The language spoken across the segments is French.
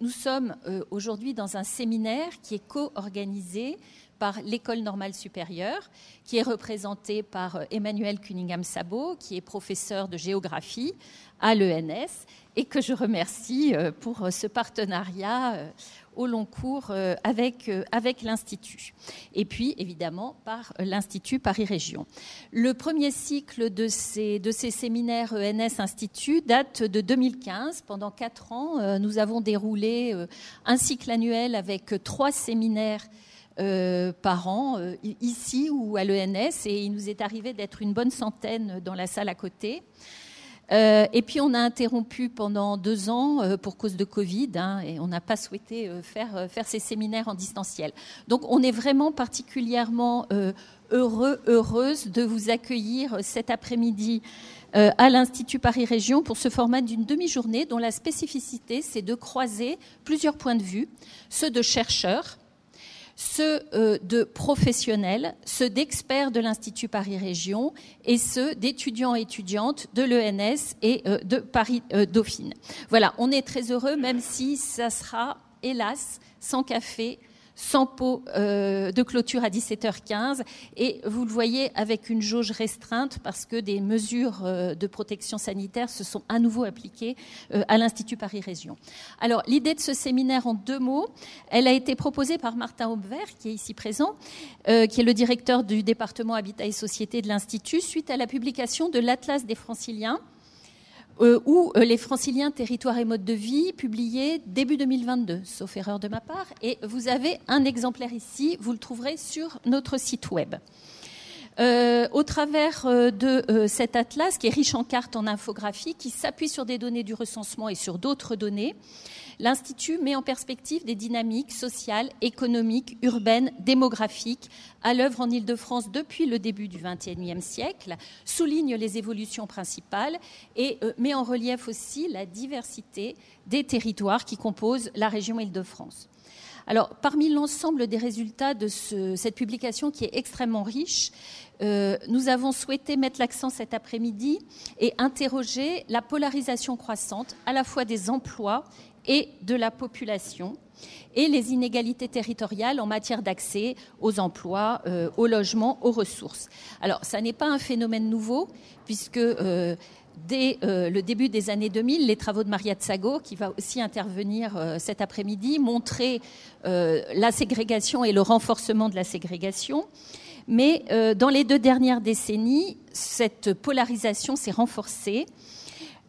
nous sommes aujourd'hui dans un séminaire qui est co-organisé par l'École normale supérieure, qui est représentée par Emmanuel Cunningham-Sabo, qui est professeur de géographie à l'ENS, et que je remercie pour ce partenariat au long cours euh, avec, euh, avec l'Institut. Et puis, évidemment, par l'Institut Paris Région. Le premier cycle de ces, de séminaires ENS Institut date de 2015. Pendant quatre ans, euh, nous avons déroulé un cycle annuel avec trois séminaires par an, ici ou à l'ENS, et il nous est arrivé d'être une bonne centaine dans la salle à côté. Euh, et puis on a interrompu pendant deux ans euh, pour cause de Covid hein, et on n'a pas souhaité euh, faire, faire ces séminaires en distanciel. Donc on est vraiment particulièrement heureux, heureuse de vous accueillir cet après-midi à l'Institut Paris Région pour ce format d'une demi-journée dont la spécificité, c'est de croiser plusieurs points de vue, ceux de chercheurs, ceux euh, de professionnels, ceux d'experts de l'Institut Paris Région et ceux d'étudiants et étudiantes de l'ENS et euh, de Paris euh, Dauphine. Voilà, on est très heureux, même si ça sera, hélas, sans café, sans pot euh, de clôture à 17h15 et vous le voyez avec une jauge restreinte parce que des mesures euh, de protection sanitaire se sont à nouveau appliquées euh, à l'Institut Paris Région. Alors l'idée de ce séminaire en deux mots, elle a été proposée par Martin Aubert qui est ici présent, qui est le directeur du département Habitat et Société de l'Institut suite à la publication de l'Atlas des franciliens euh, ou euh, Les franciliens, territoires et modes de vie, publié début 2022, sauf erreur de ma part. Et vous avez un exemplaire ici, vous le trouverez sur notre site web. Euh, au travers de cet atlas, qui est riche en cartes, en infographie, qui s'appuie sur des données du recensement et sur d'autres données, l'Institut met en perspective des dynamiques sociales, économiques, urbaines, démographiques à l'œuvre en Île-de-France depuis le début du XXIe siècle, souligne les évolutions principales et euh, met en relief aussi la diversité des territoires qui composent la région Île-de-France. Alors, parmi l'ensemble des résultats de cette publication qui est extrêmement riche, euh, nous avons souhaité mettre l'accent cet après-midi et interroger la polarisation croissante à la fois des emplois et de la population et les inégalités territoriales en matière d'accès aux emplois, euh, au logement, aux ressources. Alors, ça n'est pas un phénomène nouveau, puisque euh, dès euh, le début des années 2000, les travaux de Maria Tsago, qui va aussi intervenir cet après-midi, montraient la ségrégation et le renforcement de la ségrégation. Mais dans les deux dernières décennies, cette polarisation s'est renforcée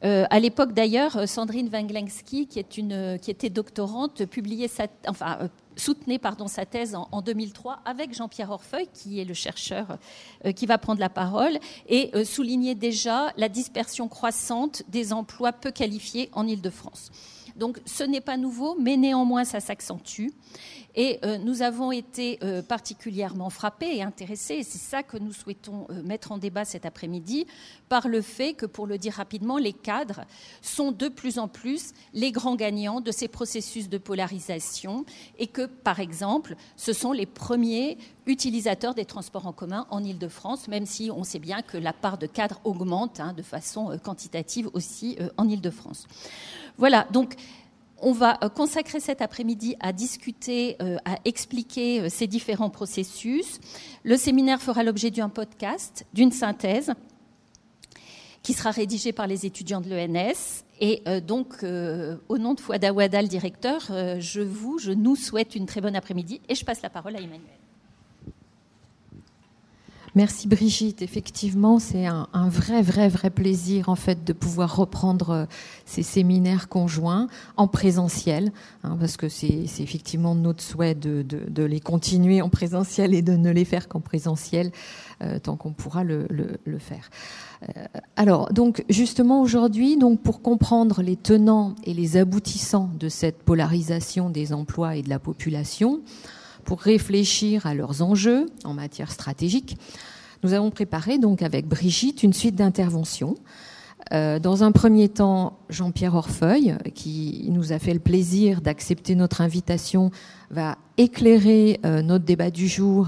euh, à l'époque d'ailleurs, euh, Sandrine Wanglenski, qui, qui était doctorante, publiait sa, enfin, euh, soutenait pardon, sa thèse en, 2003 avec Jean-Pierre Orfeuille, qui est le chercheur qui va prendre la parole, et soulignait déjà la dispersion croissante des emplois peu qualifiés en Ile-de-France. Donc ce n'est pas nouveau, mais néanmoins ça s'accentue. Et euh, nous avons été euh, particulièrement frappés et intéressés, et c'est ça que nous souhaitons euh, mettre en débat cet après-midi, par le fait que, pour le dire rapidement, les cadres sont de plus en plus les grands gagnants de ces processus de polarisation, et que, par exemple, ce sont les premiers utilisateurs des transports en commun en Ile-de-France, même si on sait bien que la part de cadres augmente hein, de façon quantitative aussi en Ile-de-France. Voilà, donc on va euh, consacrer cet après-midi à discuter, euh, à expliquer euh, ces différents processus. Le séminaire fera l'objet d'un podcast, d'une synthèse, qui sera rédigée par les étudiants de l'ENS. Et donc, au nom de Fouada Wada, le directeur, je vous, je nous souhaite une très bonne après-midi et je passe la parole à Emmanuel. Merci Brigitte. Effectivement, c'est un, vrai, vrai, vrai plaisir en fait de pouvoir reprendre euh, ces séminaires conjoints en présentiel, hein, parce que c'est effectivement notre souhait de, les continuer en présentiel et de ne les faire qu'en présentiel euh, tant qu'on pourra le, faire. Euh, alors, donc justement aujourd'hui, donc pour comprendre les tenants et les aboutissants de cette polarisation des emplois et de la population pour réfléchir à leurs enjeux en matière stratégique. Nous avons préparé donc avec Brigitte une suite d'interventions. Euh, dans un premier temps, Jean-Pierre Orfeuille, qui nous a fait le plaisir d'accepter notre invitation, va éclairer euh, notre débat du jour.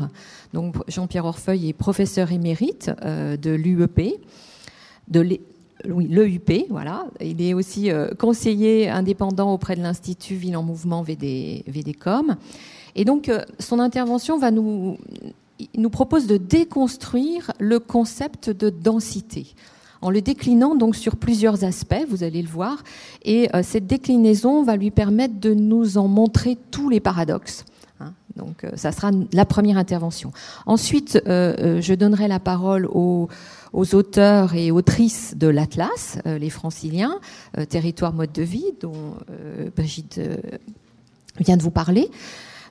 Donc Jean-Pierre Orfeuille est professeur émérite euh, de l'UEP, de l'EUP, voilà. Il est aussi conseiller indépendant auprès de l'Institut Ville en Mouvement VD, VDCOM. Et donc, son intervention va nous, nous propose de déconstruire le concept de densité en le déclinant donc sur plusieurs aspects, vous allez le voir, et cette déclinaison va lui permettre de nous en montrer tous les paradoxes. Hein. Donc euh, ça sera la première intervention. Ensuite, euh, euh, je donnerai la parole aux, auteurs et autrices de l'Atlas, les franciliens, territoire mode de vie, dont Brigitte vient de vous parler.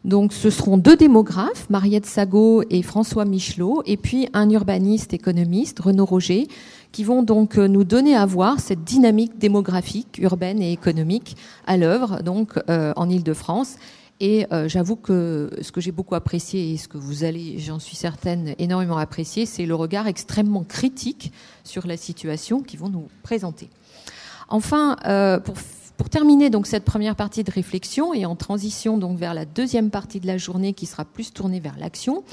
Donc ce seront deux démographes, Mariette Sago et François Michelot, et puis un urbaniste économiste, Renaud Roger, qui vont donc nous donner à voir cette dynamique démographique, urbaine et économique à l'œuvre donc en Île-de-France et euh, j'avoue que ce que j'ai beaucoup apprécié et ce que vous allez, j'en suis certaine, énormément apprécier, c'est le regard extrêmement critique sur la situation qu'ils vont nous présenter. Enfin, euh, pour, pour, terminer donc cette première partie de réflexion et en transition donc vers la deuxième partie de la journée qui sera plus tournée vers l'action,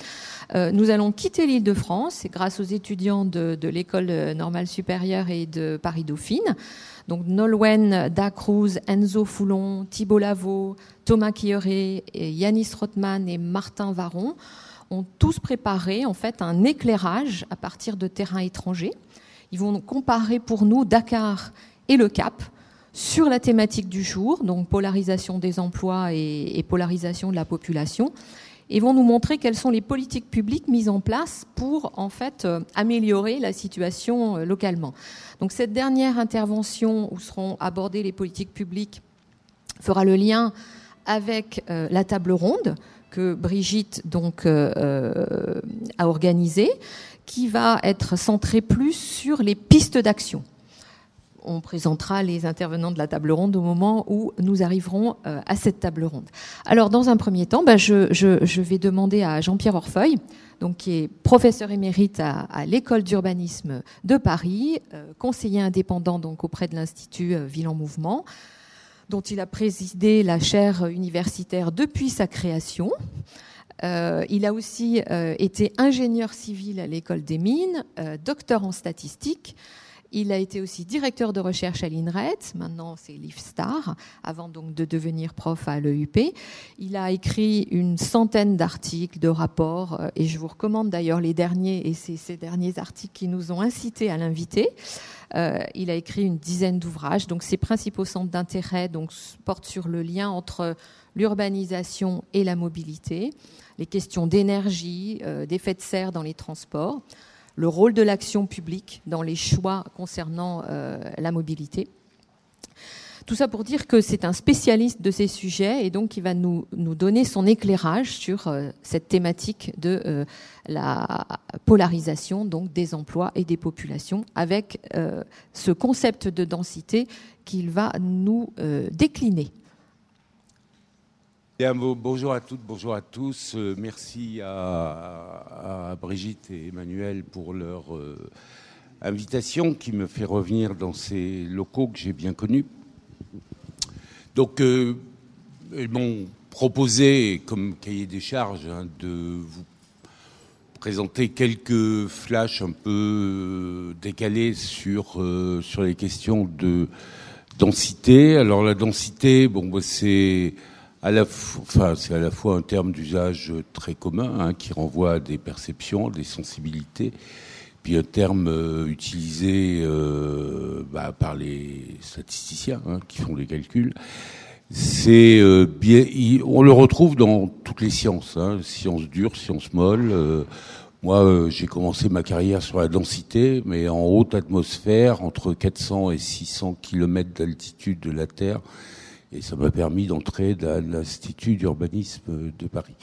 euh, nous allons quitter l'île de France grâce aux étudiants de, l'école normale supérieure et de Paris Dauphine. Donc Nolwenn Dacruz, Enzo Foulon, Thibault Lavaux, Thomas Quilleret, Yanis Rothman et Martin Varon ont tous préparé en fait un éclairage à partir de terrains étrangers. Ils vont comparer pour nous Dakar et le Cap sur la thématique du jour, donc polarisation des emplois et, polarisation de la population, et vont nous montrer quelles sont les politiques publiques mises en place pour en fait euh, améliorer la situation euh, localement. Donc cette dernière intervention où seront abordées les politiques publiques fera le lien avec euh, la table ronde que Brigitte donc a organisée, qui va être centrée plus sur les pistes d'action on présentera les intervenants de la table ronde au moment où nous arriverons euh, à cette table ronde. Alors, dans un premier temps, bah, je, vais demander à Jean-Pierre Orfeuille, donc, qui est professeur émérite à, l'école d'urbanisme de Paris, euh, conseiller indépendant donc, auprès de l'Institut euh, Ville en Mouvement, dont il a présidé la chaire universitaire depuis sa création. il a aussi été ingénieur civil à l'école des mines, docteur en statistique, il a été aussi directeur de recherche à l'INRET, maintenant c'est l'IFSTAR, avant donc de devenir prof à l'EUP. Il a écrit une centaine d'articles, de rapports, euh, et je vous recommande d'ailleurs les derniers, et c'est ces derniers articles qui nous ont incités à l'inviter. Euh, il a écrit une dizaine d'ouvrages, donc ses principaux centres d'intérêt portent sur le lien entre l'urbanisation et la mobilité, les questions d'énergie, euh, d'effet de serre dans les transports le rôle de l'action publique dans les choix concernant euh, la mobilité. Tout ça pour dire que c'est un spécialiste de ces sujets et donc il va nous, nous donner son éclairage sur euh, cette thématique de euh, la polarisation donc des emplois et des populations avec ce concept de densité qu'il va nous décliner bonjour à toutes, bonjour à tous. Euh, merci à, Brigitte et Emmanuel pour leur euh, invitation qui me fait revenir dans ces locaux que j'ai bien connus. Donc, euh, ils m'ont proposé, comme cahier des charges, hein, de vous présenter quelques flashs un peu décalés sur, sur les questions de densité. Alors, la densité, bon, bah, c'est la, enfin, c'est à la fois un terme d'usage très commun hein, qui renvoie à des perceptions, des sensibilités, puis un terme euh, utilisé euh, bah, par les statisticiens hein, qui font les calculs. C'est euh, bien, on le retrouve dans toutes les sciences, hein, sciences dures, sciences molles. moi, j'ai commencé ma carrière sur la densité, mais en haute atmosphère, entre 400 et 600 km d'altitude de la Terre et ça m'a permis d'entrer dans l'Institut d'urbanisme de Paris.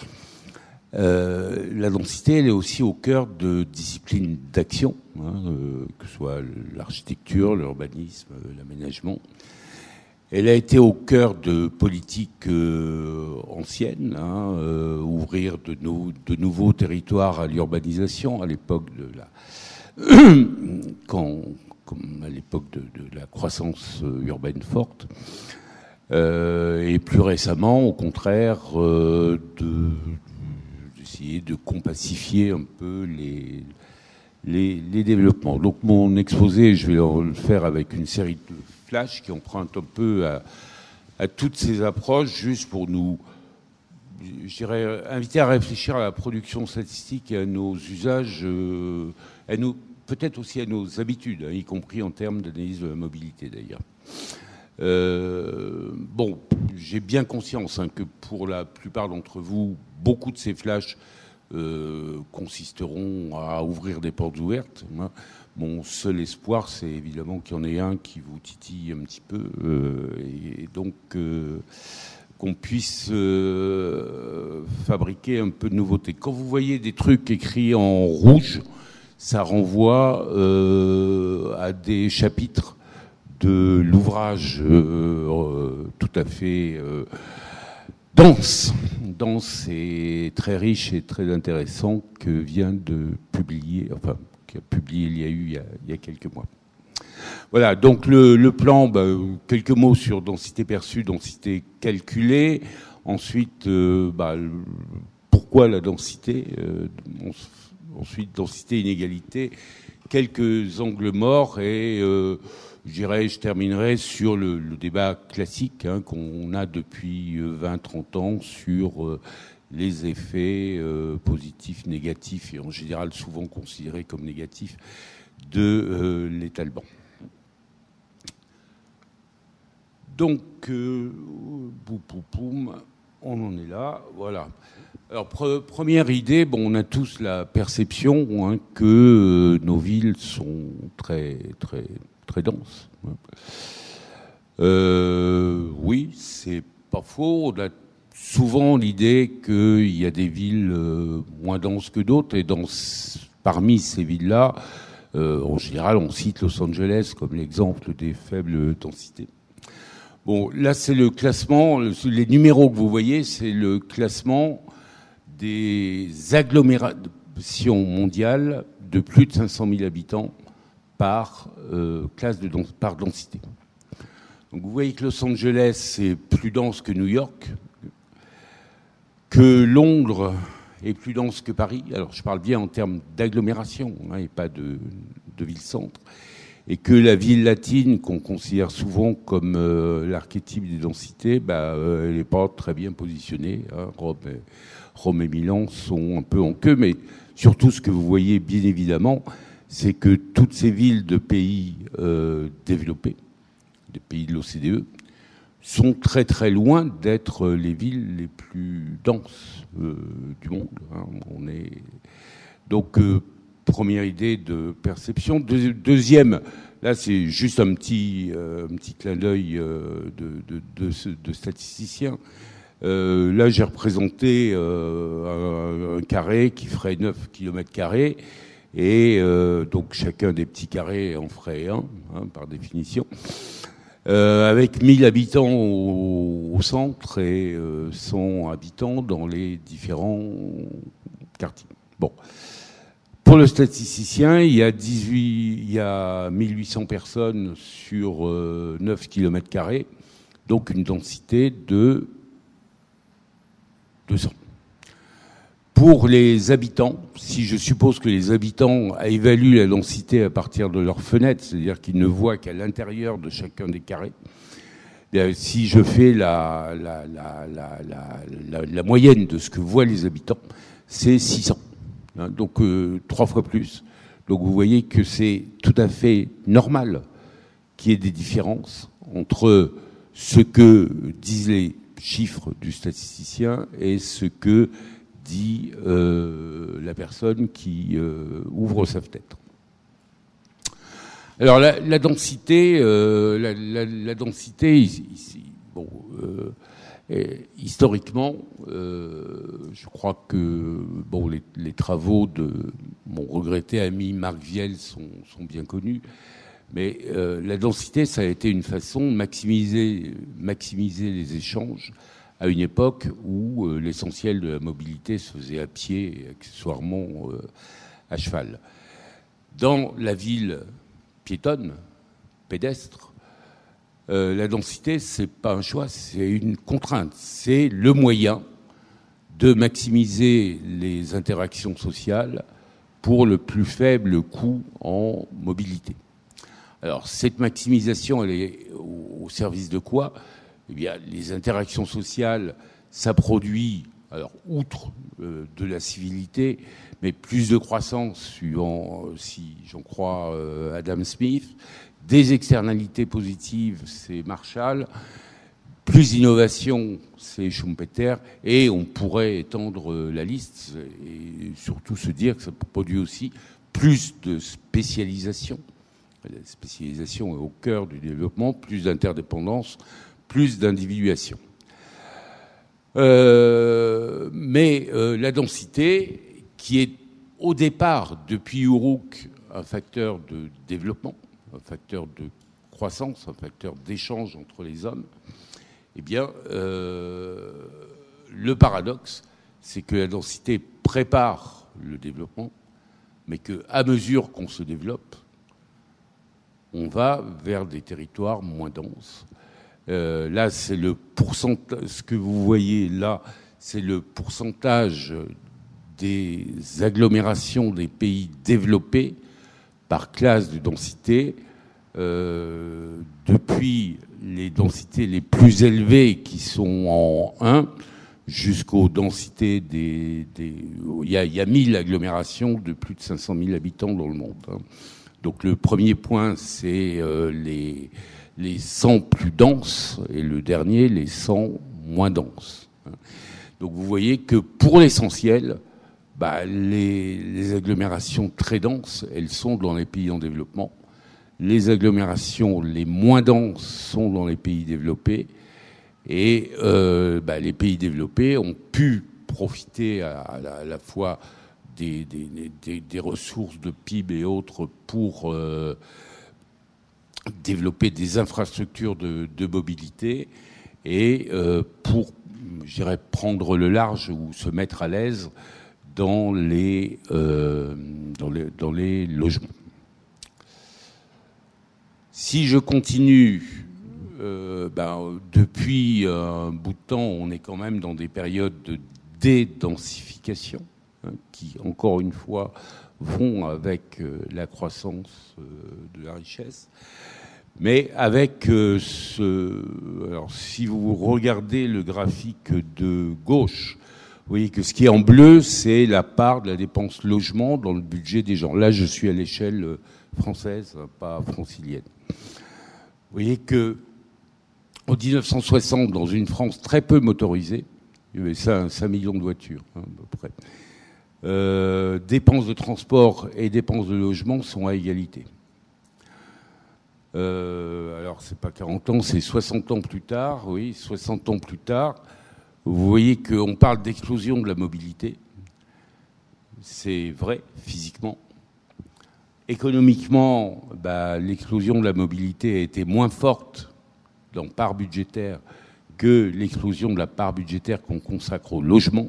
Euh, la densité, elle est aussi au cœur de disciplines d'action, hein, euh, que ce soit l'architecture, l'urbanisme, l'aménagement. Elle a été au cœur de politiques euh, anciennes, hein, euh, ouvrir de, de, nouveaux territoires à l'urbanisation à l'époque de la quand, comme à l'époque de, de, la croissance urbaine forte. Euh, et plus récemment, au contraire, euh, d'essayer de, compacifier un peu les, les, développements. Donc mon exposé, je vais le faire avec une série de flashs qui empruntent un peu à, toutes ces approches, juste pour nous, je dirais, inviter à réfléchir à la production statistique et à nos usages, euh, peut-être aussi à nos habitudes, hein, y compris en termes d'analyse de la mobilité d'ailleurs. Euh, bon, j'ai bien conscience hein, que pour la plupart d'entre vous, beaucoup de ces flashs euh, consisteront à ouvrir des portes ouvertes. mon seul espoir, c'est évidemment qu'il y en ait un qui vous titille un petit peu, euh, et donc qu'on puisse fabriquer un peu de nouveauté. Quand vous voyez des trucs écrits en rouge, ça renvoie à des chapitres de l'ouvrage euh, tout à fait euh, dense, dense et très riche et très intéressant que vient de publier, enfin, qui a publié il y a eu il y a, quelques mois. Voilà, donc le, plan, bah, quelques mots sur densité perçue, densité calculée. Ensuite, euh, bah, pourquoi la densité Ensuite, densité, inégalité. Quelques angles morts et je dirais, je terminerai sur le, débat classique hein, qu'on a depuis 20-30 euh, ans sur euh, les effets euh, positifs, négatifs et en général souvent considérés comme négatifs de l'étalement. Donc, boum, boum, on en est là, voilà. Alors, première idée, bon, on a tous la perception hein, que nos villes sont très, très, très dense. Euh, oui, c'est pas faux. On a souvent l'idée qu'il y a des villes euh, moins denses que d'autres, et dans, parmi ces villes-là, euh, en général, on cite Los Angeles comme l'exemple des faibles densités. Bon, là, c'est le classement, les numéros que vous voyez, c'est le classement des agglomérations mondiales de plus de 500 000 habitants par euh, classe de par densité. Donc vous voyez que Los Angeles c'est plus dense que New York, que Londres est plus dense que Paris. Alors je parle bien en termes d'agglomération hein, et pas de, ville-centre. Et que la ville latine, qu'on considère souvent comme euh, l'archétype des densités, bah, euh, elle n'est pas très bien positionnée. Hein. Rome et Milan sont un peu en queue, mais surtout ce que vous voyez bien évidemment, c'est que toutes ces villes de pays euh, développés, des pays de l'OCDE, sont très très loin d'être les villes les plus denses euh, du monde. Hein. Donc euh, première idée de perception. deuxième, là c'est juste un petit clin d'œil de, statisticien. là j'ai représenté un, carré qui ferait 9 km carrés et euh, donc chacun des petits carrés en ferait un, hein, par définition. Euh, avec 1000 habitants au, centre et 100 euh, habitants dans les différents quartiers. Bon. Pour le statisticien, il y a 18, il a 1800 personnes sur 9 km donc une densité de 200 pour les habitants, si je suppose que les habitants évaluent la densité à partir de leurs fenêtres, c'est-à-dire qu'ils ne voient qu'à l'intérieur de chacun des carrés, eh si je fais la, la, moyenne de ce que voient les habitants, c'est 600. Hein, donc euh, trois fois plus. Donc vous voyez que c'est tout à fait normal qu'il y ait des différences entre ce que disent les chiffres du statisticien et ce que dit euh, la personne qui euh, ouvre sa fenêtre. Alors la, densité, euh, la, densité historiquement, je crois que bon, les, travaux de mon regretté ami Marc Viel sont, bien connus. Mais la densité, ça a été une façon de maximiser les échanges à une époque où euh, l'essentiel de la mobilité se faisait à pied et accessoirement euh, à cheval. Dans la ville piétonne, pédestre, euh, la densité, c'est pas un choix, c'est une contrainte. C'est le moyen de maximiser les interactions sociales pour le plus faible coût en mobilité. Alors, cette maximisation, elle est au service de quoi? Eh bien, les interactions sociales, ça produit, alors, outre euh, de la civilité, mais plus de croissance, suivant, euh, si j'en crois euh, Adam Smith, des externalités positives, c'est Marshall, plus d'innovation, c'est Schumpeter, et on pourrait étendre la liste et surtout se dire que ça produit aussi plus de spécialisation. La spécialisation est au cœur du développement, plus d'interdépendance, plus d'individuation. Euh, mais euh, la densité, qui est au départ, depuis Uruk, un facteur de développement, un facteur de croissance, un facteur d'échange entre les hommes, eh bien, euh, le paradoxe, c'est que la densité prépare le développement, mais qu'à mesure qu'on se développe, on va vers des territoires moins denses. Euh, là, c'est le pourcentage. Ce que vous voyez là, c'est le pourcentage des agglomérations des pays développés par classe de densité. Euh, depuis les densités les plus élevées qui sont en 1 jusqu'aux densités des... il, y a, il, y a, 1000 agglomérations de plus de 500 000 habitants dans le monde. Hein. Donc le premier point, c'est euh, les, les 100 plus denses et le dernier, les 100 moins denses. Donc vous voyez que pour l'essentiel, bah, les, agglomérations très denses, elles sont dans les pays en développement les agglomérations les moins denses sont dans les pays développés et euh, bah, les pays développés ont pu profiter à, la, fois des, ressources de PIB et autres pour euh, développer des infrastructures de, mobilité et euh, pour, j'irais, prendre le large ou se mettre à l'aise dans les, euh, dans les, dans les logements. Si je continue, euh, ben, depuis un bout de temps, on est quand même dans des périodes de dédensification, hein, qui, encore une fois, vont avec la croissance de la richesse. Mais avec euh, ce... Alors, si vous regardez le graphique de gauche, vous voyez que ce qui est en bleu, c'est la part de la dépense logement dans le budget des gens. Là, je suis à l'échelle euh, française, pas francilienne. Vous voyez que en 1960, dans une France très peu motorisée, il y avait 5, 5 millions de voitures hein, à peu près. Euh, dépenses de transport et dépenses de logement sont à égalité. Euh, alors c'est pas 40 ans, c'est 60 ans plus tard, oui, 60 ans plus tard, vous voyez qu'on parle d'explosion de la mobilité. C'est vrai, physiquement. Économiquement, bah, l'explosion de la mobilité a été moins forte dans part budgétaire que l'explosion de la part budgétaire qu'on consacre au logement.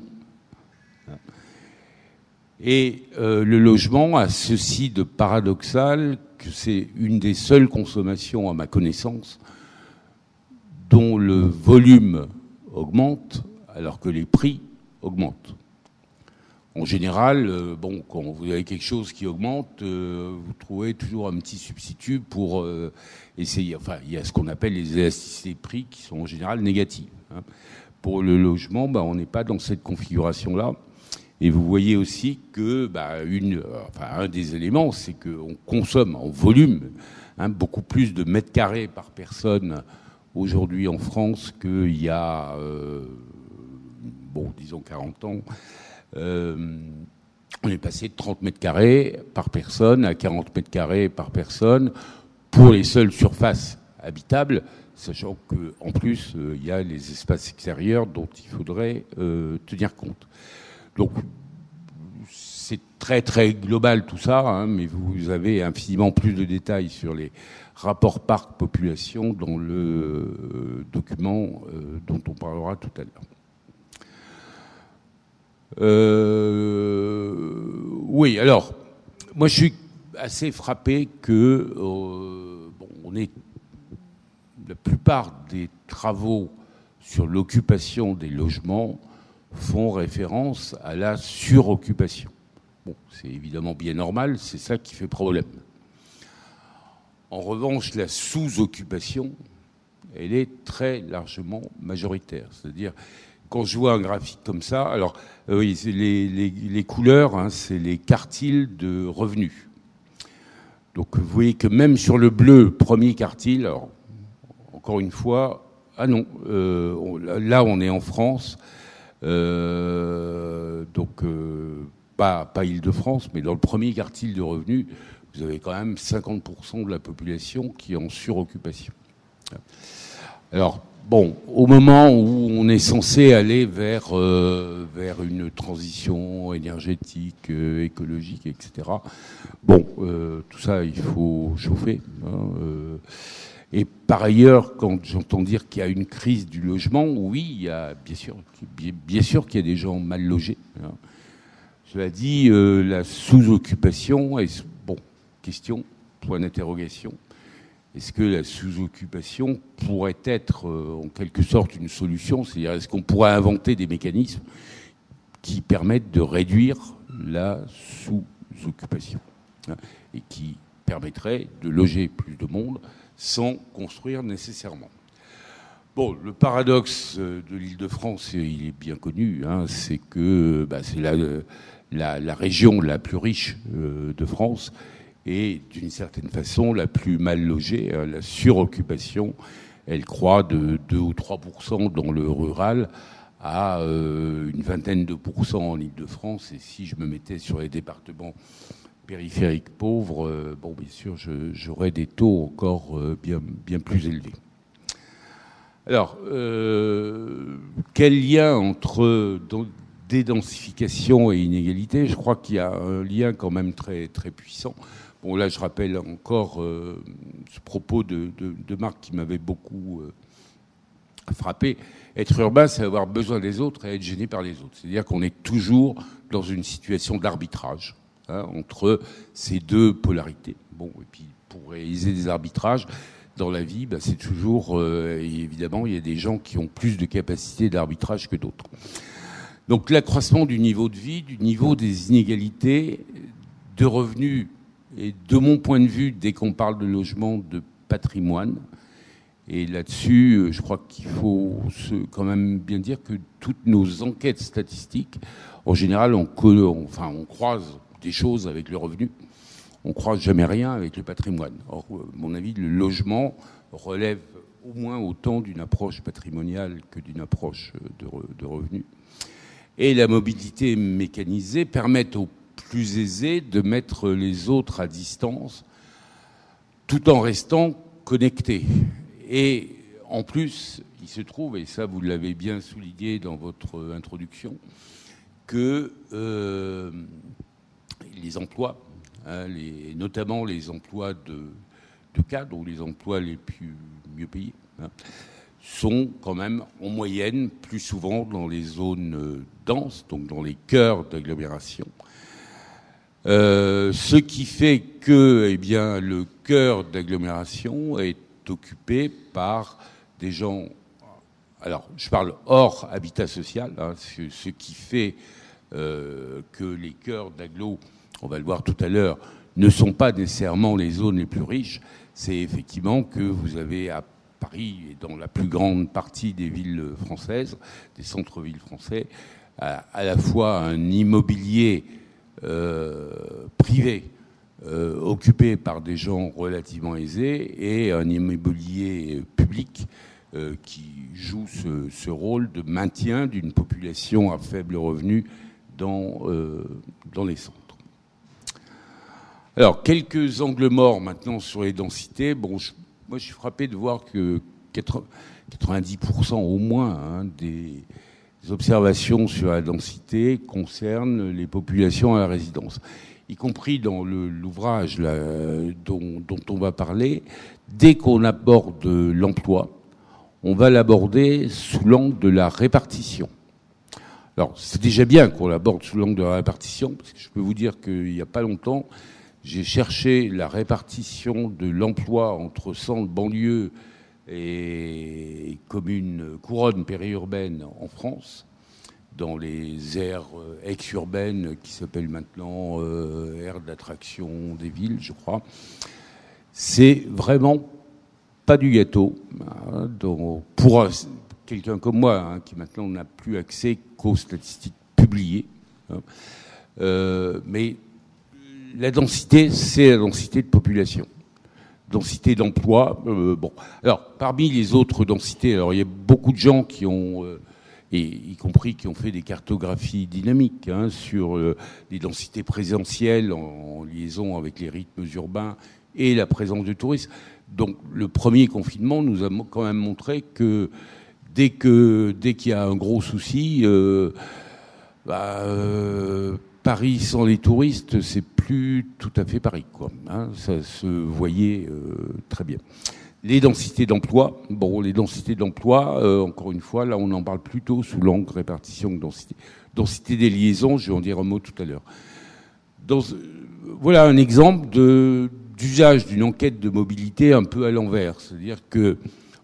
Et euh, le logement a ceci de paradoxal que c'est une des seules consommations, à ma connaissance, dont le volume augmente alors que les prix augmentent. En général, euh, bon, quand vous avez quelque chose qui augmente, euh, vous trouvez toujours un petit substitut pour essayer. Enfin, il y a ce qu'on appelle les élasticités prix qui sont en général négatives. Hein. Pour le logement, bah, on n'est pas dans cette configuration-là. Et vous voyez aussi que bah, une, enfin, un des éléments, c'est qu'on consomme en volume hein, beaucoup plus de mètres carrés par personne aujourd'hui en France qu'il y a, euh, bon, disons 40 ans. Euh, on est passé de 30 mètres carrés par personne à 40 mètres carrés par personne pour les seules surfaces habitables, sachant qu'en plus, euh, il y a les espaces extérieurs dont il faudrait euh, tenir compte. Donc, c'est très très global tout ça, hein, mais vous avez infiniment plus de détails sur les rapports parc-population dans le euh, document euh, dont on parlera tout à l'heure. Euh, oui, alors, moi je suis assez frappé que bon, on est la plupart des travaux sur l'occupation des logements font référence à la suroccupation. C'est évidemment bien normal, c'est ça qui fait problème. En revanche, la sous-occupation, elle est très largement majoritaire. C'est-à-dire, quand je vois un graphique comme ça, alors euh, les, couleurs, hein, c'est les quartiles de revenus. Donc vous voyez que même sur le bleu, premier quartile, encore une fois, ah non, euh, là on est en France, donc pas, pas Île-de-France, mais dans le premier quartile de revenus, vous avez quand même 50% de la population qui est en suroccupation. Alors, bon, au moment où on est censé aller vers, euh, vers une transition énergétique, euh, écologique, etc., bon, euh, tout ça, il faut chauffer. Hein, et par ailleurs, quand j'entends dire qu'il y a une crise du logement, oui, il y a bien sûr, bien sûr qu'il y a des gens mal logés. Hein. Cela dit, la sous-occupation est question, point d'interrogation. Est-ce que la sous-occupation pourrait être euh, en quelque sorte une solution? C'est-à-dire, est-ce qu'on pourrait inventer des mécanismes qui permettent de réduire la sous-occupation hein, et qui permettraient de loger plus de monde sans construire nécessairement Bon, le paradoxe euh, de l'île de France, il est bien connu, hein, c'est que bah, c'est la, région la plus riche euh, de France et d'une certaine façon la plus mal logée. Hein, la suroccupation, elle croît de 2 ou 3% dans le rural à euh, une vingtaine de pourcents en Ile-de-France. Et si je me mettais sur les départements périphériques pauvres, euh, bon, bien sûr, j'aurais des taux encore euh, bien, bien plus élevés. Alors, quel lien entre dédensification et inégalité? Je crois qu'il y a un lien quand même très, très puissant. Bon, là, je rappelle encore euh, ce propos de, Marc qui m'avait beaucoup euh, frappé. Être urbain, c'est avoir besoin des autres et être gêné par les autres. C'est-à-dire qu'on est toujours dans une situation d'arbitrage hein, entre ces deux polarités. Bon, et puis pour réaliser des arbitrages dans la vie, bah, c'est toujours, euh, évidemment, il y a des gens qui ont plus de capacité d'arbitrage que d'autres. Donc l'accroissement du niveau de vie, du niveau des inégalités, de revenus et de mon point de vue, dès qu'on parle de logement, de patrimoine, et là-dessus, euh, je crois qu'il faut quand même bien dire que toutes nos enquêtes statistiques, en général, enfin, on croise des choses avec le revenu. On croise jamais rien avec le patrimoine. Or, à mon avis, le logement relève au moins autant d'une approche patrimoniale que d'une approche de, de revenus. Et la mobilité mécanisée permet aux plus aisé de mettre les autres à distance tout en restant connectés. Et en plus, il se trouve, et ça vous l'avez bien souligné dans votre introduction, que euh, les emplois, hein, notamment les emplois de, cadre ou les emplois les plus mieux payés, hein, sont quand même en moyenne plus souvent dans les zones denses, donc dans les cœurs d'agglomération, euh, ce qui fait que eh bien, le cœur d'agglomération est occupé par des gens. Alors, je parle hors habitat social, hein, ce, qui fait euh, que les cœurs d'agglo, on va le voir tout à l'heure, ne sont pas nécessairement les zones les plus riches. C'est effectivement que vous avez à Paris et dans la plus grande partie des villes françaises, des centres-villes français, à, la fois un immobilier euh, privé euh, occupé par des gens relativement aisés et un immobilier public euh, qui joue ce, rôle de maintien d'une population à faible revenu dans, dans les centres. Alors, quelques angles morts maintenant sur les densités. Bon, moi, je suis frappé de voir que 90% au moins hein, des, observations sur la densité concernent les populations à la résidence, y compris dans l'ouvrage dont, dont, on va parler. Dès qu'on aborde l'emploi, on va l'aborder sous l'angle de la répartition. Alors, c'est déjà bien qu'on l'aborde sous l'angle de la répartition, parce que je peux vous dire qu'il n'y a pas longtemps, j'ai cherché la répartition de l'emploi entre centre, banlieue et communes couronne périurbaine en France. dans les aires ex-urbaines qui s'appellent maintenant aires d'attraction des villes, je crois. C'est vraiment pas du gâteau. Hein, pour quelqu'un comme moi, hein, qui maintenant n'a plus accès qu'aux statistiques publiées. Hein, mais la densité, c'est la densité de population densité d'emploi. Euh, bon, alors parmi les autres densités, alors il y a beaucoup de gens qui ont, euh, et y compris qui ont fait des cartographies dynamiques hein, sur euh, les densités présentielles en, liaison avec les rythmes urbains et la présence du tourisme. Donc le premier confinement nous a quand même montré que dès dès qu'il y a un gros souci, bah, Paris sans les touristes, c'est plus tout à fait Paris, quoi. Hein, ça se voyait euh, très bien. Les densités d'emploi, bon, les densités d'emploi, euh, encore une fois, là, on en parle plutôt sous l'angle répartition que densité. Densité des liaisons, je vais en dire un mot tout à l'heure. voilà un exemple d'usage d'une enquête de mobilité un peu à l'envers, c'est-à-dire que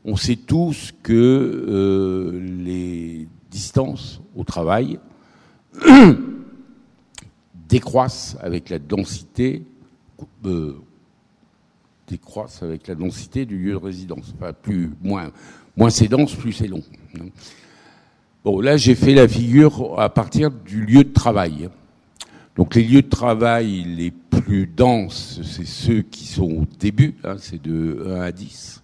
on sait tous que euh, les distances au travail décroissent avec la densité euh, avec la densité du lieu de résidence. Enfin, plus, moins, moins c'est dense, plus c'est long. Bon, là, j'ai fait la figure à partir du lieu de travail. Donc, les lieux de travail les plus denses, c'est ceux qui sont au début, hein, c'est de 1 à 10.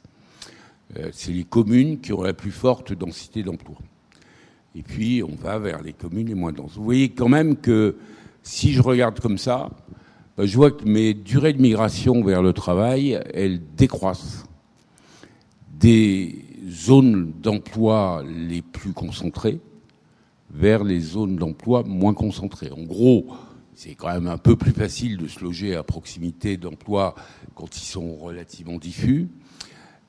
Euh, c'est les communes qui ont la plus forte densité d'emploi. Et puis, on va vers les communes les moins denses. Vous voyez quand même que si je regarde comme ça, bah, je vois que mes durées de migration vers le travail, elles décroissent. Des zones d'emploi les plus concentrées vers les zones d'emploi moins concentrées. En gros, c'est quand même un peu plus facile de se loger à proximité d'emplois quand ils sont relativement diffus.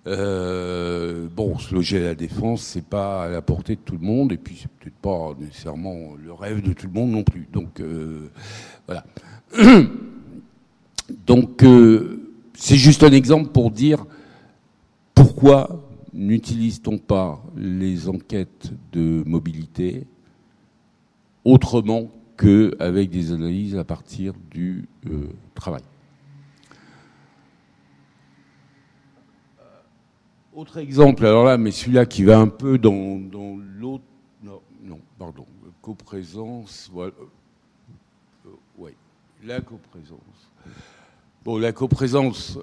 Euh, bon, se loger à la défense, c'est pas à la portée de tout le monde, et puis c'est peut-être pas nécessairement le rêve de tout le monde non plus. Donc euh, voilà. Donc euh, c'est juste un exemple pour dire pourquoi n'utilise-t-on pas les enquêtes de mobilité autrement qu'avec des analyses à partir du travail. Autre exemple, alors là, mais celui-là qui va un peu dans, l'autre. Non, non, pardon. Coprésence, voilà. Euh, oui, la coprésence. Bon, la coprésence,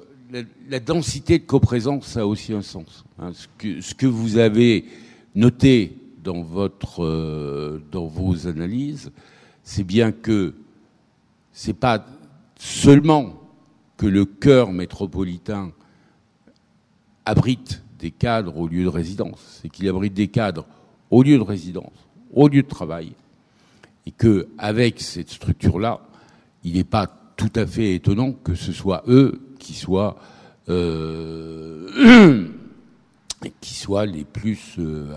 la, densité de coprésence, ça a aussi un sens. Hein. Ce, que, ce, que, vous avez noté dans, votre, euh, dans vos analyses, c'est bien que c'est pas seulement que le cœur métropolitain abrite des cadres au lieu de résidence, c'est qu'il abrite des cadres au lieu de résidence, au lieu de travail, et que avec cette structure-là, il n'est pas tout à fait étonnant que ce soit eux qui soient euh, qui soient les plus euh,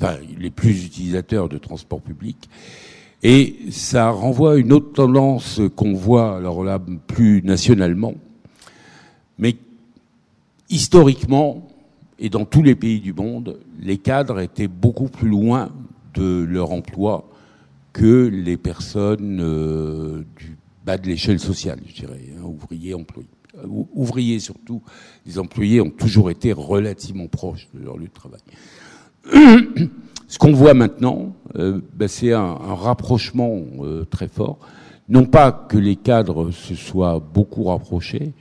enfin les plus utilisateurs de transport public. Et ça renvoie à une autre tendance qu'on voit, alors là, plus nationalement, mais historiquement, et dans tous les pays du monde, les cadres étaient beaucoup plus loin de leur emploi que les personnes euh, du bas de l'échelle sociale, je dirais, hein, ouvriers, employés. Euh, ouvriers surtout, les employés ont toujours été relativement proches de leur lieu de travail. Ce qu'on voit maintenant, euh, ben, c'est un, un, rapprochement très fort. Non pas que les cadres se soient beaucoup rapprochés,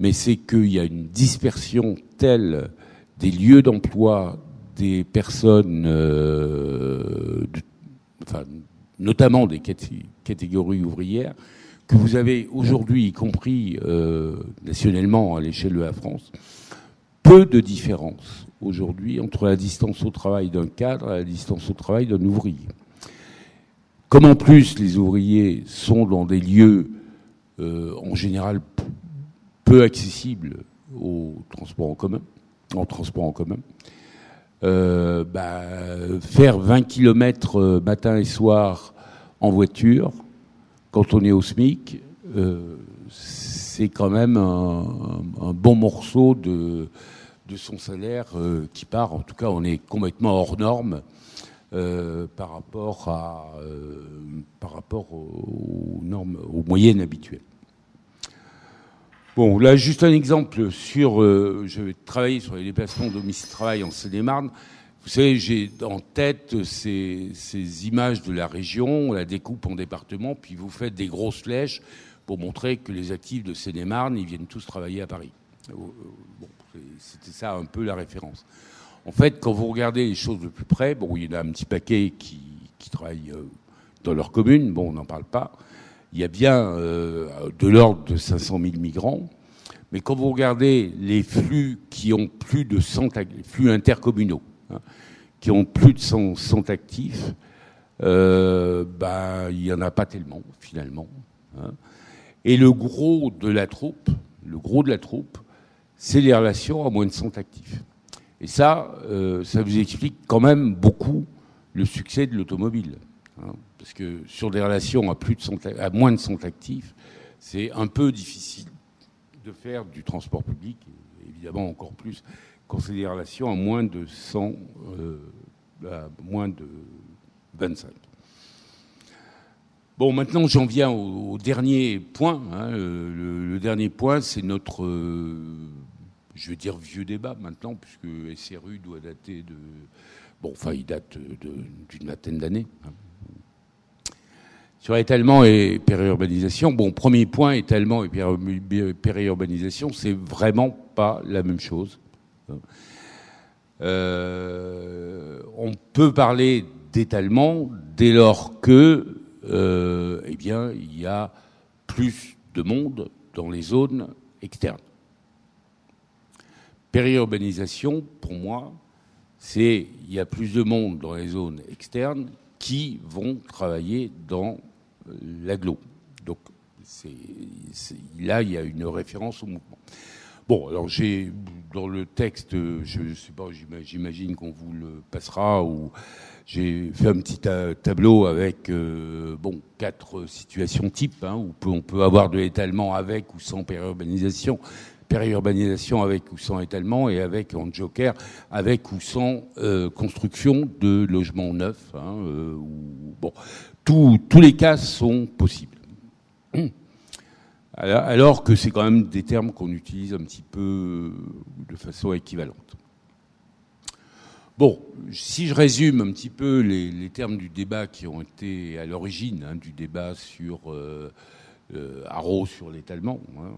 mais c'est qu'il y a une dispersion telle des lieux d'emploi des personnes, euh, enfin, notamment des catégories ouvrières, que vous avez aujourd'hui, y compris euh, nationellement à l'échelle de la France, peu de différence aujourd'hui entre la distance au travail d'un cadre et la distance au travail d'un ouvrier. Comme en plus les ouvriers sont dans des lieux euh, en général peu accessibles au transport en commun. Euh, bah, faire 20 km euh, matin et soir en voiture, quand on est au SMIC, euh, c'est quand même un, bon morceau de, son salaire qui part. En tout cas, on est complètement hors norme par rapport, par rapport aux, normes, aux moyennes habituelles. Bon, là, juste un exemple sur. je vais travailler sur les déplacements domicile-travail en Seine-et-Marne. Vous savez, j'ai en tête ces, images de la région, on la découpe en départements, puis vous faites des grosses flèches pour montrer que les actifs de Seine-et-Marne, ils viennent tous travailler à Paris. Euh, bon, C'était ça un peu la référence. En fait, quand vous regardez les choses de plus près, bon, il y en a un petit paquet qui, qui travaillent euh, dans leur commune, bon, on n'en parle pas. Il y a bien euh, de l'ordre de 500 000 migrants. Mais quand vous regardez les flux qui ont plus de 100 flux intercommunaux, Hein, qui ont plus de 100, actifs, euh, bah, il n'y en a pas tellement, finalement. Hein. Et le gros de la troupe, le gros de la troupe, c'est les relations à moins de 100 actifs. Et ça, euh, ça vous explique quand même beaucoup le succès de l'automobile. Hein. Parce que sur des relations à, plus de moins de 100 actifs, c'est un peu difficile de faire du transport public, évidemment encore plus considération à moins de 100, euh, à moins de 25. Bon, maintenant j'en viens au, dernier point. Hein. le, dernier point, c'est notre, euh, je vais dire vieux débat maintenant, puisque SRU doit dater de, bon, enfin il date d'une vingtaine d'années. Hein. Sur étalement et périurbanisation, bon, premier point, étalement et périurbanisation, c'est vraiment pas la même chose. Euh, on peut parler d'étalement dès lors que, euh, eh bien, il y a plus de monde dans les zones externes. Périurbanisation, pour moi, c'est il y a plus de monde dans les zones externes qui vont travailler dans l'aglo. Donc, là, il y a une référence au mouvement. Bon, alors j'ai dans le texte, je sais pas, j'imagine qu'on vous le passera, ou j'ai fait un petit tableau avec euh, bon quatre situations types, hein, où on peut avoir de l'étalement avec ou sans périurbanisation, périurbanisation avec ou sans étalement, et avec en joker avec ou sans euh, construction de logements neufs. Hein, euh, bon, tous les cas sont possibles. Alors que c'est quand même des termes qu'on utilise un petit peu euh, de façon équivalente. Bon, si je résume un petit peu les, termes du débat qui ont été à l'origine hein, du débat sur euh sur l'étalement. Hein.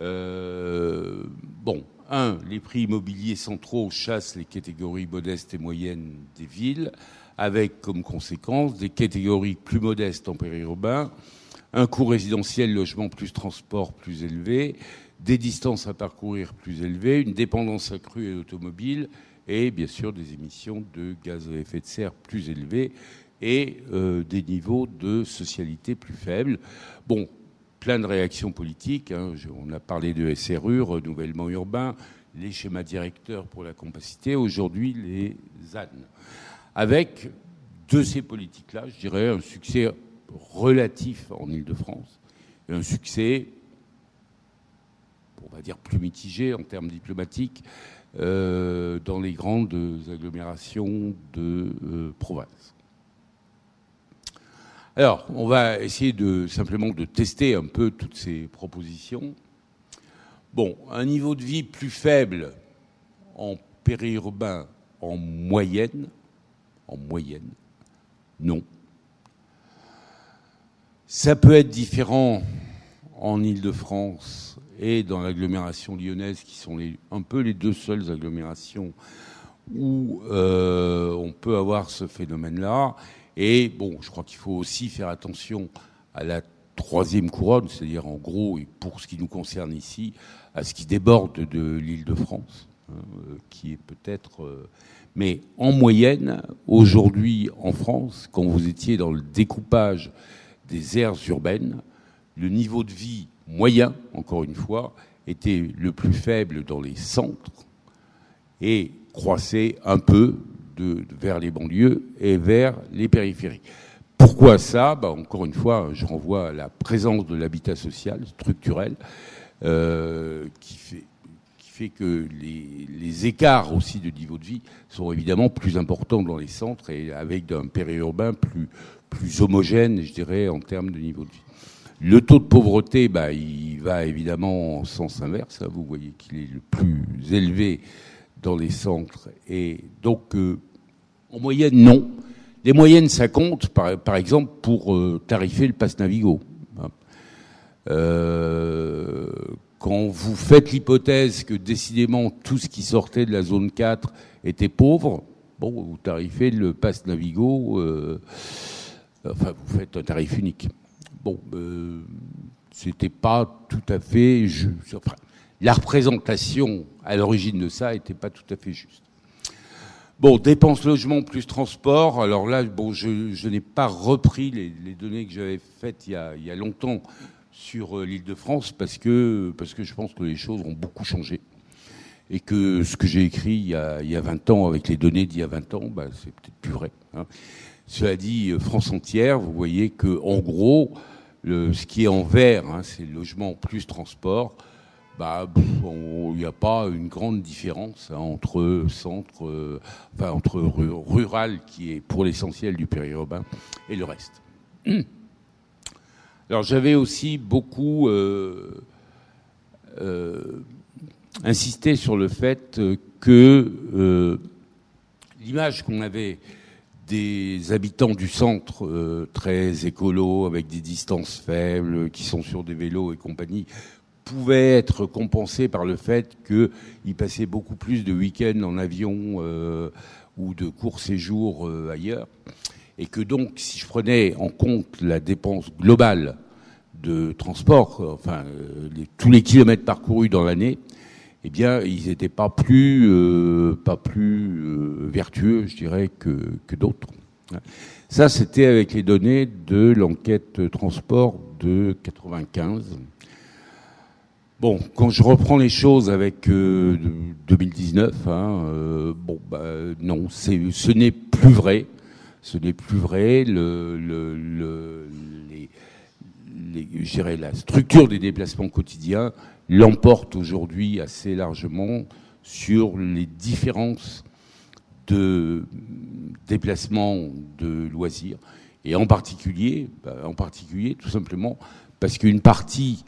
Euh, bon, un, les prix immobiliers centraux chassent les catégories modestes et moyennes des villes, avec comme conséquence des catégories plus modestes en périurbain un coût résidentiel, logement plus transport plus élevé, des distances à parcourir plus élevées, une dépendance accrue à l'automobile et bien sûr des émissions de gaz à effet de serre plus élevées et euh, des niveaux de socialité plus faibles. Bon, plein de réactions politiques. Hein. on a parlé de SRU, renouvellement urbain, les schémas directeurs pour la compacité, aujourd'hui les ZAN. Avec de ces politiques-là, je dirais un succès relatif en Ile-de-France et un succès, on va dire, plus mitigé en termes diplomatiques euh, dans les grandes agglomérations de euh, province. Alors, on va essayer de simplement de tester un peu toutes ces propositions. Bon, un niveau de vie plus faible en périurbain en moyenne, en moyenne, non. Ça peut être différent en Ile-de-France et dans l'agglomération lyonnaise, qui sont un peu les deux seules agglomérations où euh, on peut avoir ce phénomène-là. Et bon, je crois qu'il faut aussi faire attention à la troisième couronne, c'est-à-dire en gros, et pour ce qui nous concerne ici, à ce qui déborde de l'Île-de-France, hein, euh, qui est peut-être... Euh, mais en moyenne, aujourd'hui en France, quand vous étiez dans le découpage des aires urbaines, le niveau de vie moyen, encore une fois, était le plus faible dans les centres et croissait un peu de, vers les banlieues et vers les périphéries. Pourquoi ça? Bah, Encore une fois, je renvoie à la présence de l'habitat social structurel euh, qui, fait, que les, écarts aussi de niveau de vie sont évidemment plus importants dans les centres et avec un périurbain plus, plus homogène, je dirais, en termes de niveau de vie. Le taux de pauvreté, bah, il va évidemment en sens inverse. Hein. Vous voyez qu'il est le plus élevé dans les centres. Et donc, euh, en moyenne, non. Les moyennes, ça compte, par, exemple, pour euh, tarifer le pass Navigo. Hein. Euh, quand vous faites l'hypothèse que décidément tout ce qui sortait de la zone 4 était pauvre, bon, vous tarifez le pass Navigo, euh, enfin, vous faites un tarif unique. Bon, c'était pas tout à fait juste. Enfin, la représentation à l'origine de ça n'était pas tout à fait juste. Bon, dépenses logement plus transport. Alors là, bon, je, n'ai pas repris les, données que j'avais faites il y a longtemps sur euh, l'île de France parce que, je pense que les choses ont beaucoup changé. Et que ce que j'ai écrit il y, a, il y, a, 20 ans, avec les données d'il y a 20 ans, bah, c'est peut-être plus vrai. Hein. Cela dit, euh, France entière, vous voyez que en gros, ce qui est en vert, hein, c'est logement plus transport. Bah, il n'y a pas une grande différence hein, entre centre, euh, enfin entre rural qui est pour l'essentiel du périurbain et le reste. Alors j'avais aussi beaucoup euh, euh, insisté sur le fait que l'image qu'on avait des habitants du centre très écolo, avec des distances faibles, qui sont sur des vélos et compagnie, pouvait être compensée par le fait qu'ils passaient beaucoup plus de week-ends en avion ou de courts séjours ailleurs et que donc, si je prenais en compte la dépense globale de transport, enfin euh, tous les kilomètres parcourus dans l'année, eh bien, ils n'étaient pas plus, euh, pas plus euh, vertueux, je dirais, que, que d'autres. Ça, c'était avec les données de l'enquête transport de 95. Bon, quand je reprends les choses avec 2019, hein, bon, bah, non, ce n'est plus vrai ce n'est plus vrai. La structure des déplacements quotidiens l'emporte aujourd'hui assez largement sur les différences de déplacements de loisirs. Et en particulier, bah, en particulier, tout simplement, parce qu'une partie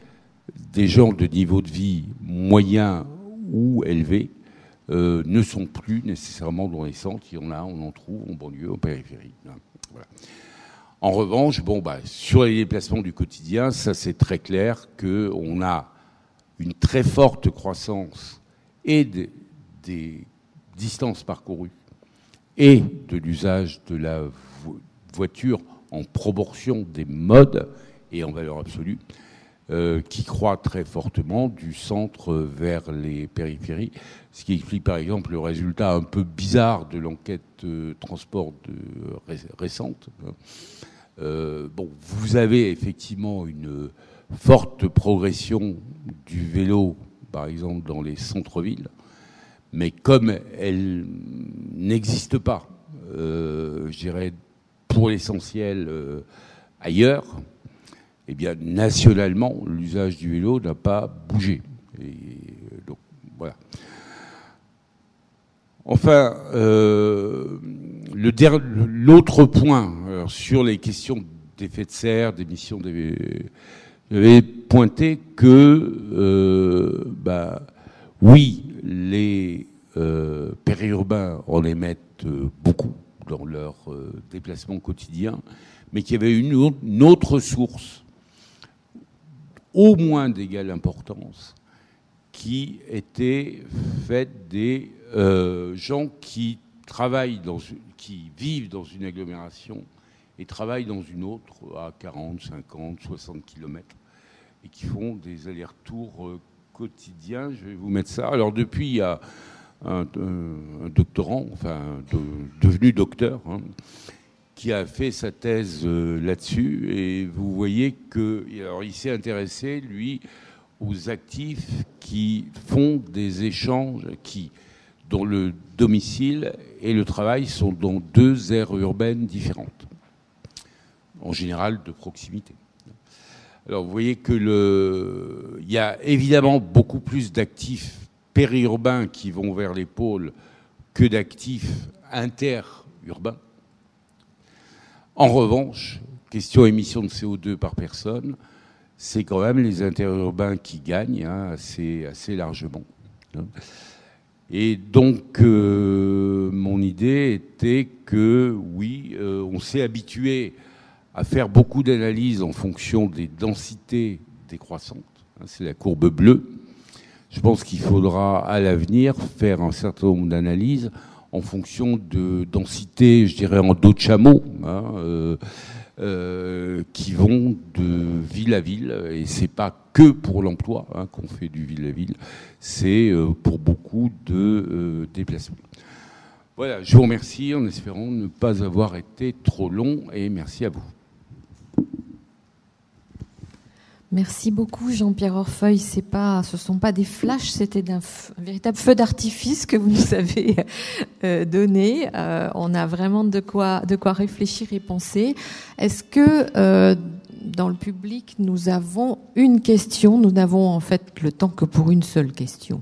des gens de niveau de vie moyen ou élevé euh, ne sont plus nécessairement dans les centres. Il y en a, on en trouve en banlieue, en périphérie. Hein, en revanche, bah, sur les déplacements du quotidien, c'est très clair qu'on a une très forte croissance et des distances parcourues et de l'usage de la voiture en proportion des modes et en valeur absolue. Euh, qui croît très fortement du centre vers les périphéries, ce qui explique par exemple le résultat un peu bizarre de l'enquête euh, transport de, récente. Euh, bon, vous avez effectivement une forte progression du vélo, par exemple dans les centres-villes, mais comme elle n'existe pas, je dirais pour l'essentiel ailleurs, eh bien, nationalement, l'usage du vélo n'a pas bougé. Et donc, voilà. Enfin, euh, l'autre point sur les questions d'effet de serre, d'émissions, j'avais pointé que, euh, bah, oui, les euh, périurbains en émettent beaucoup dans leur déplacement quotidien, mais qu'il y avait une autre source au moins d'égale importance qui était faite des euh, gens qui travaillent dans, qui vivent dans une agglomération et travaillent dans une autre à 40, 50, 60 km et qui font des allers-retours euh, quotidiens. Je vais vous mettre ça. Alors depuis, il y a un, doctorant, enfin devenu docteur, hein, qui a fait sa thèse euh, là-dessus. Et vous voyez que, alors il s'est intéressé, lui, aux actifs qui font des échanges, qui, dont le domicile et le travail sont dans deux aires urbaines différentes, en général de proximité. Alors vous voyez que le, il y a évidemment beaucoup plus d'actifs périurbains qui vont vers les pôles que d'actifs interurbains. En revanche, question émission de CO2 par personne, c'est quand même les interurbains qui gagnent hein, assez, largement. Et donc, euh, mon idée était que, oui, euh, on s'est habitué à faire beaucoup d'analyses en fonction des densités décroissantes. Hein, c'est la courbe bleue. Je pense qu'il faudra à l'avenir faire un certain nombre d'analyses en fonction de densité, je dirais en dos de chameau, hein, euh, euh, qui vont de ville à ville. Et c'est pas que pour l'emploi hein, qu'on fait du ville à ville, c'est euh, pour beaucoup de déplacements. Voilà, je vous remercie en espérant ne pas avoir été trop long et merci à vous. Merci beaucoup Jean-Pierre Orfeuille. C'est pas, ce sont pas des flashs, c'était un, véritable feu d'artifice que vous nous avez euh, donné. Euh, on a vraiment de quoi, de quoi réfléchir et penser. Est-ce que euh, dans le public nous avons une question? Nous n'avons en fait le temps que pour une seule question,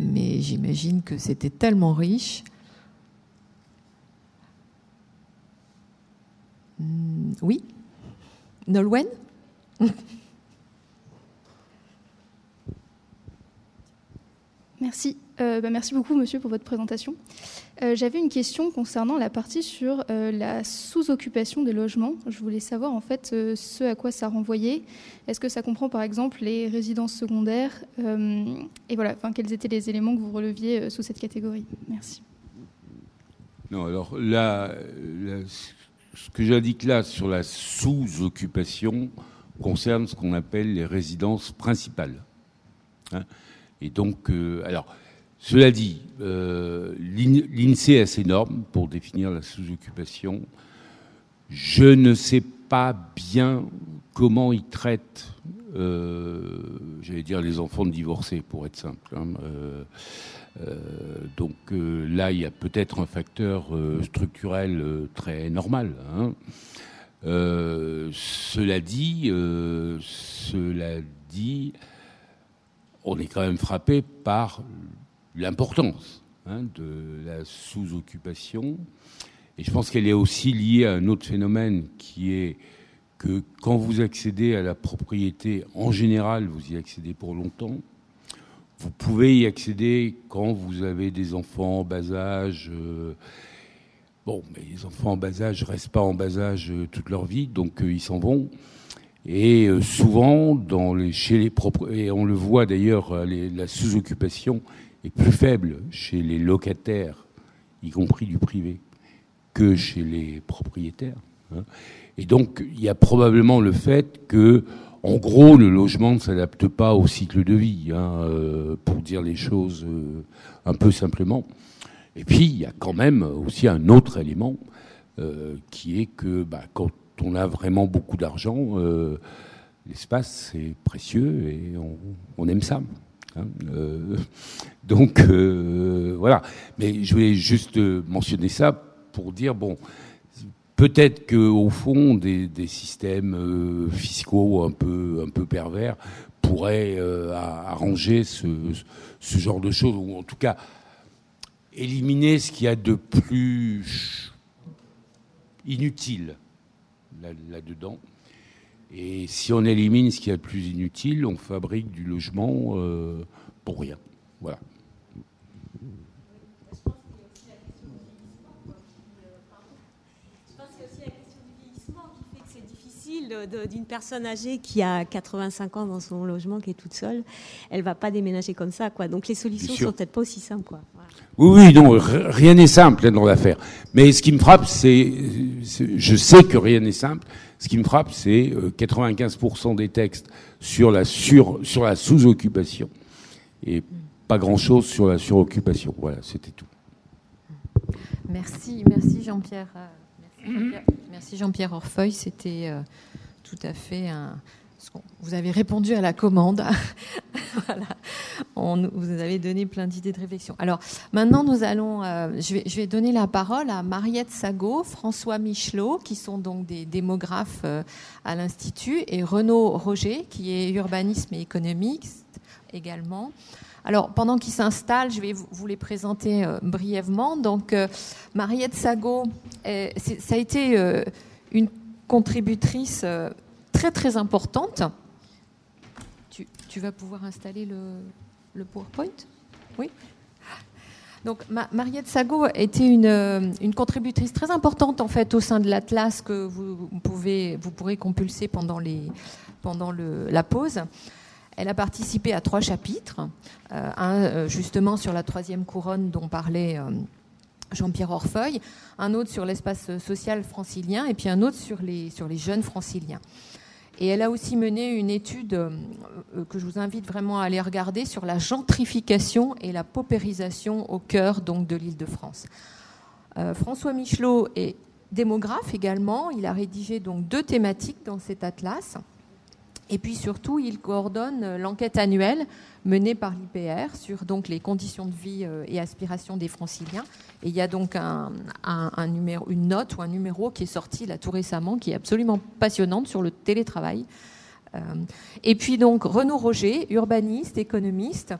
mais j'imagine que c'était tellement riche. Hmm, oui, Nolwenn? Merci. Euh, bah, merci beaucoup, monsieur, pour votre présentation. Euh, j'avais une question concernant la partie sur euh, la sous-occupation des logements. Je voulais savoir, en fait, ce à quoi ça renvoyait. Est-ce que ça comprend, par exemple, les résidences secondaires Et voilà, quels étaient les éléments que vous releviez sous cette catégorie? Merci. Non, alors là, ce que j'indique là sur la sous-occupation, concerne ce qu'on appelle les résidences principales. Hein. et donc, euh, alors, cela dit, euh, l'INSEE a ses normes pour définir la sous-occupation. Je ne sais pas bien comment ils traitent, euh, j'allais dire, les enfants de divorcés, pour être simple. Hein. donc là, il y a peut-être un facteur structurel très normal. Hein. Euh, cela dit, euh, cela dit, on est quand même frappé par l'importance hein, de la sous-occupation. Et je pense qu'elle est aussi liée à un autre phénomène qui est que quand vous accédez à la propriété, en général, vous y accédez pour longtemps. Vous pouvez y accéder quand vous avez des enfants en bas âge. Euh, Bon, les enfants en bas âge restent pas en bas âge euh, toute leur vie, donc euh, ils s'en vont. Et euh, souvent, chez les propres, et on le voit d'ailleurs, la sous-occupation est plus faible chez les locataires, y compris du privé, que chez les propriétaires. Hein. Et donc, il y a probablement le fait que, en gros, le logement ne s'adapte pas au cycle de vie, hein, pour dire les choses un peu simplement. Et puis, il y a quand même aussi un autre élément euh, qui est que bah, quand on a vraiment beaucoup d'argent, euh, l'espace c'est précieux et on, aime ça. Hein. Euh, donc voilà. Mais je voulais juste mentionner ça pour dire bon, peut-être qu'au fond des, des systèmes fiscaux un peu un peu pervers pourraient arranger ce, ce genre de choses ou en tout cas éliminer ce qu'il y a de plus inutile là-dedans. et si on élimine ce qu'il y a de plus inutile, on fabrique du logement euh, pour rien. Voilà. D'une personne âgée qui a 85 ans dans son logement, qui est toute seule, elle va pas déménager comme ça, quoi. Donc les solutions sont peut-être pas aussi simples, quoi. Oui, oui, non, rien n'est simple dans l'affaire. Mais ce qui me frappe, c'est, je sais que rien n'est simple. Ce qui me frappe, c'est 95% euh, des textes sur la sur sur la sous-occupation et pas grand-chose sur la suroccupation. Voilà, c'était tout. Merci, merci Jean-Pierre. Euh, merci Jean-Pierre Orfeuille. C'était euh, tout à fait. Vous avez répondu à la commande. vous avez donné plein d'idées de réflexion. Alors maintenant, nous allons. Euh, je, vais, donner la parole à Mariette Sago, François Michelot, qui sont donc des démographes euh, à l'Institut, et Renaud Roger, qui est urbanisme et économique également. Alors, pendant qu'ils s'installent, je vais vous les présenter brièvement. Donc, Mariette Sago, ça a été une contributrice très très importante. Tu, vas pouvoir installer le PowerPoint? Oui donc, Mariette Sago était une, une, contributrice très importante en fait au sein de l'Atlas que vous, pouvez, vous pourrez compulser pendant, les, pendant le, la pause. Elle a participé à trois chapitres, euh, un euh, justement sur la troisième couronne dont parlait euh, Jean-Pierre Orfeuille, un autre sur l'espace social francilien et puis un autre sur les, sur les jeunes franciliens. Et elle a aussi mené une étude euh, que je vous invite vraiment à aller regarder sur la gentrification et la paupérisation au cœur donc de l'Île-de-France. Euh, François Michelot est démographe également. Il a rédigé donc deux thématiques dans cet atlas. Et puis surtout, il coordonne l'enquête annuelle menée par l'IPR sur donc les conditions de vie euh, et aspirations des franciliens. Et il y a donc un, numéro, une note ou un numéro qui est sorti là tout récemment, qui est absolument passionnante sur le télétravail. Euh, et puis donc Renaud Roger, urbaniste, économiste,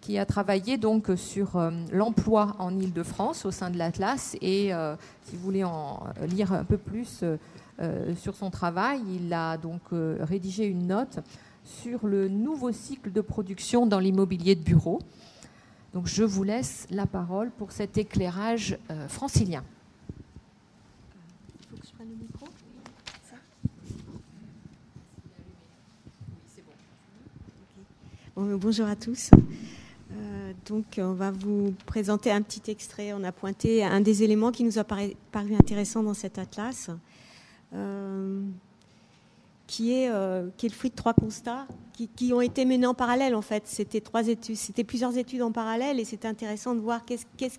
qui a travaillé donc sur euh, l'emploi en Île-de-France au sein de l'Atlas. Et si vous voulez en lire un peu plus sur son travail, il a donc rédigé une note sur le nouveau cycle de production dans l'immobilier de bureau. Donc je vous laisse la parole pour cet éclairage euh, francilien. Bonjour à tous. Euh, donc, on va vous présenter un petit extrait. On a pointé un des éléments qui nous a paru, intéressant dans cet atlas. Euh, qui est, euh, qui est le fruit de trois constats qui, ont été menés en parallèle en fait. C'était trois études, c'était plusieurs études en parallèle et c'était intéressant de voir qu'est-ce, qu'est-ce,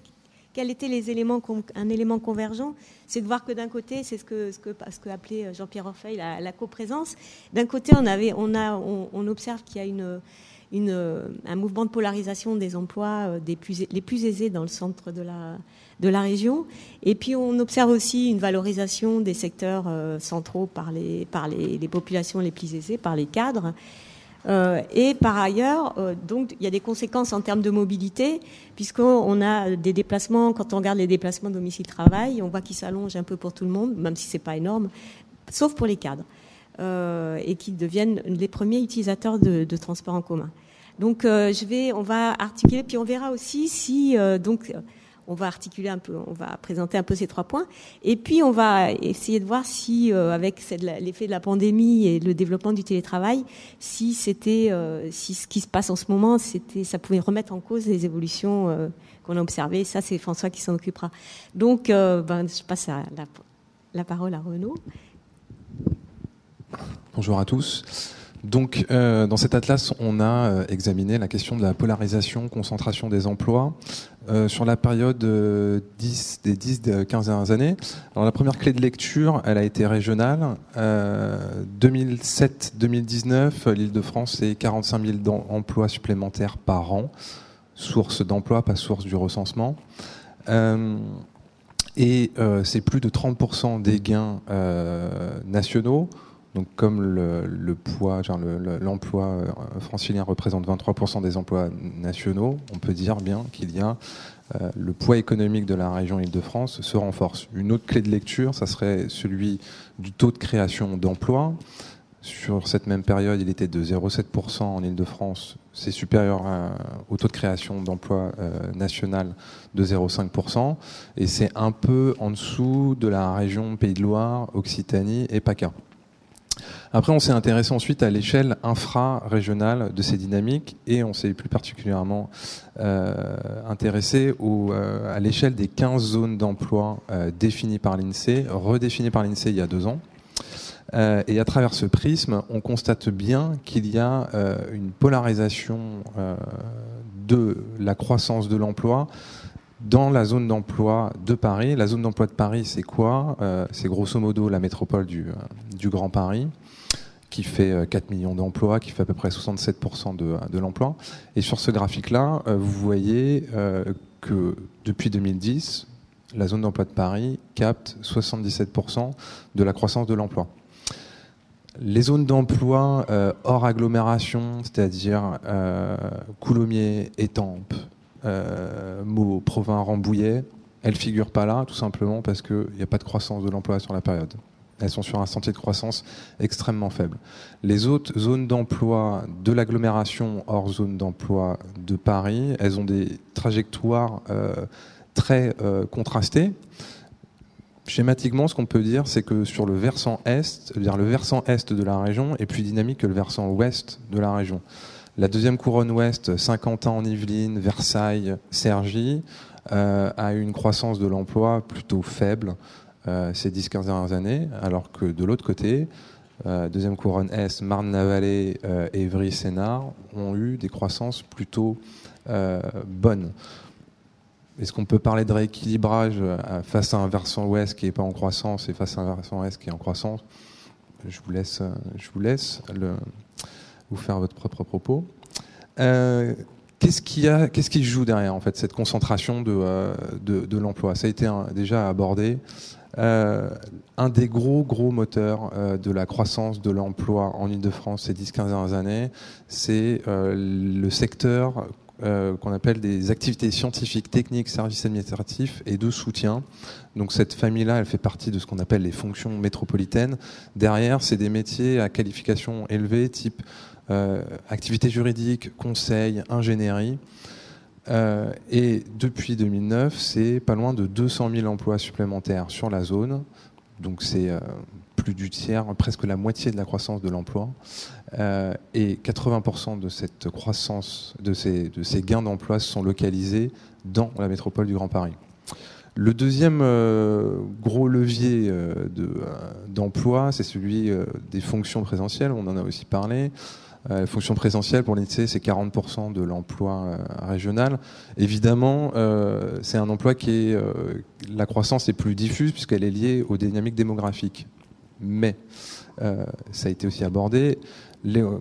quels étaient les éléments, un élément convergent. C'est de voir que d'un côté, c'est ce que, ce que, ce que appelait Jean-Pierre Orfeuille la, coprésence. D'un côté, on, avait, on, a, on observe qu'il y a une euh, un mouvement de polarisation des emplois euh, des plus, les plus aisés dans le centre de la, de la région. Et puis on observe aussi une valorisation des secteurs euh, centraux par, les, par les, populations les plus aisées, par les cadres. et par ailleurs, donc il y a des conséquences en termes de mobilité, puisqu'on a des déplacements. Quand on regarde les déplacements domicile-travail, on voit qu'ils s'allongent un peu pour tout le monde, même si c'est pas énorme, sauf pour les cadres, et qui deviennent les premiers utilisateurs de, de transports en commun. Donc euh, je vais, on va articuler, puis on verra aussi si euh, donc euh, on va articuler un peu, on va présenter un peu ces trois points, et puis on va essayer de voir si, avec l'effet de la pandémie et le développement du télétravail, si c'était, si ce qui se passe en ce moment, c'était, ça pouvait remettre en cause les évolutions qu'on a observées. Ça, c'est François qui s'en occupera. Donc, ben, je passe la, la parole à Renaud. Bonjour à tous. Donc, euh, dans cet atlas, on a euh, examiné la question de la polarisation, concentration des emplois euh, sur la période 10, des 10, 15 dernières années. Alors, la première clé de lecture, elle a été régionale. 2007-2019, l'Île-de-France, c'est 45 000 emplois supplémentaires par an. Source d'emploi, pas source du recensement. et c'est plus de 30% des gains nationaux. Donc, comme le, poids, l'emploi euh, francilien représente 23% des emplois nationaux, on peut dire bien qu'il y a euh, le poids économique de la région Île-de-France se renforce. Une autre clé de lecture, ça serait celui du taux de création d'emplois. Sur cette même période, il était de 0,7% en Île-de-France. C'est supérieur au taux de création d'emplois euh, national de 0,5%. Et c'est un peu en dessous de la région Pays de Loire, Occitanie et PACA. Après, on s'est intéressé ensuite à l'échelle infra-régionale de ces dynamiques et on s'est plus particulièrement euh, intéressé euh, à l'échelle des 15 zones d'emploi euh, définies par l'INSEE, redéfinies par l'INSEE il y a deux ans. et à travers ce prisme, on constate bien qu'il y a une polarisation de la croissance de l'emploi dans la zone d'emploi de Paris. La zone d'emploi de Paris, c'est quoi euh, C'est grosso modo la métropole du, euh, Grand Paris, qui fait 4 euh, millions d'emplois, qui fait à peu près 67% de, l'emploi. Et sur ce graphique-là, vous voyez que depuis 2010, la zone d'emploi de Paris capte 77% de la croissance de l'emploi. Les zones d'emploi hors agglomération, c'est-à-dire Coulommiers, Étampes, euh, Meaux, Provins, Rambouillet, elles figurent pas là, tout simplement parce qu'il n'y a pas de croissance de l'emploi sur la période. Elles sont sur un sentier de croissance extrêmement faible. Les autres zones d'emploi de l'agglomération hors zone d'emploi de Paris, elles ont des trajectoires euh, très euh, contrastées. Schématiquement, ce qu'on peut dire, c'est que sur le versant est, dire le versant est de la région est plus dynamique que le versant ouest de la région. La deuxième couronne ouest, Saint-Quentin en Yvelines, Versailles, Cergy, euh, a eu une croissance de l'emploi plutôt faible euh, ces 10-15 dernières années, alors que de l'autre côté, euh, deuxième couronne est, Marne-la-Vallée, euh, Évry, Sénart ont eu des croissances plutôt bonnes. Est-ce qu'on peut parler de rééquilibrage face à un versant ouest qui n'est pas en croissance et face à un versant est qui est en croissance? Je vous laisse, je vous, laisse le, vous faire votre propre propos. Euh, Qu'est-ce qui, joue derrière en fait cette concentration de, euh, l'emploi? Ça a été déjà abordé. Euh, un des gros gros moteurs de la croissance de l'emploi en Ile-de-France ces 10-15 dernières années, c'est le secteur qu'on appelle des activités scientifiques, techniques, services administratifs et de soutien. Donc cette famille-là, elle fait partie de ce qu'on appelle les fonctions métropolitaines. Derrière, c'est des métiers à qualification élevée, type activité juridique, conseil, ingénierie. Euh, et depuis 2009, c'est pas loin de 200 000 emplois supplémentaires sur la zone. Donc c'est euh, plus du tiers, presque la moitié de la croissance de l'emploi. Euh, et 80% de cette croissance, de ces, gains d'emploi sont localisés dans la métropole du Grand Paris. Le deuxième euh, gros levier euh, de, euh, d'emploi, c'est celui euh, des fonctions présentielles. On en a aussi parlé. Euh, les fonctions présentielles pour l'INSEE, c'est 40% de l'emploi euh, régional. Évidemment, euh, c'est un emploi qui est la croissance est plus diffuse puisqu'elle est liée aux dynamiques démographiques. Mais ça a été aussi abordé.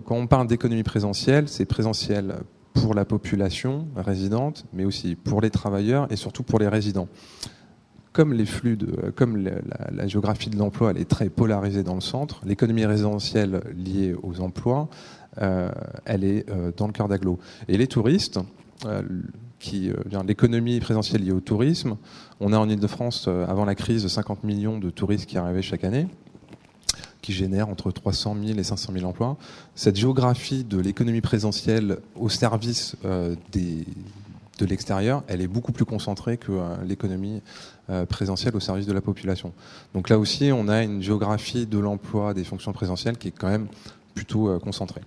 Quand on parle d'économie présentielle, c'est présentiel pour la population résidente, mais aussi pour les travailleurs et surtout pour les résidents. Comme les flux de, comme la, la- la géographie de l'emploi, est très polarisée dans le centre. L'économie résidentielle liée aux emplois, elle est euh, dans le cœur d'agglo. Et les touristes, euh, qui, euh, l'économie présentielle liée au tourisme, on a en Ile-de-France, euh, avant la crise, 50 millions de touristes qui arrivaient chaque année qui génèrent entre 300 000 et 500 000 emplois. Cette géographie de l'économie présentielle au service euh, de l'extérieur, elle est beaucoup plus concentrée que euh, l'économie euh, présentielle au service de la population. Donc là aussi, on a une géographie de l'emploi des fonctions présentielles qui est quand même plutôt euh, concentrée.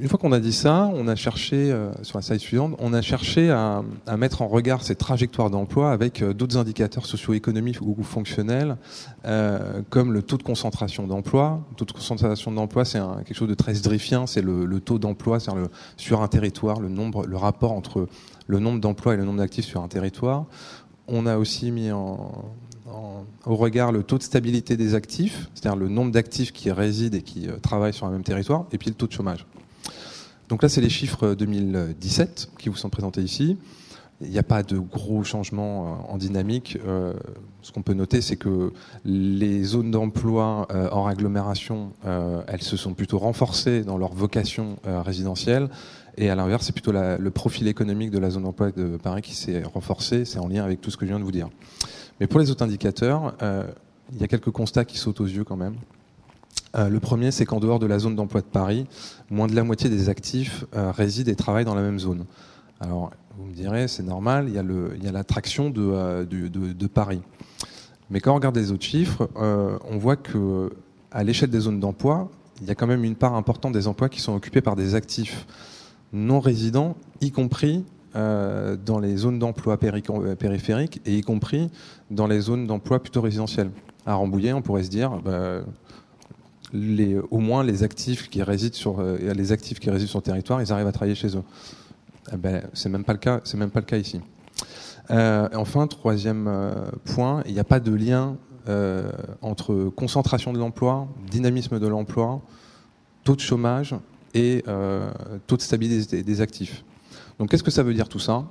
Une fois qu'on a dit ça, on a cherché, euh, sur la slide suivante, on a cherché à, mettre en regard ces trajectoires d'emploi avec euh, d'autres indicateurs socio-économiques ou, fonctionnels, euh, comme le taux de concentration d'emploi. Le taux de concentration d'emploi, c'est quelque chose de très zdriffien, c'est le, taux d'emploi sur un territoire, le, nombre, le rapport entre le nombre d'emplois et le nombre d'actifs sur un territoire. On a aussi mis en, au regard le taux de stabilité des actifs, c'est-à-dire le nombre d'actifs qui résident et qui travaillent sur un même territoire, et puis le taux de chômage. Donc là, c'est les chiffres 2017 qui vous sont présentés ici. Il n'y a pas de gros changements euh, en dynamique. Euh, ce qu'on peut noter, c'est que les zones d'emploi euh, hors agglomération, euh, elles se sont plutôt renforcées dans leur vocation euh, résidentielle. Et à l'inverse, c'est plutôt le profil économique de la zone d'emploi de Paris qui s'est renforcé. C'est en lien avec tout ce que je viens de vous dire. Mais pour les autres indicateurs, euh, il y a quelques constats qui sautent aux yeux quand même. Euh, le premier, c'est qu'en dehors de la zone d'emploi de Paris, moins de la moitié des actifs euh, résident et travaillent dans la même zone. Alors, vous me direz, c'est normal, il y a l'attraction de, euh, de, Paris. Mais quand on regarde les autres chiffres, on voit que à l'échelle des zones d'emploi, il y a quand même une part importante des emplois qui sont occupés par des actifs non résidents, y compris dans les zones d'emploi péri- périphériques et y compris dans les zones d'emploi plutôt résidentielles. À Rambouillet, on pourrait se dire, bah, les, au moins les actifs qui résident sur euh, les actifs qui résident sur le territoire, ils arrivent à travailler chez eux. Eh ben, c'est même pas le cas. Ici. Euh, enfin, troisième euh, point, il n'y a pas de lien entre concentration de l'emploi, dynamisme de l'emploi, taux de chômage et taux de stabilité des actifs. Donc, qu'est-ce que ça veut dire tout ça?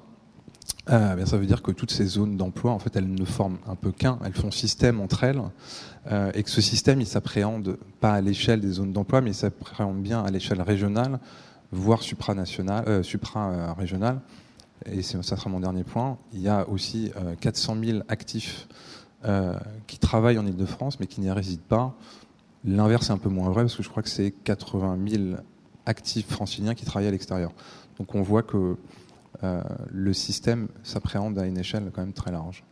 Euh, bien, Ça veut dire que toutes ces zones d'emploi, en fait, elles ne forment un peu qu'un, elles font système entre elles, euh, et que ce système, il s'appréhende pas à l'échelle des zones d'emploi, mais il s'appréhende bien à l'échelle régionale, voire supranationale, euh, supra-régionale. Et ça sera mon dernier point. Il y a aussi 400 000 actifs qui travaillent en Ile-de-France, mais qui n'y résident pas. L'inverse est un peu moins vrai, parce que je crois que c'est 80 000 actifs franciliens qui travaillent à l'extérieur. Donc on voit que euh, le système s'appréhende à une échelle quand même très large.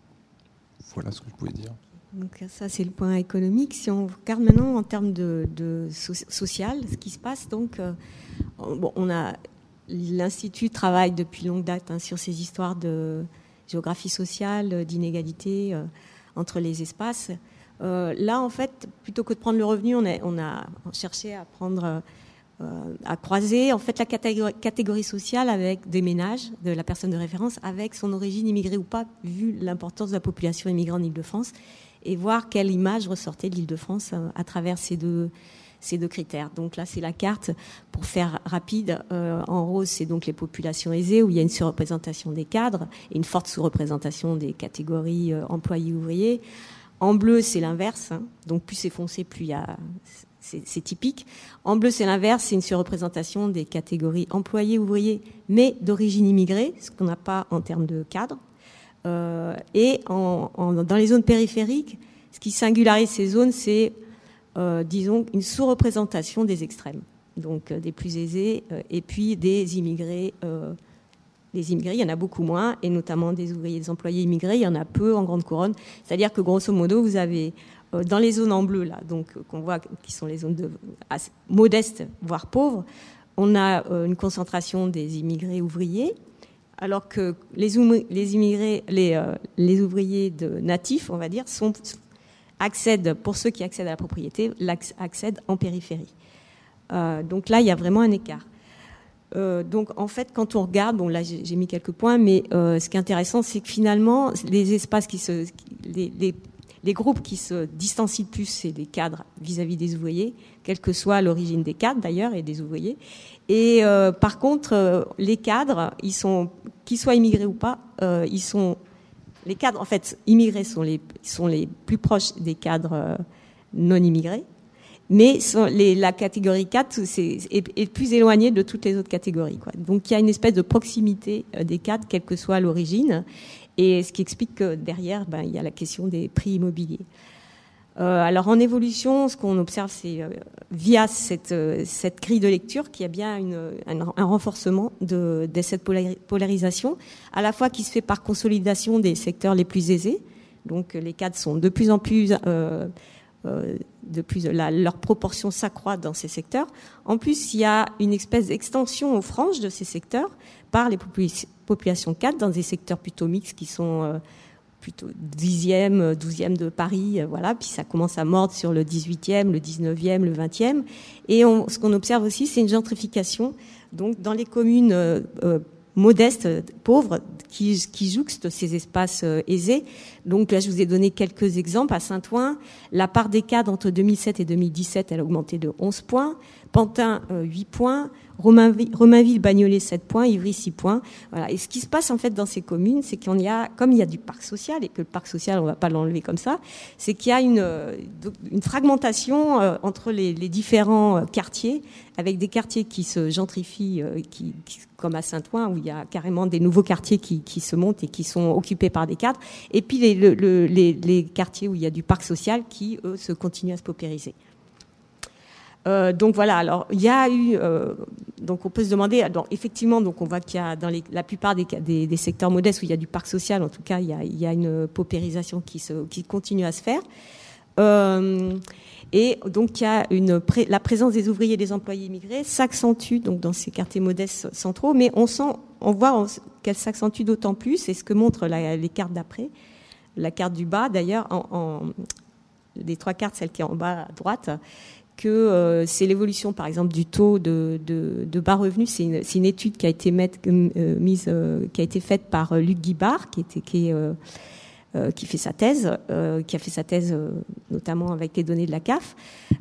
Voilà ce que je pouvais dire. Donc ça c'est le point économique. Si on regarde maintenant en termes de, social, ce qui se passe, donc euh, bon, on a l'institut travaille depuis longue date hein, sur ces histoires de géographie sociale, d'inégalité euh, entre les espaces. là, en fait, plutôt que de prendre le revenu, on a, cherché à prendre à croiser en fait la catégorie, sociale avec des ménages de la personne de référence avec son origine immigrée ou pas, vu l'importance de la population immigrée en Ile-de-France, et voir quelle image ressortait de l'Île-de-France euh, à travers ces deux, ces deux critères. Donc là, c'est la carte pour faire rapide. Euh, en rose, c'est donc les populations aisées où il y a une surreprésentation des cadres et une forte sous-représentation des catégories employés ouvriers. En bleu, c'est l'inverse. Hein. Donc plus c'est foncé, plus il y a c'est typique. En bleu, c'est l'inverse, c'est une surreprésentation des catégories employés, ouvriers, mais d'origine immigrée, ce qu'on n'a pas en termes de cadre. Euh, et dans les zones périphériques, ce qui singularise ces zones, c'est, euh, disons, une sous-représentation des extrêmes, donc euh, des plus aisés, et puis des immigrés. les immigrés, il y en a beaucoup moins, et notamment des ouvriers, des employés immigrés, il y en a peu en grande couronne. C'est-à-dire que grosso modo, vous avez dans les zones en bleu, là, donc euh, qu'on voit qui sont les zones de, modestes, voire pauvres, on a euh, une concentration des immigrés ouvriers, alors que les, immigrés, les, ouvriers de natifs, on va dire, accèdent, pour ceux qui accèdent à la propriété, accèdent en périphérie. donc là, il y a vraiment un écart. donc en fait, quand on regarde, bon là j'ai mis quelques points, mais ce qui est intéressant, c'est que finalement, les espaces qui se, groupes qui se distancient plus, c'est les cadres vis-à-vis des ouvriers, quelle que soit l'origine des cadres d'ailleurs et des ouvriers. Et euh, par contre, euh, les cadres, ils sont, qu'ils soient immigrés ou pas, euh, ils sont les cadres, en fait, immigrés sont les, sont les plus proches des cadres non immigrés, mais la catégorie 4 est, plus éloignée de toutes les autres catégories. Donc il y a une espèce de proximité des cadres, quelle que soit l'origine. Et ce qui explique que derrière, ben, il y a la question des prix immobiliers. Euh, alors en évolution, ce qu'on observe, c'est euh, via cette, euh, grille de lecture qu'il y a bien un, renforcement de, de, cette polarisation, à la fois qui se fait par consolidation des secteurs les plus aisés. Donc les cadres sont de plus en plus euh, de plus, la, leur proportion s'accroît dans ces secteurs. En plus, il y a une espèce d'extension aux franges de ces secteurs par les populations cadres dans des secteurs plutôt mixtes qui sont euh, plutôt 10e, 12e de Paris, euh, voilà, puis ça commence à mordre sur le 18e, le 19e, le 20e. Et ce qu'on observe aussi, c'est une gentrification. Donc, dans les communes modestes, pauvres, qui, qui jouxtent ces espaces euh, aisés. Donc là, je vous ai donné quelques exemples. À Saint-Ouen, la part des cadres entre 2007 et 2017, elle a augmenté de 11 points. Pantin, 8 euh, points. Romainville, Bagnolet, 7 points. Ivry, 6 points. Voilà. Et ce qui se passe en fait dans ces communes, c'est qu'il y a, comme il y a du parc social et que le parc social, on va pas l'enlever comme ça, c'est qu'il y a une, euh, fragmentation entre les, les, différents quartiers, avec des quartiers qui se gentrifient, qui, comme à Saint-Ouen, où il y a carrément des nouveaux quartiers qui, se montent et qui sont occupés par des cadres, et puis les, quartiers où il y a du parc social qui, eux, se continuent à se paupériser. Euh, donc voilà, alors il y a eu, euh, donc on peut se demander, effectivement, donc on voit qu'il y a dans la plupart des, secteurs modestes où il y a du parc social, en tout cas, il y a, une paupérisation qui, continue à se faire. Euh, et donc, il y a la présence des ouvriers et des employés immigrés s'accentue donc dans ces quartiers modestes centraux, mais on sent, on voit qu'elle s'accentue d'autant plus, et ce que montrent les cartes d'après, la carte du bas d'ailleurs, les trois cartes, celle qui est en bas à droite, que euh, c'est l'évolution, par exemple, du taux de, de, bas revenus. C'est une, une, étude qui a été euh, mise, qui a été faite par Luc Guibard, qui était qui est qui fait sa thèse, qui a fait sa thèse notamment avec les données de la CAF.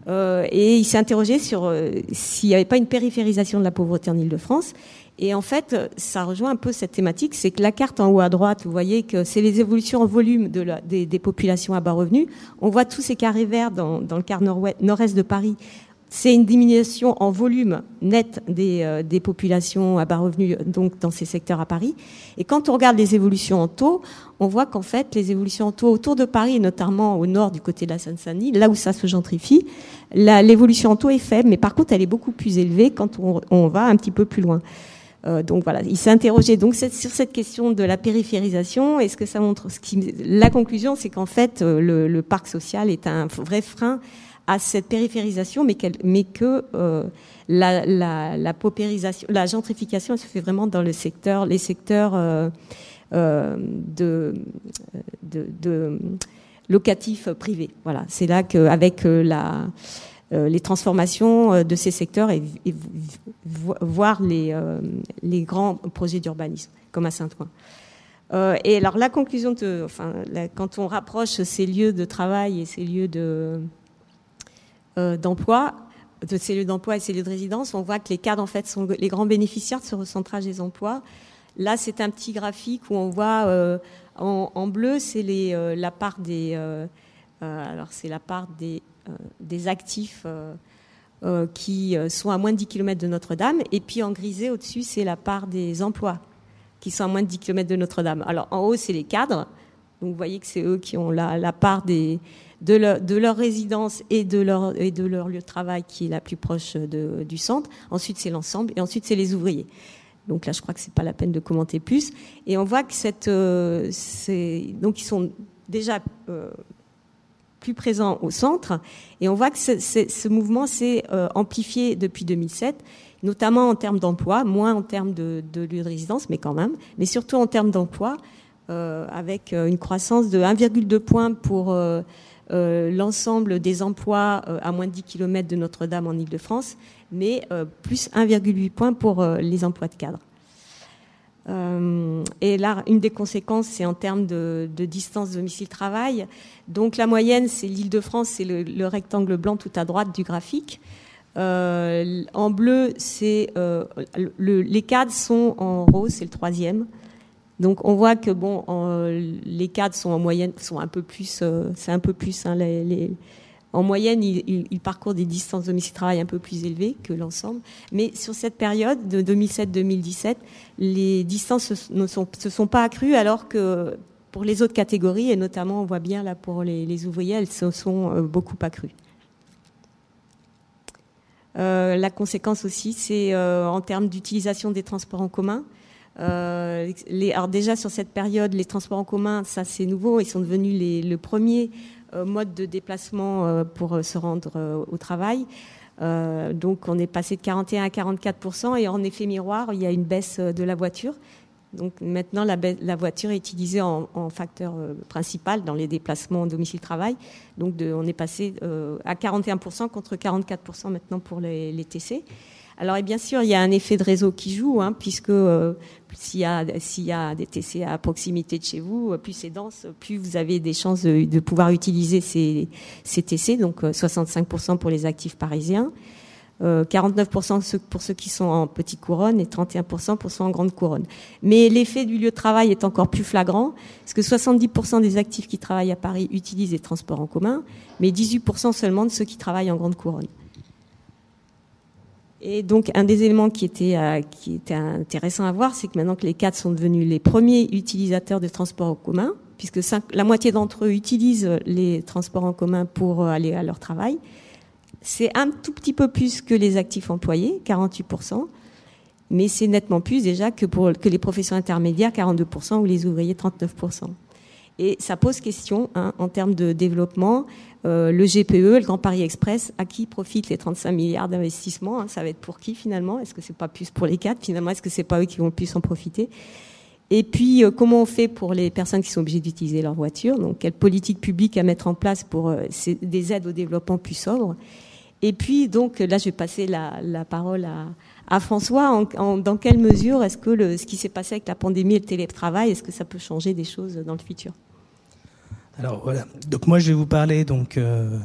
et il s'est interrogé sur s'il n'y avait pas une périphérisation de la pauvreté en Ile-de-France. Et en fait, ça rejoint un peu cette thématique, c'est que la carte en haut à droite, vous voyez que c'est les évolutions en volume des, populations à bas revenus. On voit tous ces carrés verts dans, le quart nord-est de Paris. C'est une diminution en volume net des, euh, populations à bas revenus, donc dans ces secteurs à Paris. Et quand on regarde les évolutions en taux, on voit qu'en fait, les évolutions en taux autour de Paris, notamment au nord du côté de la Seine-Saint-Denis, là où ça se gentrifie, l'évolution en taux est faible, mais par contre, elle est beaucoup plus élevée quand on va un petit peu plus loin. Euh, donc voilà, il s'est interrogé donc sur cette question de la périphérisation. Et ce que ça montre, ce qui, la conclusion, c'est qu'en fait, euh, le, parc social est un vrai frein à cette périphérisation, mais, que euh, la, la, paupérisation, la gentrification, elle se fait vraiment dans le secteur, les secteurs de, locatifs privés. Voilà, c'est là qu'avec la les transformations euh, de ces secteurs et, voir les, euh, les, grands projets d'urbanisme, comme à Saint-Ouen. et alors la conclusion, de, enfin, quand on rapproche ces lieux de travail et ces lieux de, d'emploi, de ces lieux d'emploi et ces lieux de résidence, on voit que les cadres en fait sont les grands bénéficiaires de ce recentrage des emplois. Là, c'est un petit graphique où on voit en, bleu, c'est la part des, alors c'est la part des euh, des actifs euh, euh, qui sont à moins de 10 km de Notre-Dame. Et puis en grisé, au-dessus, c'est la part des emplois qui sont à moins de 10 km de Notre-Dame. Alors en haut, c'est les cadres. Donc vous voyez que c'est eux qui ont la, part des, de, leur, de, leur, résidence et de leur, et de leur lieu de travail qui est la plus proche de, du centre. Ensuite, c'est l'ensemble. Et ensuite, c'est les ouvriers. Donc là, je crois que c'est pas la peine de commenter plus. Et on voit que cette, euh, donc ils sont déjà euh, plus présent au centre. Et on voit que ce, mouvement s'est euh, amplifié depuis 2007, notamment en termes d'emploi, moins en termes de, lieu de résidence, mais quand même, mais surtout en termes d'emploi, euh, avec euh, une croissance de 1,2 points pour l'ensemble des emplois à moins de 10 km de Notre-Dame en Ile-de-France, mais plus 1,8 points pour les emplois de cadre. Euh, et là, une des conséquences, c'est en termes de, de distance domicile-travail. Donc la moyenne, c'est l'Île-de-France, c'est le, le, rectangle blanc tout à droite du graphique. Euh, en bleu, c'est euh, le, les cadres sont en rose, c'est le troisième. Donc on voit que bon, les cadres sont en moyenne, sont un peu plus, c'est un peu plus hein, les en moyenne, ils, parcourent des distances domicile-travail un peu plus élevées que l'ensemble. Mais sur cette période de 2007-2017, les distances ne se sont pas accrues alors que pour les autres catégories, et notamment on voit bien là pour les, ouvriers, elles se sont euh, beaucoup accrues. Euh, la conséquence aussi, c'est euh, en termes d'utilisation des transports en commun. Alors déjà sur cette période, les transports en commun, ça c'est nouveau, ils sont devenus les, le premier mode de déplacement euh, pour euh, se rendre au travail. donc on est passé de 41 à 44% et en effet miroir, il y a une baisse de la voiture. Donc maintenant, la, voiture est utilisée en, facteur euh, principal dans les déplacements domicile-travail. Donc on est passé euh, à 41% contre 44% maintenant pour les, TC. Alors et bien sûr, il y a un effet de réseau qui joue, hein, puisque euh, s'il y, a, des TC à proximité de chez vous, euh, plus c'est dense, plus vous avez des chances de, pouvoir utiliser ces, ces TC, donc 65% euh, pour les actifs parisiens. 49% pour ceux qui sont en petite couronne et 31% pour ceux en grande couronne. Mais l'effet du lieu de travail est encore plus flagrant, parce que 70% des actifs qui travaillent à Paris utilisent les transports en commun, mais 18% seulement de ceux qui travaillent en grande couronne. Et donc, un des éléments qui était, euh, qui était intéressant à voir, c'est que maintenant que les cadres sont devenus les premiers utilisateurs des transports en commun, puisque 5, la moitié d'entre eux utilisent les transports en commun pour aller à leur travail, c'est un tout petit peu plus que les actifs employés, 48%, mais c'est nettement plus déjà que pour que les professions intermédiaires, 42%, ou les ouvriers, 39%. Et ça pose question hein, en termes de développement. Euh, le GPE, le Grand Paris Express, à qui profitent les 35 milliards d'investissements hein, Ça va être pour qui finalement? Est-ce que c'est pas plus pour les quatre finalement? Est-ce que c'est pas eux qui vont le plus en profiter? Et puis, euh, comment on fait pour les personnes qui sont obligées d'utiliser leur voiture? Donc, quelle politique publique à mettre en place pour euh, des aides au développement plus sobre Et puis, donc, là, je vais passer la, parole à, François. Dans quelle mesure est-ce que ce qui s'est passé avec la pandémie et le télétravail, est-ce que ça peut changer des choses dans le futur? Alors voilà. Donc moi je vais vous parler donc euh,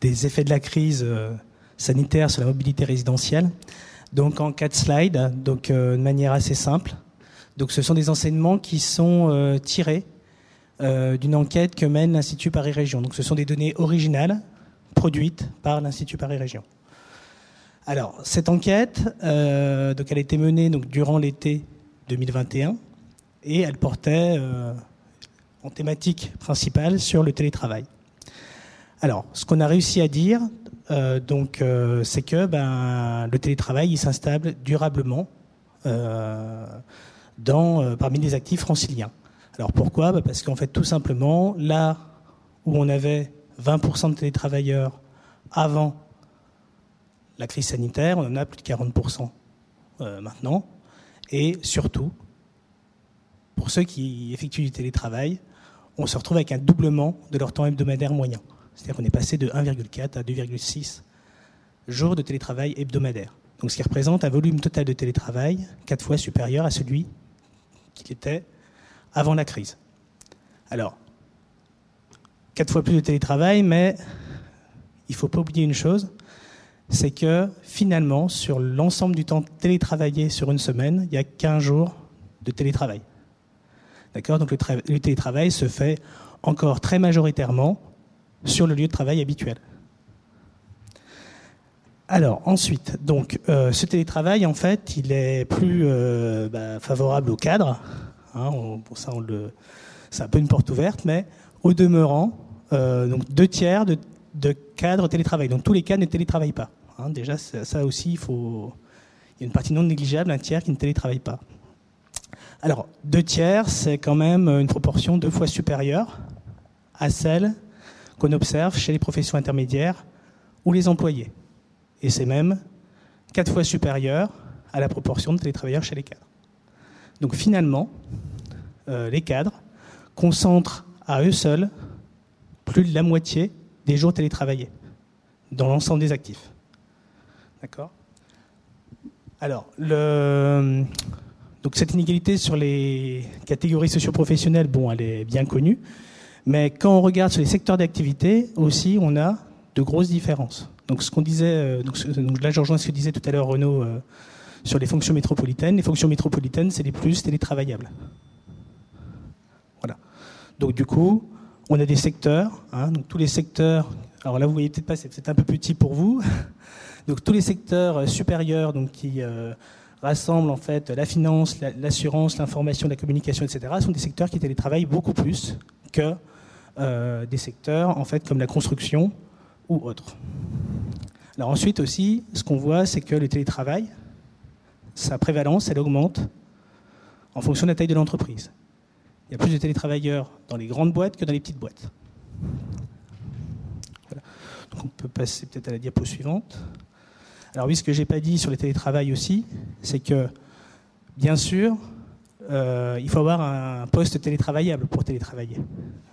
des effets de la crise euh, sanitaire sur la mobilité résidentielle. Donc en quatre slides, donc euh, de manière assez simple. Donc ce sont des enseignements qui sont tirés d'une enquête que mène l'Institut Paris Région. Donc ce sont des données originales produites par l'Institut Paris Région. Alors cette enquête, donc elle a été menée donc durant l'été 2021 et elle portait en thématique principale sur le télétravail. Alors, ce qu'on a réussi à dire, euh, donc, euh, c'est que ben, le télétravail il s'installe durablement euh, parmi les actifs franciliens. Alors pourquoi? Ben, Parce qu'en fait, tout simplement, là où on avait 20% de télétravailleurs avant la crise sanitaire, on en a plus de 40% maintenant. Et surtout, pour ceux qui effectuent du télétravail, on se retrouve avec un doublement de leur temps hebdomadaire moyen. C'est-à-dire qu'on est passé de 1,4 à 2,6 jours de télétravail hebdomadaire. Donc ce qui représente un volume total de télétravail quatre fois supérieur à celui qu'il était avant la crise. Alors, quatre fois plus de télétravail, mais il ne faut pas oublier une chose, c'est que finalement, sur l'ensemble du temps télétravaillé sur une semaine, il y a 15 jours de télétravail. D'accord Donc le, télétravail se fait encore très majoritairement sur le lieu de travail habituel. Alors ensuite, donc euh, ce télétravail en fait, il est plus euh, bah, favorable au cadre. Hein, pour ça, le, c'est un peu une porte ouverte, mais au demeurant, euh, donc deux tiers de, cadres télétravail. Donc tous les cadres ne télétravaillent pas. Hein. déjà, ça aussi, il faut, il y a une partie non négligeable, un tiers qui ne télétravaille pas. Alors, deux tiers, c'est quand même une proportion deux fois supérieure à celle qu'on observe chez les professions intermédiaires ou les employés. Et c'est même quatre fois supérieur à la proportion de télétravailleurs chez les cadres. Donc finalement, euh, les cadres concentrent à eux seuls plus de la moitié des jours télétravaillés dans l'ensemble des actifs. D'accord? Alors, le, donc cette inégalité sur les catégories socioprofessionnelles, bon, elle est bien connue, mais quand on regarde sur les secteurs d'activité aussi, on a de grosses différences. Donc ce qu'on disait, euh, donc, là je rejoins ce que disait tout à l'heure Renaud euh, sur les fonctions métropolitaines. Les fonctions métropolitaines, c'est les plus télétravaillables. Voilà. Donc du coup, on a des secteurs, hein, donc tous les secteurs. Alors là, vous voyez peut-être pas, c'est peut-être un peu petit pour vous. Donc tous les secteurs euh, supérieurs, donc qui rassemble en fait la finance, l'assurance, l'information, la communication, etc., sont des secteurs qui télétravaillent beaucoup plus que euh, des secteurs en fait comme la construction ou autres. Alors ensuite aussi, ce qu'on voit, c'est que le télétravail, sa prévalence, elle augmente en fonction de la taille de l'entreprise. Il y a plus de télétravailleurs dans les grandes boîtes que dans les petites boîtes. Donc on peut passer peut-être à la diapo suivante. Alors oui, ce que j'ai pas dit sur le télétravail aussi, c'est que bien sûr, euh, il faut avoir un poste télétravaillable pour télétravailler.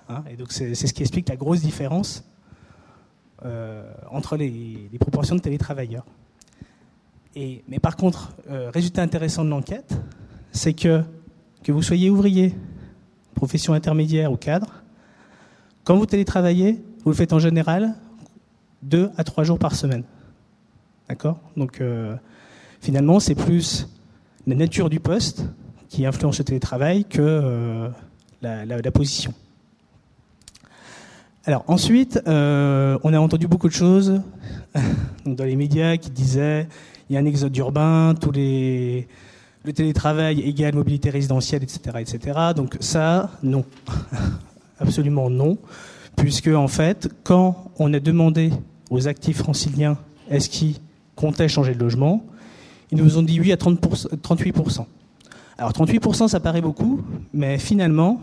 Hein. et donc c'est ce qui explique la grosse différence euh, entre les, proportions de télétravailleurs. Et, mais par contre, euh, résultat intéressant de l'enquête, c'est que que vous soyez ouvrier, profession intermédiaire ou cadre, quand vous télétravaillez, vous le faites en général deux à trois jours par semaine. D'accord? Donc, euh, finalement, c'est plus la nature du poste qui influence le télétravail que euh, la, position. Alors ensuite, euh, on a entendu beaucoup de choses dans les médias qui disaient il y a un exode urbain, tous le télétravail égale mobilité résidentielle, etc., etc. Donc ça, non, absolument non, puisque en fait, quand on a demandé aux actifs franciliens est-ce qu'ils comptaient changer de logement. Ils nous ont dit oui à 38%. Alors 38%, ça paraît beaucoup, mais finalement,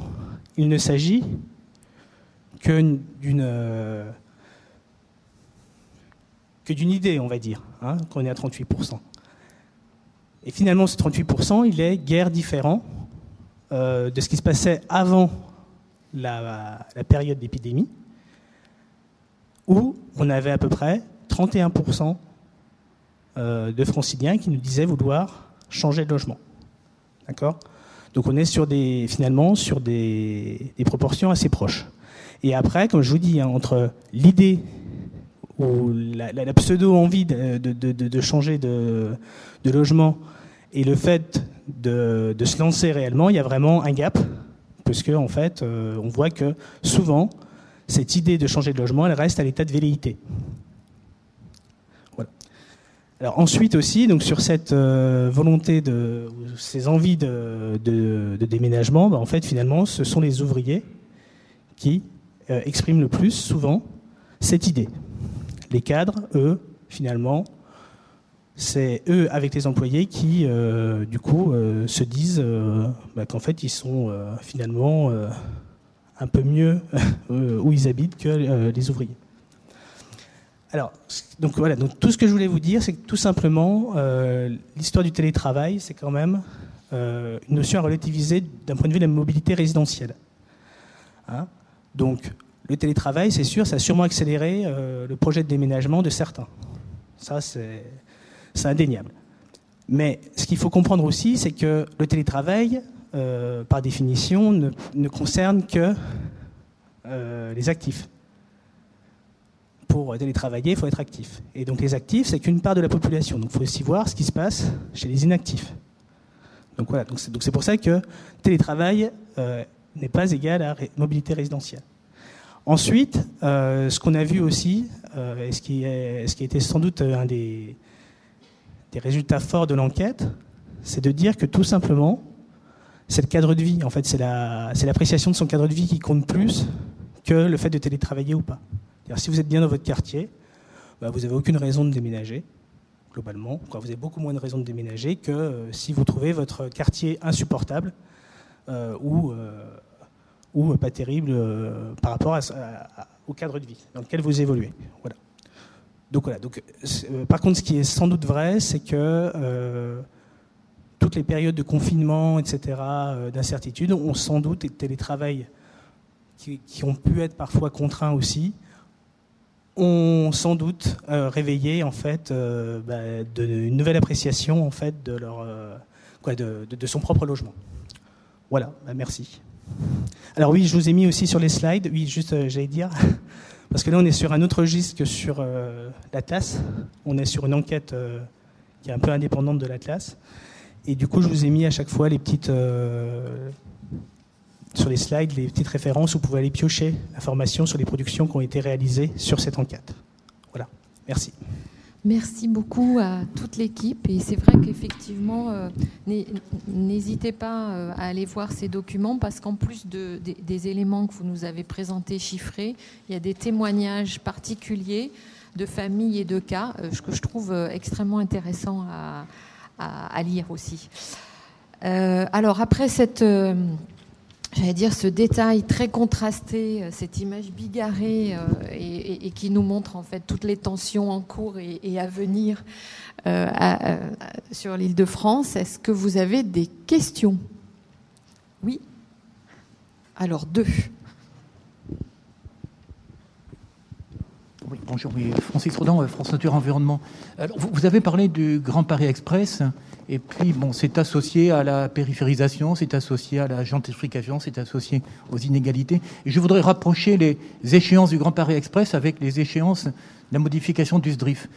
il ne s'agit que d'une euh, que d'une idée, on va dire, hein, qu'on est à 38%. Et finalement, ce 38%, il est guère différent euh, de ce qui se passait avant la, période d'épidémie, où on avait à peu près 31% euh, de franciliens qui nous disaient vouloir changer de logement. D'accord? Donc on est des, finalement sur des, proportions assez proches. Et après, comme je vous dis, hein, entre l'idée ou la, pseudo-envie de, changer de, logement et le fait de, se lancer réellement, il y a vraiment un gap, parce qu'en en fait, euh, on voit que souvent, cette idée de changer de logement, elle reste à l'état de velléité. Alors ensuite aussi, donc sur cette euh, volonté de, ces envies de, déménagement, bah, en fait, finalement, ce sont les ouvriers qui euh, expriment le plus souvent cette idée. Les cadres, eux, finalement, c'est eux avec les employés qui, euh, du coup, se disent bah, qu'en fait, ils sont finalement un peu mieux où ils habitent que les ouvriers. Alors, donc voilà, donc tout ce que je voulais vous dire, c'est que tout simplement, l'histoire du télétravail, c'est quand même une notion à relativiser d'un point de vue de la mobilité résidentielle. Hein? Donc, le télétravail, c'est sûr, ça a sûrement accéléré euh, le projet de déménagement de certains. Ça, c'est indéniable. Mais ce qu'il faut comprendre aussi, c'est que le télétravail, euh, par définition, ne, concerne que euh, les actifs. Pour télétravailler, il faut être actif. Et donc les actifs, c'est qu'une part de la population. Donc il faut aussi voir ce qui se passe chez les inactifs. Donc voilà, donc c'est pour ça que télétravail n'est pas égal à mobilité résidentielle. Ensuite, euh, ce qu'on a vu aussi, euh, et ce qui, est, ce qui était sans doute un des, des résultats forts de l'enquête, c'est de dire que tout simplement, c'est le cadre de vie. En fait, c'est l'appréciation de son cadre de vie qui compte plus que le fait de télétravailler ou pas. Si vous êtes bien dans votre quartier, bah, vous n'avez aucune raison de déménager, globalement. Vous avez beaucoup moins de raisons de déménager que euh, si vous trouvez votre quartier insupportable ou ou pas terrible euh, par rapport au cadre de vie dans lequel vous évoluez. Voilà. Donc voilà. Euh, par contre, ce qui est sans doute vrai, c'est que euh, toutes les périodes de confinement, etc., d'incertitude, ont sans doute et de télétravail qui, ont pu être parfois contraints aussi, ont sans doute réveillé en fait bah, une nouvelle appréciation en fait de leur quoi, de, de, son propre logement. Voilà. Bah, merci. Alors oui, je vous ai mis aussi sur les slides, oui, juste euh, j'allais dire, parce que là on est sur un autre registre que sur euh, l'Atlas, on est sur une enquête euh, qui est un peu indépendante de l'Atlas, et du coup je vous ai mis à chaque fois les petites, sur les slides, les petites références où vous pouvez aller piocher l'information sur les productions qui ont été réalisées sur cette enquête. Voilà, merci. Merci beaucoup à toute l'équipe. Et c'est vrai qu'effectivement, euh, n'hésitez pas euh, à aller voir ces documents parce qu'en plus de, des éléments que vous nous avez présentés chiffrés, il y a des témoignages particuliers de familles et de cas euh, que je trouve extrêmement intéressants à, à lire aussi. alors après cette j'allais dire, ce détail très contrasté, euh, cette image bigarrée euh, et, qui nous montre en fait toutes les tensions en cours et, à venir euh, sur l'île de France. Est-ce que vous avez des questions? Oui? Alors deux. Oui, bonjour, Francis Rodan, France Nature Environnement. vous, avez parlé du Grand Paris Express. Et puis, bon, c'est associé à la périphérisation, c'est associé à la gentrification, c'est associé aux inégalités. Et je voudrais rapprocher les échéances du Grand Paris Express avec les échéances de la modification du SDRIF.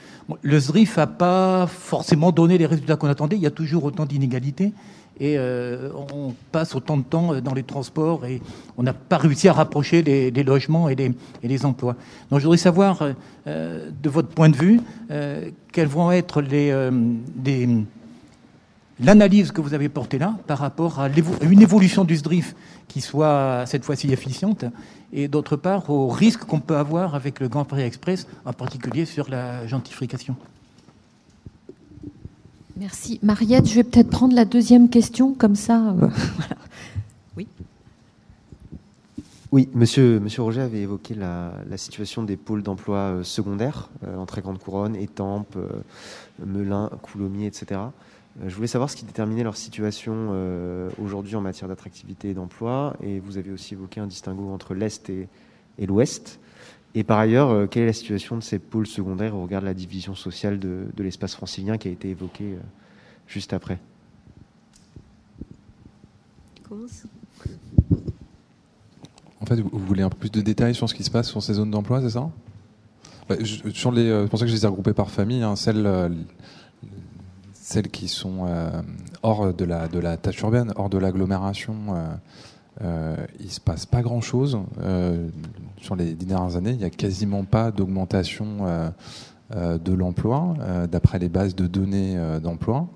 le SDRIF n'a pas forcément donné les résultats qu'on attendait. Il y a toujours autant d'inégalités. Et euh, on passe autant de temps dans les transports et on n'a pas réussi à rapprocher les, logements et les, et emplois. Donc je voudrais savoir, euh, de votre point de vue, euh, quels vont être l'analyse que vous avez portée là par rapport à une évolution du SDRIF qui soit cette fois-ci efficiente et d'autre part au risque qu'on peut avoir avec le Grand Paris Express, en particulier sur la gentrification? Merci. Mariette, je vais peut-être prendre la deuxième question, comme ça. Euh, oui. Oui, monsieur, Roger avait évoqué la, situation des pôles d'emploi euh, secondaires euh, en très grande couronne, Étampes, Melun, Coulommiers, etc. Je voulais savoir ce qui déterminait leur situation aujourd'hui en matière d'attractivité et d'emploi. Et vous avez aussi évoqué un distinguo entre l'Est et, l'Ouest. Et par ailleurs, euh, quelle est la situation de ces pôles secondaires au regard de la division sociale de, l'espace francilien qui a été évoquée juste après? Fait, vous voulez un peu plus de détails sur ce qui se passe sur ces zones d'emploi, c'est ça? Bah, je, sur les, C'est pour ça que je les ai regroupées par famille. Hein, celles, celles qui sont hors de la, de la tâche urbaine, hors de l'agglomération, euh, il se passe pas grand-chose. sur les dernières années, il n'y a quasiment pas d'augmentation euh, de l'emploi, euh, d'après les bases de données euh, d'emploi.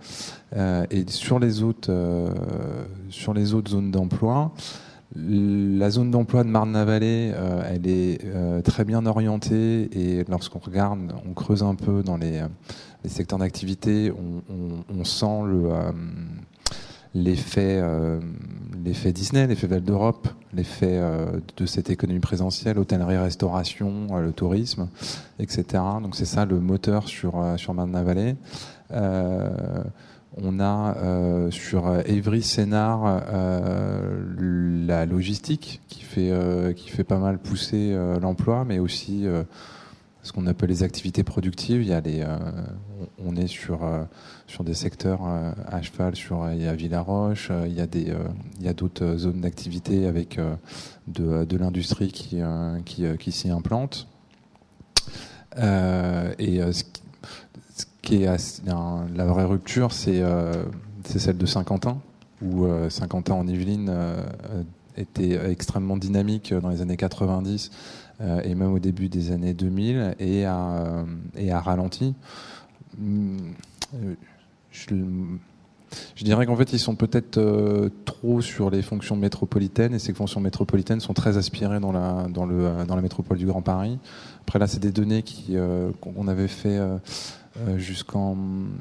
et sur les autres, sur les autres zones d'emploi, la zone d'emploi de Marne-la-Vallée, elle est très bien orientée et lorsqu'on regarde, on creuse un peu dans les, secteurs d'activité, on, sent le, euh, l'effet Disney, l'effet Val d'Europe, l'effet euh, de cette économie présentielle, hôtellerie, restauration, euh, le tourisme, etc. Donc c'est ça le moteur sur sur Marne-la-Vallée. on a sur Évry Sénard la logistique qui fait qui fait pas mal pousser l'emploi, mais aussi ce qu'on appelle les activités productives. Il y a les, on est sur sur des secteurs euh, à cheval, sur il y a Villaroche, euh, il y a des il y a d'autres zones d'activité avec de, l'industrie qui qui, s'y implante. et ce qui, est la vraie rupture, c'est celle de Saint-Quentin, où Saint-Quentin en Yvelines était extrêmement dynamique dans les années 90 et même au début des années 2000 et a, et a ralenti. Je, dirais qu'en fait, ils sont peut-être euh, trop sur les fonctions métropolitaines et ces fonctions métropolitaines sont très aspirées dans la, dans le, dans la métropole du Grand Paris. Après, là, c'est des données euh, qu'on avait fait euh, jusqu'en,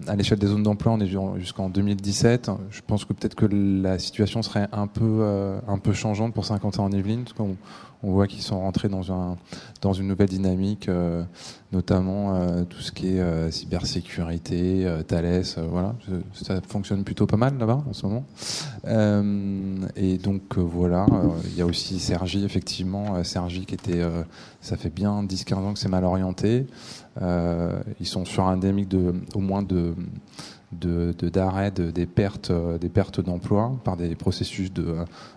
à l'échelle des zones d'emploi, on est jusqu'en 2017. Je pense que peut-être que la situation serait un peu, un peu changeante pour 50 ans en Yvelines, parce qu'on on voit qu'ils sont rentrés dans, un, dans une nouvelle dynamique, euh, notamment euh, tout ce qui est euh, cybersécurité, Thales, voilà, ça fonctionne plutôt pas mal là-bas en ce moment. et donc voilà, il y a aussi Sergi, effectivement, Sergi qui était, ça fait bien 10-15 ans que c'est mal orienté. Ils sont sur un dynamique de au moins de d'arrêt de, des pertes des pertes d'emploi par des processus de,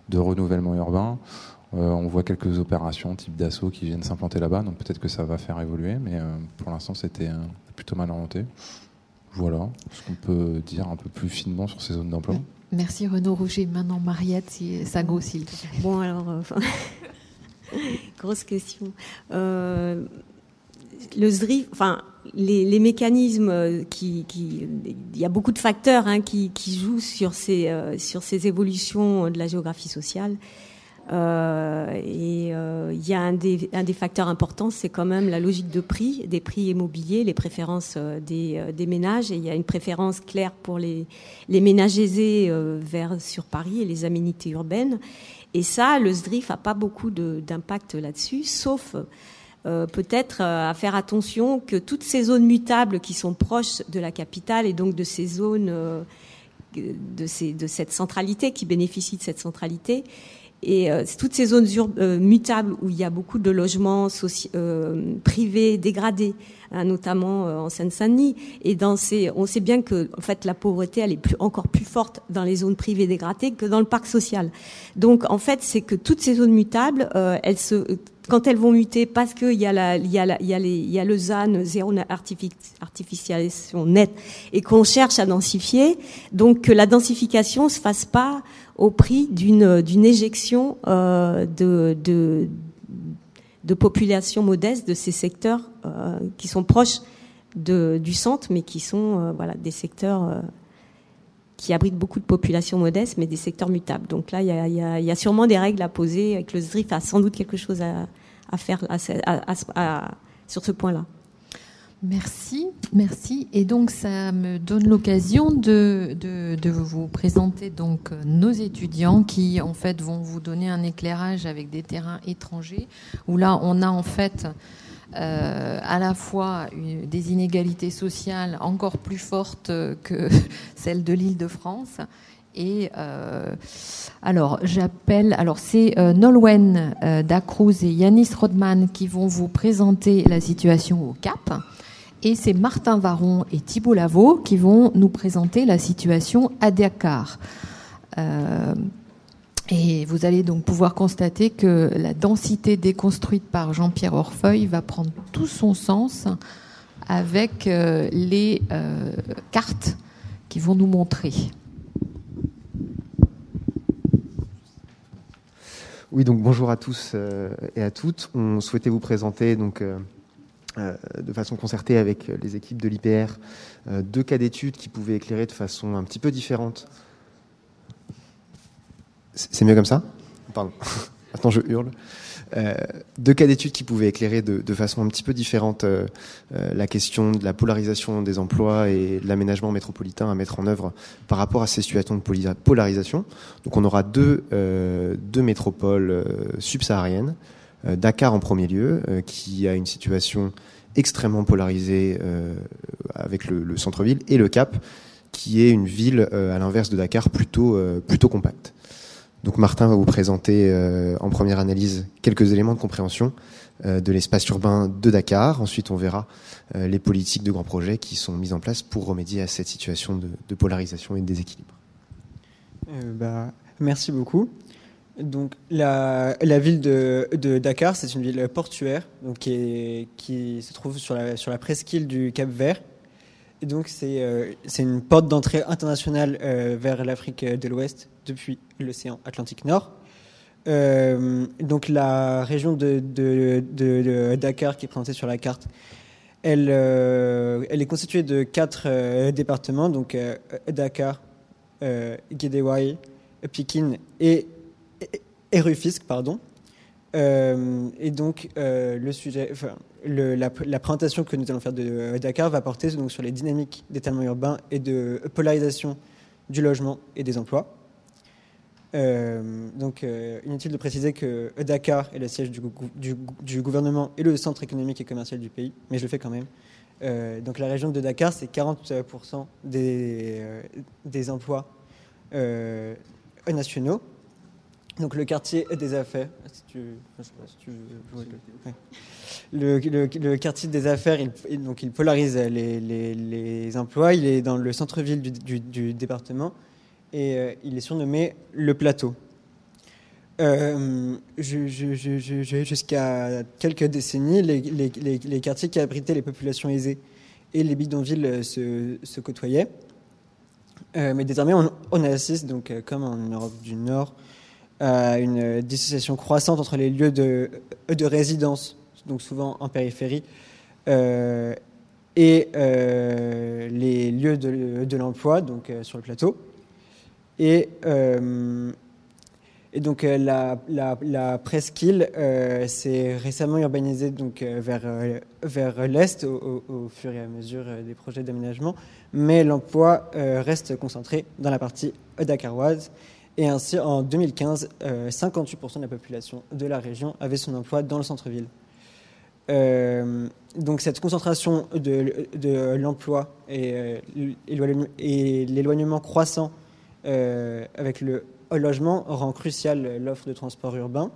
de renouvellement urbain. Euh, on voit quelques opérations type d'assaut qui viennent s'implanter là-bas, donc peut-être que ça va faire évoluer, mais euh, pour l'instant c'était euh, plutôt mal orienté. Voilà ce qu'on peut dire un peu plus finement sur ces zones d'emploi. Merci Renaud Rouget. Maintenant Mariette si ça grossit. Bon alors, grosse question. Le SDRIF, enfin les, mécanismes qui, il y a beaucoup de facteurs hein, qui, jouent sur ces sur ces évolutions de la géographie sociale. Euh, et euh, il y a un des, facteurs importants, c'est quand même la logique de prix, des prix immobiliers, les préférences euh, des, ménages. Et il y a une préférence claire pour les, les ménages aisés vers sur Paris et les aménités urbaines. Et ça, le SDRIF a pas beaucoup d'impact là-dessus, sauf peut-être à faire attention que toutes ces zones mutables qui sont proches de la capitale et donc de ces zones de, ces, de cette centralité qui bénéficient de cette centralité, et euh, toutes ces zones euh, mutables où il y a beaucoup de logements euh, privés dégradés, hein, notamment en Seine-Saint-Denis. Et dans ces, on sait bien que en fait la pauvreté elle est plus, encore plus forte dans les zones privées dégradées que dans le parc social. Donc en fait c'est que toutes ces zones mutables, elles se quand elles vont muter, parce qu'il y a y y y a le ZAN, zéro artificialisation nette, et qu'on cherche à densifier, donc que la densification se fasse pas au prix d'une éjection euh, de, de populations modestes de ces secteurs euh, qui sont proches de, du centre, mais qui sont euh, voilà des secteurs qui abritent beaucoup de populations modestes, mais des secteurs mutables. Donc là, il y a, sûrement des règles à poser. Avec le ZRIF, a sans doute quelque chose à, faire sur ce point-là. Merci, merci. Et donc ça me donne l'occasion de, de, vous présenter donc nos étudiants qui en fait vont vous donner un éclairage avec des terrains étrangers où là on a en fait euh, à la fois des inégalités sociales encore plus fortes que celles de l'Île-de-France. Et euh, alors, j'appelle. Alors, c'est euh, Nolwenn euh, Dacruz et Yanis Rodman qui vont vous présenter la situation au Cap. Et c'est Martin Varon et Thibault Lavaux qui vont nous présenter la situation à Dakar. Et vous allez donc pouvoir constater que la densité déconstruite par Jean-Pierre Orfeuille va prendre tout son sens avec euh, les euh, cartes qui vont nous montrer. Oui, donc bonjour à tous euh, et à toutes. On souhaitait vous présenter donc de façon concertée avec les équipes de l'IPR deux cas d'études qui pouvaient éclairer de façon un petit peu différente c'est mieux comme ça Pardon. Attends, je hurle. Euh, deux cas d'études qui pouvaient éclairer de, façon un petit peu différente euh, euh, la question de la polarisation des emplois et de l'aménagement métropolitain à mettre en œuvre par rapport à ces situations de polarisation. Donc on aura deux, deux métropoles subsahariennes. Dakar en premier lieu, qui a une situation extrêmement polarisée avec le, le centre-ville, et le Cap, qui est une ville à l'inverse de Dakar plutôt, plutôt compacte. Donc Martin va vous présenter euh, en première analyse quelques éléments de compréhension euh, de l'espace urbain de Dakar. Ensuite, on verra euh, les politiques de grands projets qui sont mises en place pour remédier à cette situation de, polarisation et de déséquilibre. Bah, merci beaucoup. Donc la, ville de, Dakar, c'est une ville portuaire qui, se trouve sur la, sur la presqu'île du Cap Vert. Et donc c'est une porte d'entrée internationale vers l'Afrique de l'Ouest depuis l'océan Atlantique Nord. Euh, donc la région de, Dakar qui est présentée sur la carte, elle, euh, est constituée de quatre euh, départements, donc Dakar, Guédéouaï, Pikin et, et, Rufisque, pardon. et donc le sujet, la, présentation que nous allons faire de Dakar va porter sur les dynamiques d'étalement urbain et de polarisation du logement et des emplois. Euh, donc, euh, inutile de préciser que Dakar est le siège du, du, gouvernement et le centre économique et commercial du pays, mais je le fais quand même. Euh, donc, la région de Dakar, c'est 40% des, des emplois nationaux. Donc, le quartier des affaires, le, le, quartier des affaires, il, donc il polarise les, les, les, emplois. Il est dans le centre-ville du, du département et euh, il est surnommé le plateau. Euh, jusqu'à quelques décennies, les, quartiers qui abritaient les populations aisées et les bidonvilles se, côtoyaient. Euh, mais désormais, on, assiste, donc, comme en Europe du Nord, à une dissociation croissante entre les lieux de, de résidence, donc souvent en périphérie, et les lieux de, de l'emploi, donc sur le plateau. Et, euh, et donc euh, la, presqu'île euh, s'est récemment urbanisée donc, vers, l'est au, fur et à mesure des projets d'aménagement, mais l'emploi reste concentré dans la partie dakaroise. Et ainsi, en 2015, 58% de la population de la région avait son emploi dans le centre-ville. Donc cette concentration de, l'emploi et, l'éloignement croissant avec le logement rend crucial l'offre de transport urbain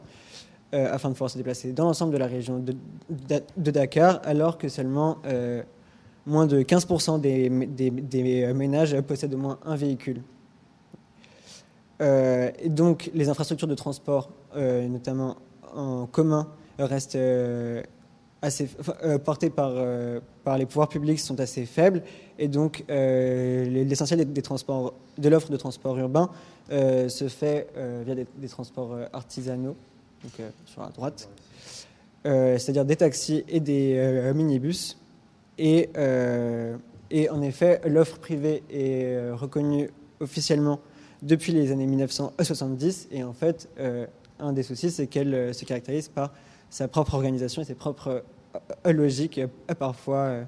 euh, afin de pouvoir se déplacer dans l'ensemble de la région de, Dakar, alors que seulement euh, moins de 15% des, ménages possèdent au moins un véhicule. donc les infrastructures de transport, notamment en commun, restent assez, portées par, par les pouvoirs publics sont assez faibles et donc, euh, l'essentiel des, transports, de l'offre de transport urbain euh, se fait euh, via des, transports artisanaux, donc sur la droite, c'est-à-dire des taxis et des minibus. Et, et, en effet, l'offre privée est reconnue officiellement depuis les années 1970. Et en fait, un des soucis, c'est qu'elle se caractérise par sa propre organisation et ses propres logiques, parfois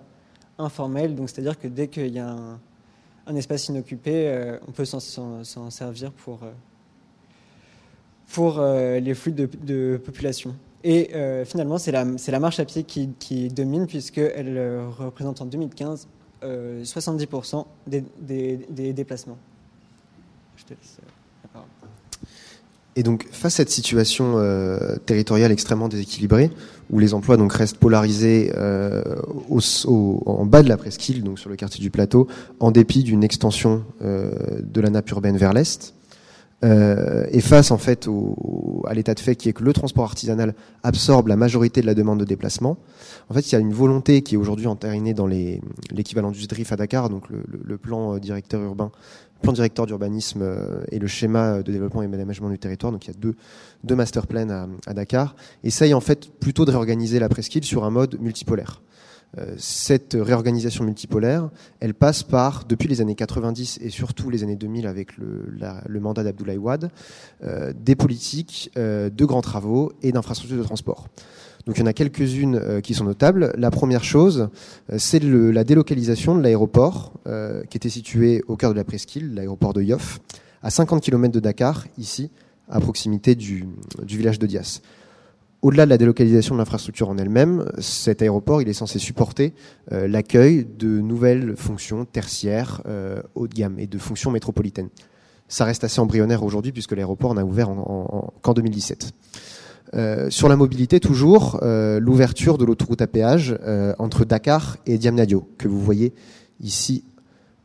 informel, donc c'est-à-dire que dès qu'il y a un, espace inoccupé, euh, on peut s'en servir pour, euh, pour euh, les flux de, population. Et finalement, c'est la, la, marche à pied qui, domine, puisqu'elle représente en 2015 70% des, des, déplacements. Je te laisse. Et donc, face à cette situation euh, territoriale extrêmement déséquilibrée, où les emplois donc restent polarisés euh, au, en bas de la presqu'île, donc sur le quartier du plateau, en dépit d'une extension euh, de la nappe urbaine vers l'est, euh, et face en fait au, à l'état de fait qui est que le transport artisanal absorbe la majorité de la demande de déplacement. En fait, il y a une volonté qui est aujourd'hui entérinée dans l'équivalent du SDRIF à Dakar, donc le, le, plan directeur urbain, plan directeur d'urbanisme et le schéma de développement et d'aménagement du territoire. Donc il y a deux, deux master plans à, Dakar. Essaye en fait plutôt de réorganiser la presqu'île sur un mode multipolaire. Euh, cette réorganisation multipolaire, elle passe par, depuis les années 90 et surtout les années 2000 avec le, le mandat d'Abdoulaye Wade, euh, des politiques euh, de grands travaux et d'infrastructures de transport. Donc il y en a quelques-unes euh, qui sont notables. La première chose, euh, c'est la délocalisation de l'aéroport euh, qui était situé au cœur de la presqu'île, l'aéroport de Yoff, à 50 km de Dakar, ici, à proximité du, village de Dias au-delà de la délocalisation de l'infrastructure en elle-même, cet aéroport il est censé supporter l'accueil de nouvelles fonctions tertiaires haut de gamme et de fonctions métropolitaines. Ça reste assez embryonnaire aujourd'hui puisque l'aéroport n'a ouvert qu'en 2017. Euh, sur la mobilité, toujours, euh, l'ouverture de l'autoroute à péage entre Dakar et Diamnadio, que vous voyez ici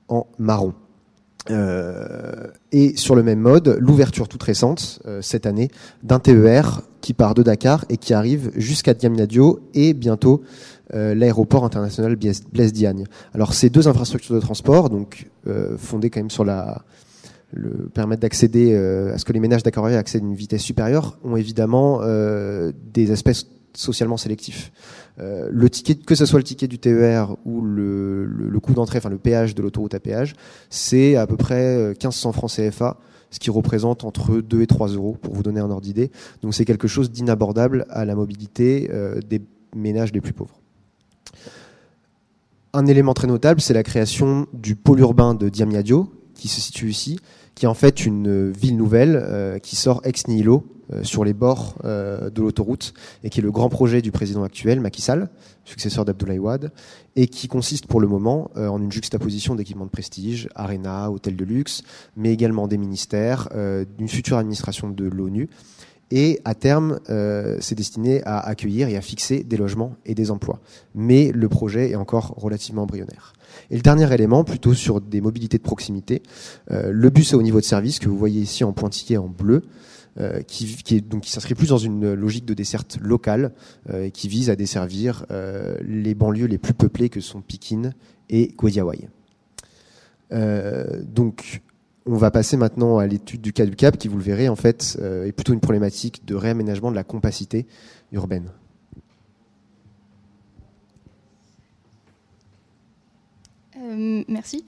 en marron. Euh, et sur le même mode, l'ouverture toute récente, euh, cette année, d'un TER qui part de Dakar et qui arrive jusqu'à Diamniadio et bientôt euh, l'aéroport international Blaise Diagne. Alors ces deux infrastructures de transport, donc fondées quand même sur la le permettre d'accéder à ce que les ménages dakarois accèdent à une vitesse supérieure, ont évidemment des aspects socialement sélectif. Euh, le ticket, que ce soit le ticket du TER ou le, le, coût d'entrée, enfin le péage de l'autoroute à péage, c'est à peu près 1500 euh, francs CFA, ce qui représente entre 2 et 3 euros, pour vous donner un ordre d'idée. Donc c'est quelque chose d'inabordable à la mobilité euh, des ménages les plus pauvres. Un élément très notable, c'est la création du pôle urbain de Diamniadio, qui se situe ici, qui est en fait une ville nouvelle qui sort ex nihilo euh, sur les bords euh, de l'autoroute et qui est le grand projet du président actuel, Macky Sall, successeur d'Abdoulaye Wade, et qui consiste pour le moment euh, en une juxtaposition d'équipements de prestige, arena, hôtels de luxe, mais également des ministères, d'une future administration de l'ONU. Et à terme, c'est destiné à accueillir et à fixer des logements et des emplois. Mais le projet est encore relativement embryonnaire. Et le dernier élément, plutôt sur des mobilités de proximité, le bus à haut niveau de service que vous voyez ici en pointillé en bleu, euh, qui, s'inscrit plus dans une logique de desserte locale euh, et qui vise à desservir euh, les banlieues les plus peuplées que sont Pikin et Gwediawai. donc, on va passer maintenant à l'étude du cas du Cap, qui, vous le verrez, en fait, est plutôt une problématique de réaménagement de la compacité urbaine. Merci.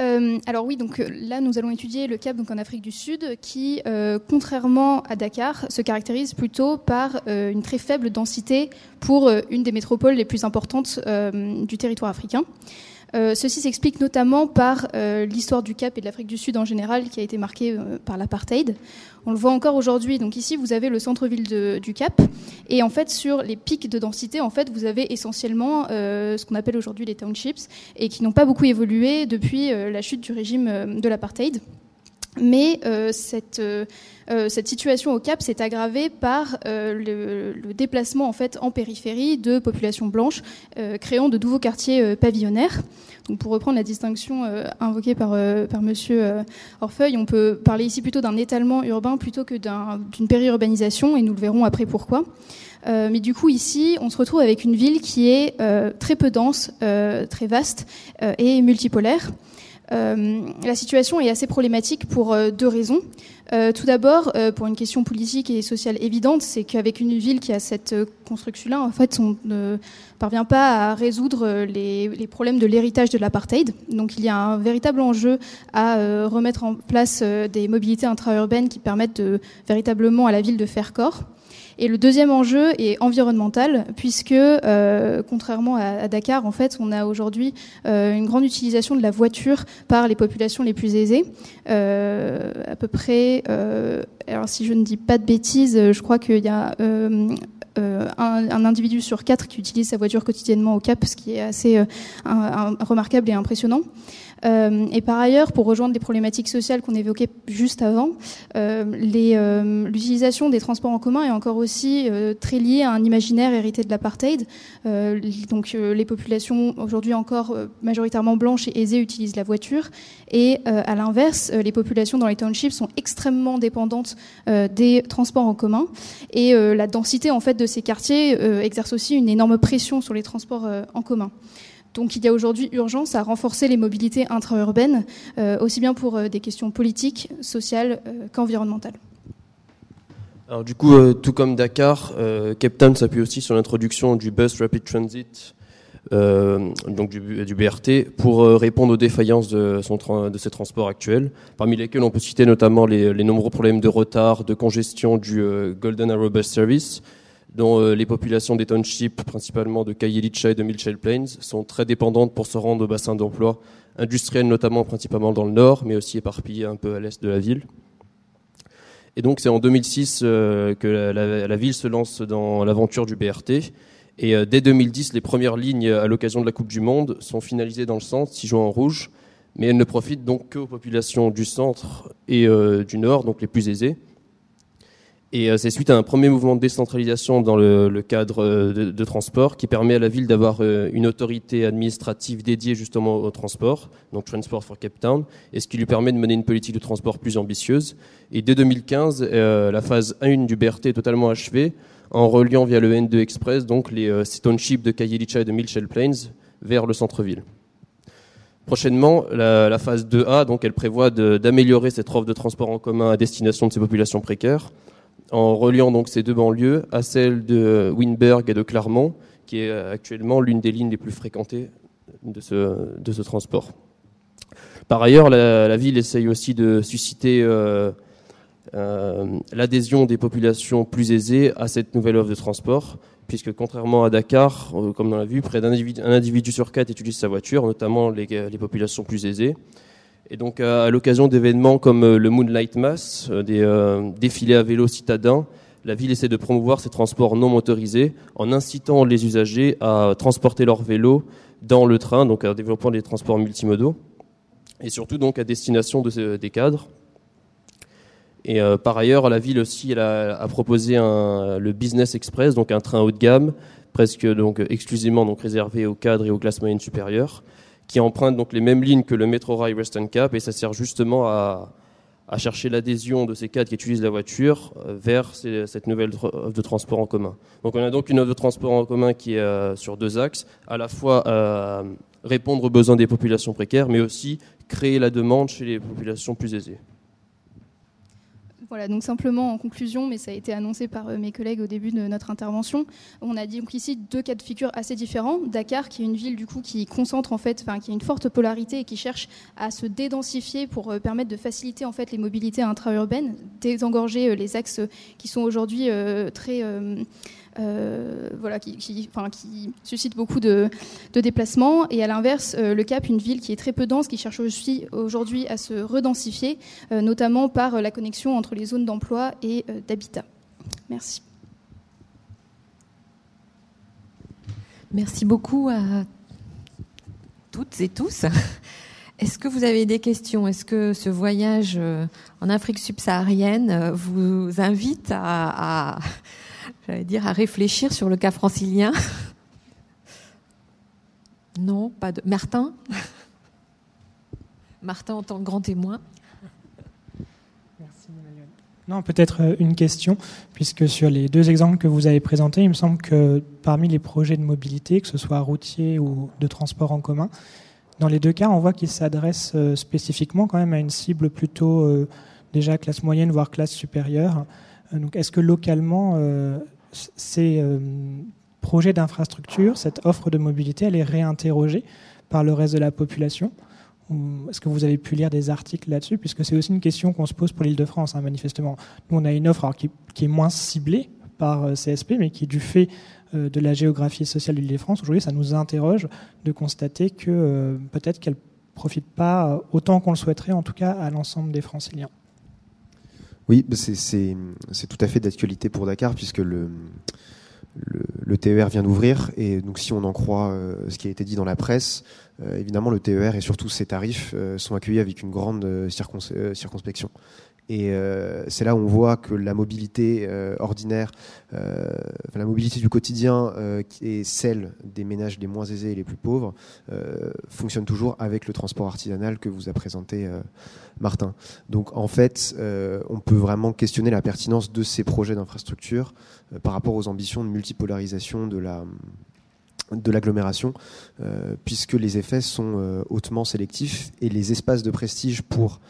Euh, alors oui, donc euh, là nous allons étudier le Cap donc en Afrique du Sud, qui, euh, contrairement à Dakar, se caractérise plutôt par une très faible densité pour une des métropoles les plus importantes du territoire africain. Euh, ceci s'explique notamment par euh, l'histoire du Cap et de l'Afrique du Sud en général, qui a été marquée euh, par l'apartheid. On le voit encore aujourd'hui. Donc ici, vous avez le centre-ville du Cap, et en fait, sur les pics de densité, en fait, vous avez essentiellement ce qu'on appelle aujourd'hui les townships, et qui n'ont pas beaucoup évolué depuis la chute du régime de l'apartheid. Mais cette euh, cette situation au Cap s'est aggravée par euh, le, déplacement en fait en périphérie de populations blanches, euh, créant de nouveaux quartiers pavillonnaires. Donc pour reprendre la distinction invoquée par, par Monsieur Orfeuille, on peut parler ici plutôt d'un étalement urbain plutôt que d'une périurbanisation, et nous le verrons après pourquoi. mais du coup, ici, on se retrouve avec une ville qui est très peu dense, très vaste et multipolaire. La situation est assez problématique pour deux raisons. Euh, tout d'abord, euh, pour une question politique et sociale évidente, c'est qu'avec une ville qui a cette euh, construction-là, en fait, on ne parvient pas à résoudre les, problèmes de l'héritage de l'apartheid. Donc, il y a un véritable enjeu à remettre en place des mobilités intra-urbaines qui permettent véritablement à la ville de faire corps. Et le deuxième enjeu est environnemental, puisque euh, contrairement à, Dakar, en fait, on a aujourd'hui euh, une grande utilisation de la voiture par les populations les plus aisées. Euh, à peu près, alors si je ne dis pas de bêtises, je crois qu'il y a un, un, individu sur quatre qui utilise sa voiture quotidiennement au Cap, ce qui est assez remarquable et impressionnant. Euh, et par ailleurs, pour rejoindre les problématiques sociales qu'on évoquait juste avant, euh, l'utilisation des transports en commun est encore aussi très liée à un imaginaire hérité de l'apartheid. donc les populations aujourd'hui encore majoritairement blanches et aisées utilisent la voiture, et à l'inverse, les populations dans les townships sont extrêmement dépendantes des transports en commun, et la densité en fait de ces quartiers exerce aussi une énorme pression sur les transports en commun. Donc il y a aujourd'hui urgence à renforcer les mobilités intra-urbaines, euh, aussi bien pour euh, des questions politiques, sociales euh, qu'environnementales. Alors du coup, tout comme Dakar, Cape Town s'appuie aussi sur l'introduction du Bus Rapid Transit, donc du, BRT, pour répondre aux défaillances de ses transports actuels, parmi lesquels on peut citer notamment les, les nombreux problèmes de retard, de congestion du Golden Arrow Bus Service, dont euh, les populations des townships, principalement de Kayelicha et de Mitchell Plains, sont très dépendantes pour se rendre au bassin d'emploi industriel, notamment principalement dans le nord, mais aussi éparpillé un peu à l'est de la ville. Et donc c'est en 2006 euh, que la, ville se lance dans l'aventure du BRT. Et euh, dès 2010, les premières lignes à l'occasion de la Coupe du Monde sont finalisées dans le centre, si jouant en rouge, mais elles ne profitent donc qu'aux populations du centre et du nord, donc les plus aisées. Et euh, c'est suite à un premier mouvement de décentralisation dans le, cadre euh, de, transport qui permet à la ville d'avoir euh, une autorité administrative dédiée justement au transport, donc Transport for Cape Town, et ce qui lui permet de mener une politique de transport plus ambitieuse. Et dès 2015, la phase 1 du BRT est totalement achevée en reliant via le N2 Express donc les townships de Kayelicha et de Mitchell Plains vers le centre-ville. Prochainement, la, la, phase 2A, donc elle prévoit d'améliorer cette offre de transport en commun à destination de ces populations précaires en reliant donc ces deux banlieues à celle de Winberg et de Clermont, qui est actuellement l'une des lignes les plus fréquentées de ce, de ce transport. Par ailleurs, la, ville essaye aussi de susciter euh, euh, l'adhésion des populations plus aisées à cette nouvelle offre de transport, puisque contrairement à Dakar, euh, comme on l'a vu, près d'un individu, individu, sur quatre utilise sa voiture, notamment les, les populations plus aisées. Et donc, à l'occasion d'événements comme euh, le Moonlight Mass, euh, des euh, défilés à vélo citadins, la ville essaie de promouvoir ces transports non motorisés en incitant les usagers à transporter leur vélo dans le train, donc en développant des transports multimodaux, et surtout donc à destination de, des cadres. Et par ailleurs, la ville aussi a, proposé le Business Express, donc un train haut de gamme, presque donc exclusivement donc réservé aux cadres et aux classes moyennes supérieures, qui emprunte donc les mêmes lignes que le métro rail Western Cap et ça sert justement à, chercher l'adhésion de ces cadres qui utilisent la voiture euh, vers cette nouvelle offre de transport en commun. Donc on a donc une offre de transport en commun qui est euh, sur deux axes, à la fois euh, répondre aux besoins des populations précaires, mais aussi créer la demande chez les populations plus aisées. Voilà, donc simplement en conclusion, mais ça a été annoncé par euh, mes collègues au début de notre intervention, on a dit ici deux cas de figure assez différents. Dakar, qui est une ville du coup qui concentre en fait, enfin qui a une forte polarité et qui cherche à se dédensifier pour euh, permettre de faciliter en fait les mobilités intra-urbaines, désengorger euh, les axes qui sont aujourd'hui très euh, voilà, qui, suscite beaucoup de, déplacements. Et à l'inverse, euh, le Cap, une ville qui est très peu dense, qui cherche aussi aujourd'hui à se redensifier, euh, notamment par la connexion entre les zones d'emploi et d'habitat. Merci. Merci beaucoup à toutes et tous. Est-ce que vous avez des questions? Est-ce que ce voyage en Afrique subsaharienne vous invite à, j'allais dire, à réfléchir sur le cas francilien. Non, pas de. Martin Martin en tant que grand témoin. Merci Emmanuel. Non, peut-être euh, une question, puisque sur les deux exemples que vous avez présentés, il me semble que parmi les projets de mobilité, que ce soit routier ou de transport en commun, dans les deux cas, on voit qu'ils s'adressent euh, spécifiquement quand même à une cible plutôt euh, déjà classe moyenne, voire classe supérieure. Donc, est-ce que localement, ces euh, projets d'infrastructure, cette offre de mobilité, elle est réinterrogée par le reste de la population? Est-ce que vous avez pu lire des articles là-dessus? Puisque c'est aussi une question qu'on se pose pour l'Île-de-France, hein, manifestement. Nous, on a une offre qui, est moins ciblée par euh, CSP, mais qui, du fait euh, de la géographie sociale de l'Île-de-France, aujourd'hui, ça nous interroge de constater que peut-être qu'elle ne profite pas autant qu'on le souhaiterait, en tout cas, à l'ensemble des franciliens. Oui, c'est tout à fait d'actualité pour Dakar, puisque le, TER vient d'ouvrir et donc si on en croit ce qui a été dit dans la presse, évidemment le TER et surtout ses tarifs sont accueillis avec une grande circonspection. Et euh, c'est là où on voit que la mobilité euh, ordinaire, euh, la mobilité du quotidien, est celle des ménages les moins aisés et les plus pauvres, fonctionne toujours avec le transport artisanal que vous a présenté Martin. Donc en fait, on peut vraiment questionner la pertinence de ces projets d'infrastructure par rapport aux ambitions de multipolarisation de la de l'agglomération, puisque les effets sont hautement sélectifs et les espaces de prestige pour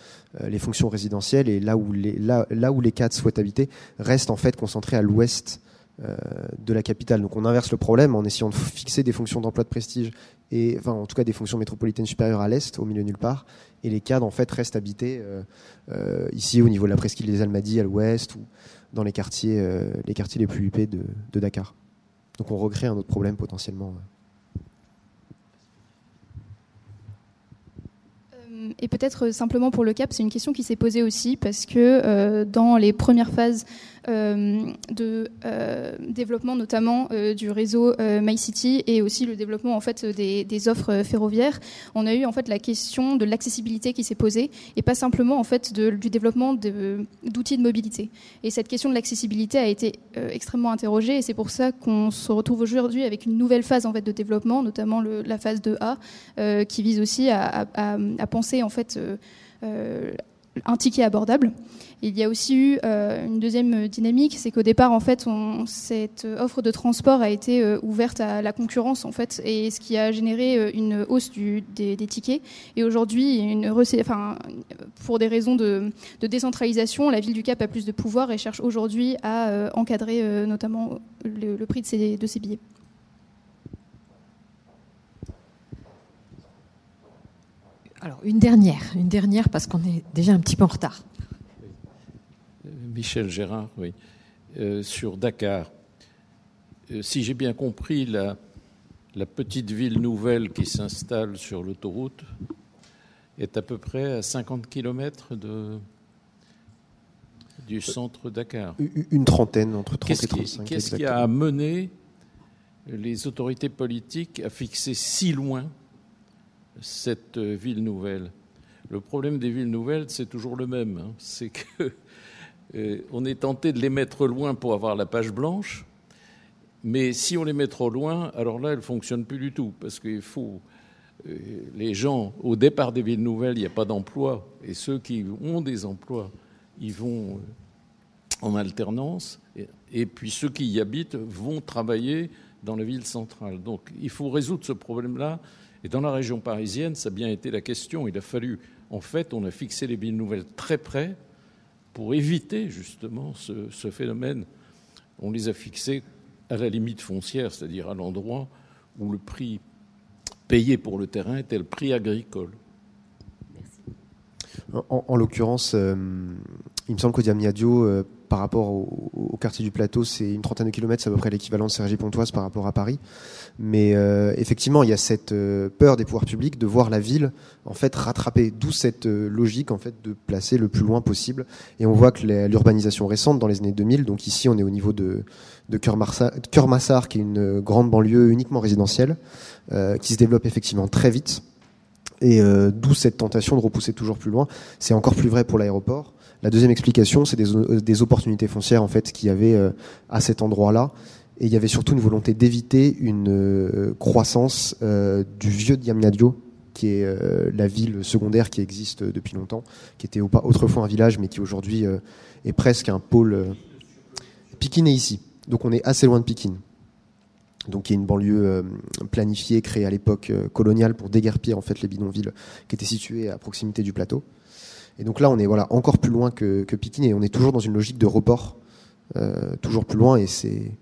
les fonctions résidentielles et là où les, là, là où les cadres souhaitent habiter restent en fait concentrés à l'ouest euh, de la capitale. Donc on inverse le problème en essayant de fixer des fonctions d'emploi de prestige et enfin en tout cas des fonctions métropolitaines supérieures à l'est, au milieu nulle part, et les cadres en fait restent habités euh, ici au niveau de la presqu'île des Almadies à l'ouest ou dans les quartiers les quartiers les plus huppés de Dakar. Donc on recrée un autre problème potentiellement. Et peut-être simplement pour le CAP, c'est une question qui s'est posée aussi parce que euh, dans les premières phases euh, de euh, développement notamment euh, du réseau MyCity et aussi le développement en fait des, offres ferroviaires, on a eu en fait la question de l'accessibilité qui s'est posée et pas simplement en fait de, du développement d'outils de, mobilité. Et cette question de l'accessibilité a été extrêmement interrogée et c'est pour ça qu'on se retrouve aujourd'hui avec une nouvelle phase en fait de développement, notamment le, la phase 2A qui vise aussi à, à, à penser en fait un ticket abordable. Il y a aussi eu euh, une deuxième dynamique, c'est qu'au départ, en fait, cette offre de transport a été euh, ouverte à la concurrence, en fait, et ce qui a généré euh, une hausse des, tickets. Et aujourd'hui, pour des raisons de, décentralisation, la ville du Cap a plus de pouvoir et cherche aujourd'hui à encadrer notamment le, prix de de ces billets. Alors, une dernière, une dernière parce qu'on est déjà un petit peu en retard. Michel Gérard, oui. Euh, sur Dakar. Euh, si j'ai bien compris, la, la, petite ville nouvelle qui s'installe sur l'autoroute est à peu près à 50 km de, du centre Dakar. Une trentaine, entre 30 et 35. Qu'est-ce qui a amené les autorités politiques à fixer si loin cette ville nouvelle. Le problème des villes nouvelles, c'est toujours le même. Hein. C'est que euh, on est tenté de les mettre loin pour avoir la page blanche, mais si on les met trop loin, alors là, elles ne fonctionnent plus du tout, parce qu'il faut euh, les gens au départ des villes nouvelles, il n'y a pas d'emploi, et ceux qui ont des emplois, ils vont euh, en alternance, et puis ceux qui y habitent vont travailler dans la ville centrale. Donc il faut résoudre ce problème-là et dans la région parisienne, ça a bien été la question. Il a fallu, en fait, on a fixé les villes nouvelles très près pour éviter justement ce, phénomène. On les a fixées à la limite foncière, c'est-à-dire à, l'endroit où le prix payé pour le terrain était le prix agricole. En, l'occurrence, euh, il me semble qu'au Diamniadio, euh, par rapport au, quartier du plateau, c'est une trentaine de kilomètres, c'est à peu près l'équivalent de Cergy-Pontoise par rapport à Paris. Mais euh, effectivement, il y a cette euh, peur des pouvoirs publics de voir la ville en fait rattraper, d'où cette euh, logique en fait de placer le plus loin possible. Et on voit que l'urbanisation récente dans les années 2000, donc ici on est au niveau de de Cœur-Massard, qui est une grande banlieue uniquement résidentielle, qui se développe effectivement très vite. Et d'où cette tentation de repousser toujours plus loin. C'est encore plus vrai pour l'aéroport. La deuxième explication, c'est des, des, opportunités foncières en fait qu'il y avait à cet endroit-là et il y avait surtout une volonté d'éviter une euh, croissance euh, du vieux Diamniadio, qui est euh, la ville secondaire qui existe depuis longtemps, qui était autrefois un village, mais qui aujourd'hui est presque un pôle. Pikin est ici, donc on est assez loin de Pikin. Donc y a une banlieue planifiée, créée à l'époque coloniale pour déguerpir en fait les bidonvilles qui étaient situés à proximité du plateau. Et donc là, on est voilà encore plus loin que, que Pikin et on est toujours dans une logique de report, toujours plus loin. Et c'est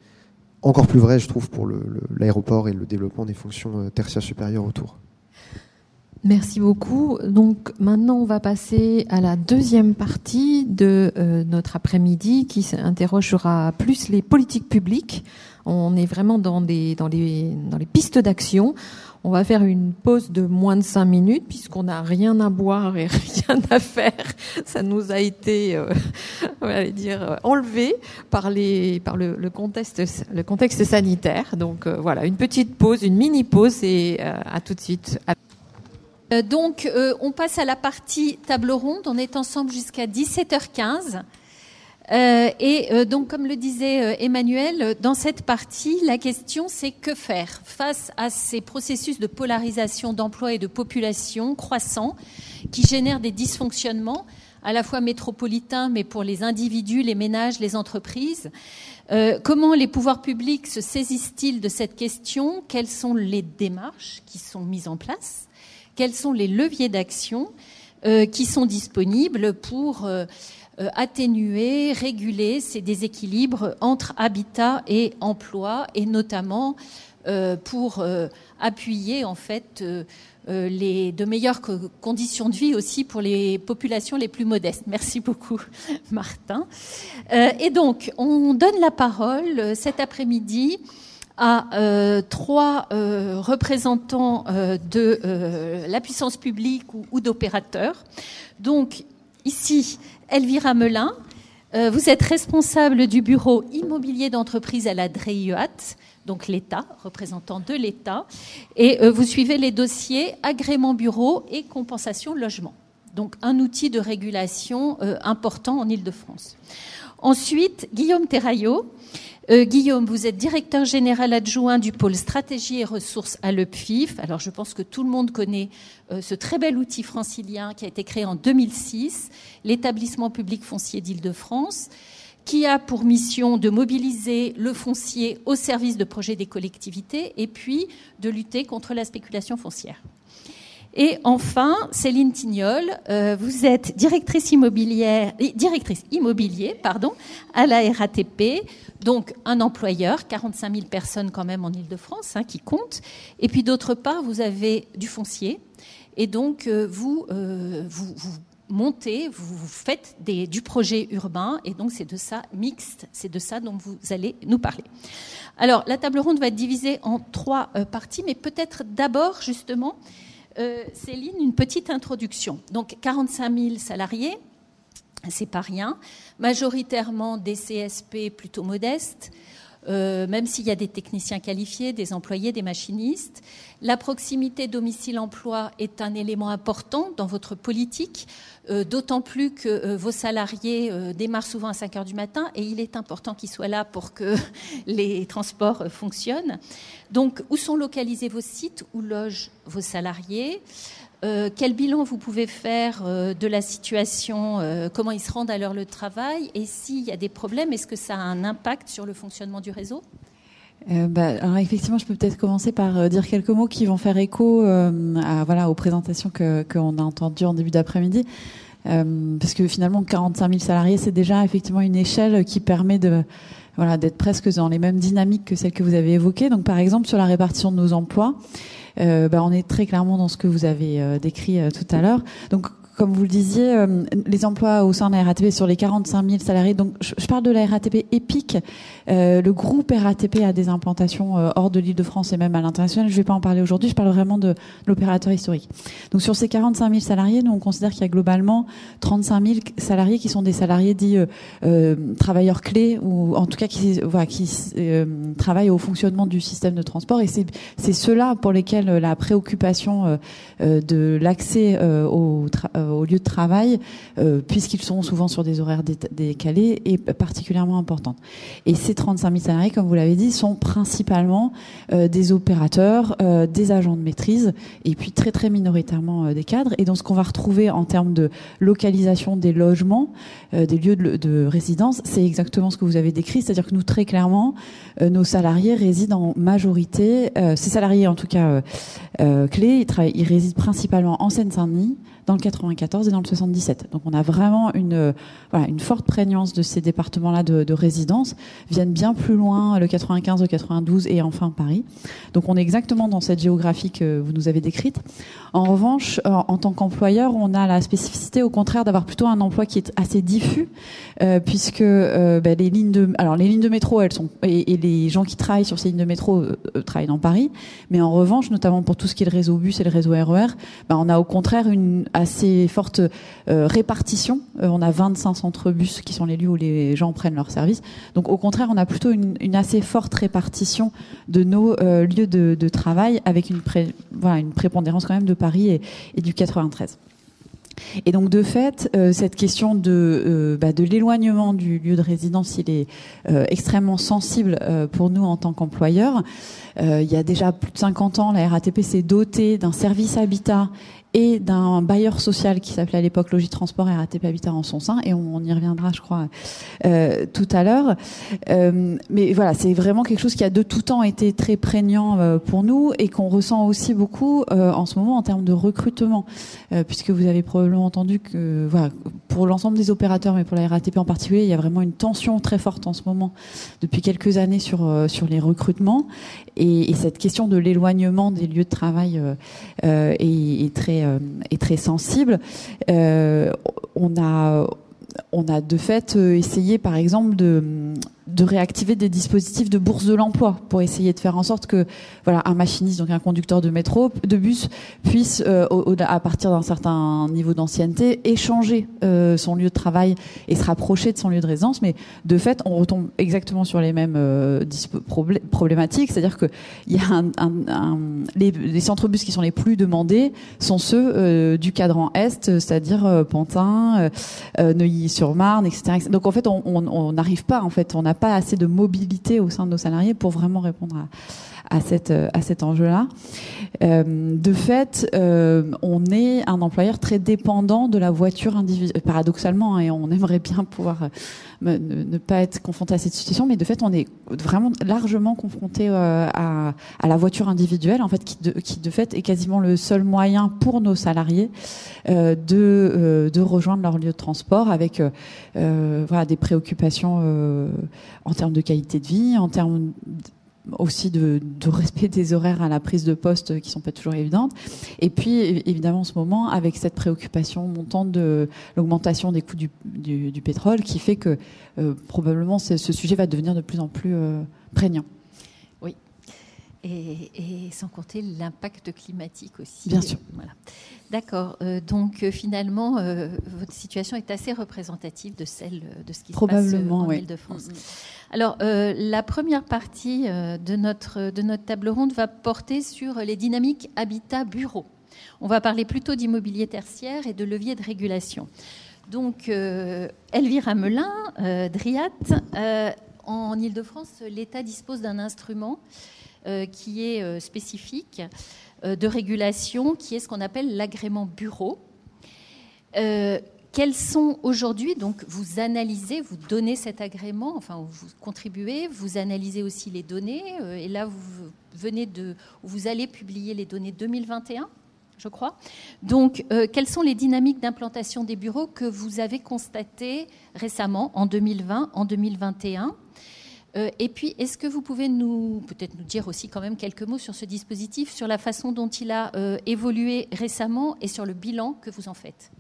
encore plus vrai, je trouve, pour l'aéroport et le développement des fonctions euh, tertiaires supérieures autour. Merci beaucoup. Donc maintenant, on va passer à la deuxième partie de euh, notre après-midi qui interrogera plus les politiques publiques. On est vraiment dans, les, pistes d'action. On va faire une pause de moins de cinq minutes puisqu'on n'a rien à boire et rien à faire. Ça nous a été, euh, on va dire, euh, enlevé par le, contexte, sanitaire. Donc euh, voilà, une petite pause, une mini pause et à tout de suite. Donc, on passe à la partie table ronde. On est ensemble jusqu'à 17h15. Euh, et euh, donc, comme le disait euh, Emmanuel, euh, dans cette partie, la question c'est que faire face à ces processus de polarisation d'emploi et de population croissants qui génèrent des dysfonctionnements à la fois métropolitains, mais pour les individus, les ménages, les entreprises. Comment les pouvoirs publics se saisissent-ils de cette question? Quelles sont les démarches qui sont mises en place? Quels sont les leviers d'action qui sont disponibles pour atténuer, réguler ces déséquilibres entre habitat et emploi, et notamment euh, pour euh, appuyer en fait euh, euh, les de meilleures co- conditions de vie aussi pour les populations les plus modestes. Merci beaucoup, Martin. Euh, et donc, on donne la parole euh, cet après-midi à euh, trois euh, représentants euh, de euh, la puissance publique ou d'opérateurs. Donc, ici, Elvira Melin, euh, vous êtes responsable du bureau immobilier d'entreprise à la DREIUAT, donc l'État, représentant de l'État, et euh, vous suivez les dossiers agrément bureau et compensation logement. Donc un outil de régulation euh, important en Ile-de-France. Ensuite, Guillaume Terraillot. Euh, Guillaume, vous êtes directeur général adjoint du pôle stratégie et ressources à l'EPFIF. Alors je pense que tout le monde connaît euh, ce très bel outil francilien qui a été créé en 2006, l'établissement public foncier d'Île-de-France, qui a pour mission de mobiliser le foncier au service de projets des collectivités et puis de lutter contre la spéculation foncière. Et enfin, Céline Tignol, euh, vous êtes directrice immobilière, directrice immobilier, pardon, à la RATP, donc un employeur, 45 000 personnes quand même en Ile-de-France, hein, qui comptent. Et puis d'autre part, vous avez du foncier, et donc euh, vous, euh, vous, vous montez, vous, faites du projet urbain, et donc c'est de ça mixte, c'est de ça dont vous allez nous parler. Alors, la table ronde va être divisée en trois parties, mais peut-être d'abord justement. Euh, Céline, une petite introduction. Donc 45 000 salariés, c'est pas rien. Majoritairement des CSP plutôt modestes, euh, même s'il y a des techniciens qualifiés, des employés, des machinistes. La proximité domicile-emploi est un élément important dans votre politique, d'autant plus que euh, vos salariés euh, démarrent souvent à 5 heures du matin et il est important qu'ils soient là pour que les transports euh, fonctionnent. Donc, où sont localisés vos sites Où logent vos salariés? Euh, quel bilan vous pouvez faire euh, de la situation euh, Comment ils se rendent à leur lieu de travail? Et s'il y a des problèmes, est-ce que ça a un impact sur le fonctionnement du réseau? Euh, bah, alors effectivement, je peux peut-être commencer par euh, dire quelques mots qui vont faire écho euh, à, voilà, aux présentations que qu'on a entendues en début d'après-midi. Euh, parce que finalement, 45 000 salariés, c'est déjà effectivement une échelle qui permet de voilà d'être presque dans les mêmes dynamiques que celles que vous avez évoquées. Donc, par exemple, sur la répartition de nos emplois, bah, on est très clairement dans ce que vous avez décrit tout à l'heure. Donc, comme vous le disiez, euh, les emplois au sein de la RATP sur les 45 000 salariés. Donc, je, parle de la RATP EPIC. Euh, le groupe RATP a des implantations euh, hors de l'Île-de-France et même à l'international. Je ne vais pas en parler aujourd'hui. Je parle vraiment de, l'opérateur historique. Donc, sur ces 45 000 salariés, nous on considère qu'il y a globalement 35 000 salariés qui sont des salariés dits travailleurs clés ou en tout cas qui, travaillent au fonctionnement du système de transport. Et c'est ceux-là pour lesquels la préoccupation de l'accès euh, euh, au lieu de travail, euh, puisqu'ils sont souvent sur des horaires dé- décalés, est particulièrement importante. Et ces 35 000 salariés, comme vous l'avez dit, sont principalement euh, des opérateurs, des agents de maîtrise, et puis très très minoritairement des cadres. Et donc ce qu'on va retrouver en termes de localisation des logements, des lieux de, de résidence, c'est exactement ce que vous avez décrit, c'est-à-dire que nous très clairement, nos salariés résident en majorité, ces salariés en tout cas clés, ils résident principalement en Seine-Saint-Denis, dans le 94 et dans le 77. Donc on a vraiment une, voilà, une forte prégnance de ces départements-là de, de, résidence, viennent bien plus loin, le 95, le 92 et enfin Paris. Donc on est exactement dans cette géographie que vous nous avez décrite. En revanche, en, tant qu'employeur, on a la spécificité au contraire d'avoir plutôt un emploi qui est assez diffus, euh, puisque euh, ben, les lignes de, alors les lignes de métro, elles sont et, les gens qui travaillent sur ces lignes de métro euh, travaillent dans Paris, mais en revanche, notamment pour tout ce qui est le réseau bus et le réseau RER, ben, on a au contraire une assez forte euh, répartition. Euh, on a 25 centres bus qui sont les lieux où les gens prennent leur service. Donc au contraire, on a plutôt une, assez forte répartition de nos euh, lieux de, travail avec une, prépondérance quand même de Paris et, du 93. Et donc de fait, cette question de, bah, de l'éloignement du lieu de résidence, il est extrêmement sensible pour nous en tant qu'employeurs. il y a déjà plus de 50 ans, la RATP s'est dotée d'un service habitat et d'un bailleur social qui s'appelait à l'époque Logitransport et RATP Habitat en son sein, et on, y reviendra, je crois, euh, tout à l'heure. Euh, mais voilà, c'est vraiment quelque chose qui a de tout temps été très prégnant euh, pour nous et qu'on ressent aussi beaucoup en ce moment en termes de recrutement, puisque vous avez probablement entendu que, voilà, pour l'ensemble des opérateurs, mais pour la RATP en particulier, il y a vraiment une tension très forte en ce moment depuis quelques années sur sur les recrutements et, et, cette question de l'éloignement des lieux de travail est, est très est très sensible. Euh, on a on a de fait essayé, par exemple, de, de réactiver des dispositifs de bourse de l'emploi pour essayer de faire en sorte que voilà un machiniste donc un conducteur de métro de bus puisse euh, à partir d'un certain niveau d'ancienneté échanger euh, son lieu de travail et se rapprocher de son lieu de résidence. Mais de fait on retombe exactement sur les mêmes euh, problématiques. C'est-à-dire que il y a un, les, les, centres bus qui sont les plus demandés sont ceux du cadran est c'est-à-dire Pantin Neuilly-sur-Marne etc., donc en fait on n'arrive pas en fait pas assez de mobilité au sein de nos salariés pour vraiment répondre à, à, cette, à cet enjeu-là. Euh, de fait, euh, on est un employeur très dépendant de la voiture individuelle, paradoxalement, hein, et on aimerait bien pouvoir euh, ne, pas être confronté à cette situation, mais de fait, on est vraiment largement confronté euh, à, la voiture individuelle, en fait, qui de, fait est quasiment le seul moyen pour nos salariés euh, de, rejoindre leur lieu de transport avec des préoccupations en termes de qualité de vie, en termes aussi de, de, respect des horaires à la prise de poste qui sont pas toujours évidentes. Et puis, évidemment, en ce moment, avec cette préoccupation montante de l'augmentation des coûts du, du, du, pétrole, qui fait que euh, probablement ce sujet va devenir de plus en plus euh, prégnant. Oui. Et, et, sans compter l'impact climatique aussi. Bien sûr. Voilà. D'accord. Euh, donc finalement, votre situation est assez représentative de celle de ce qui se passe en oui. Ile-de-France. Mm -hmm. Alors, euh, la première partie euh, de, notre, table ronde va porter sur les dynamiques habitat-bureau. On va parler plutôt d'immobilier tertiaire et de levier de régulation. Donc, euh, Elvira Melin, DRIAT, en Ile-de-France, l'État dispose d'un instrument qui est spécifique de régulation, qui est ce qu'on appelle l'agrément bureau quels sont aujourd'hui, donc vous analysez, vous donnez cet agrément, enfin vous contribuez, vous analysez aussi les données, euh, et là vous venez de, vous allez publier les données 2021, je crois. Donc euh, quelles sont les dynamiques d'implantation des bureaux que vous avez constatées récemment, en 2020, en 2021 euh, et puis, est-ce que vous pouvez nous, peut-être nous dire aussi quand même quelques mots sur ce dispositif, sur la façon dont il a évolué récemment et sur le bilan que vous en faites?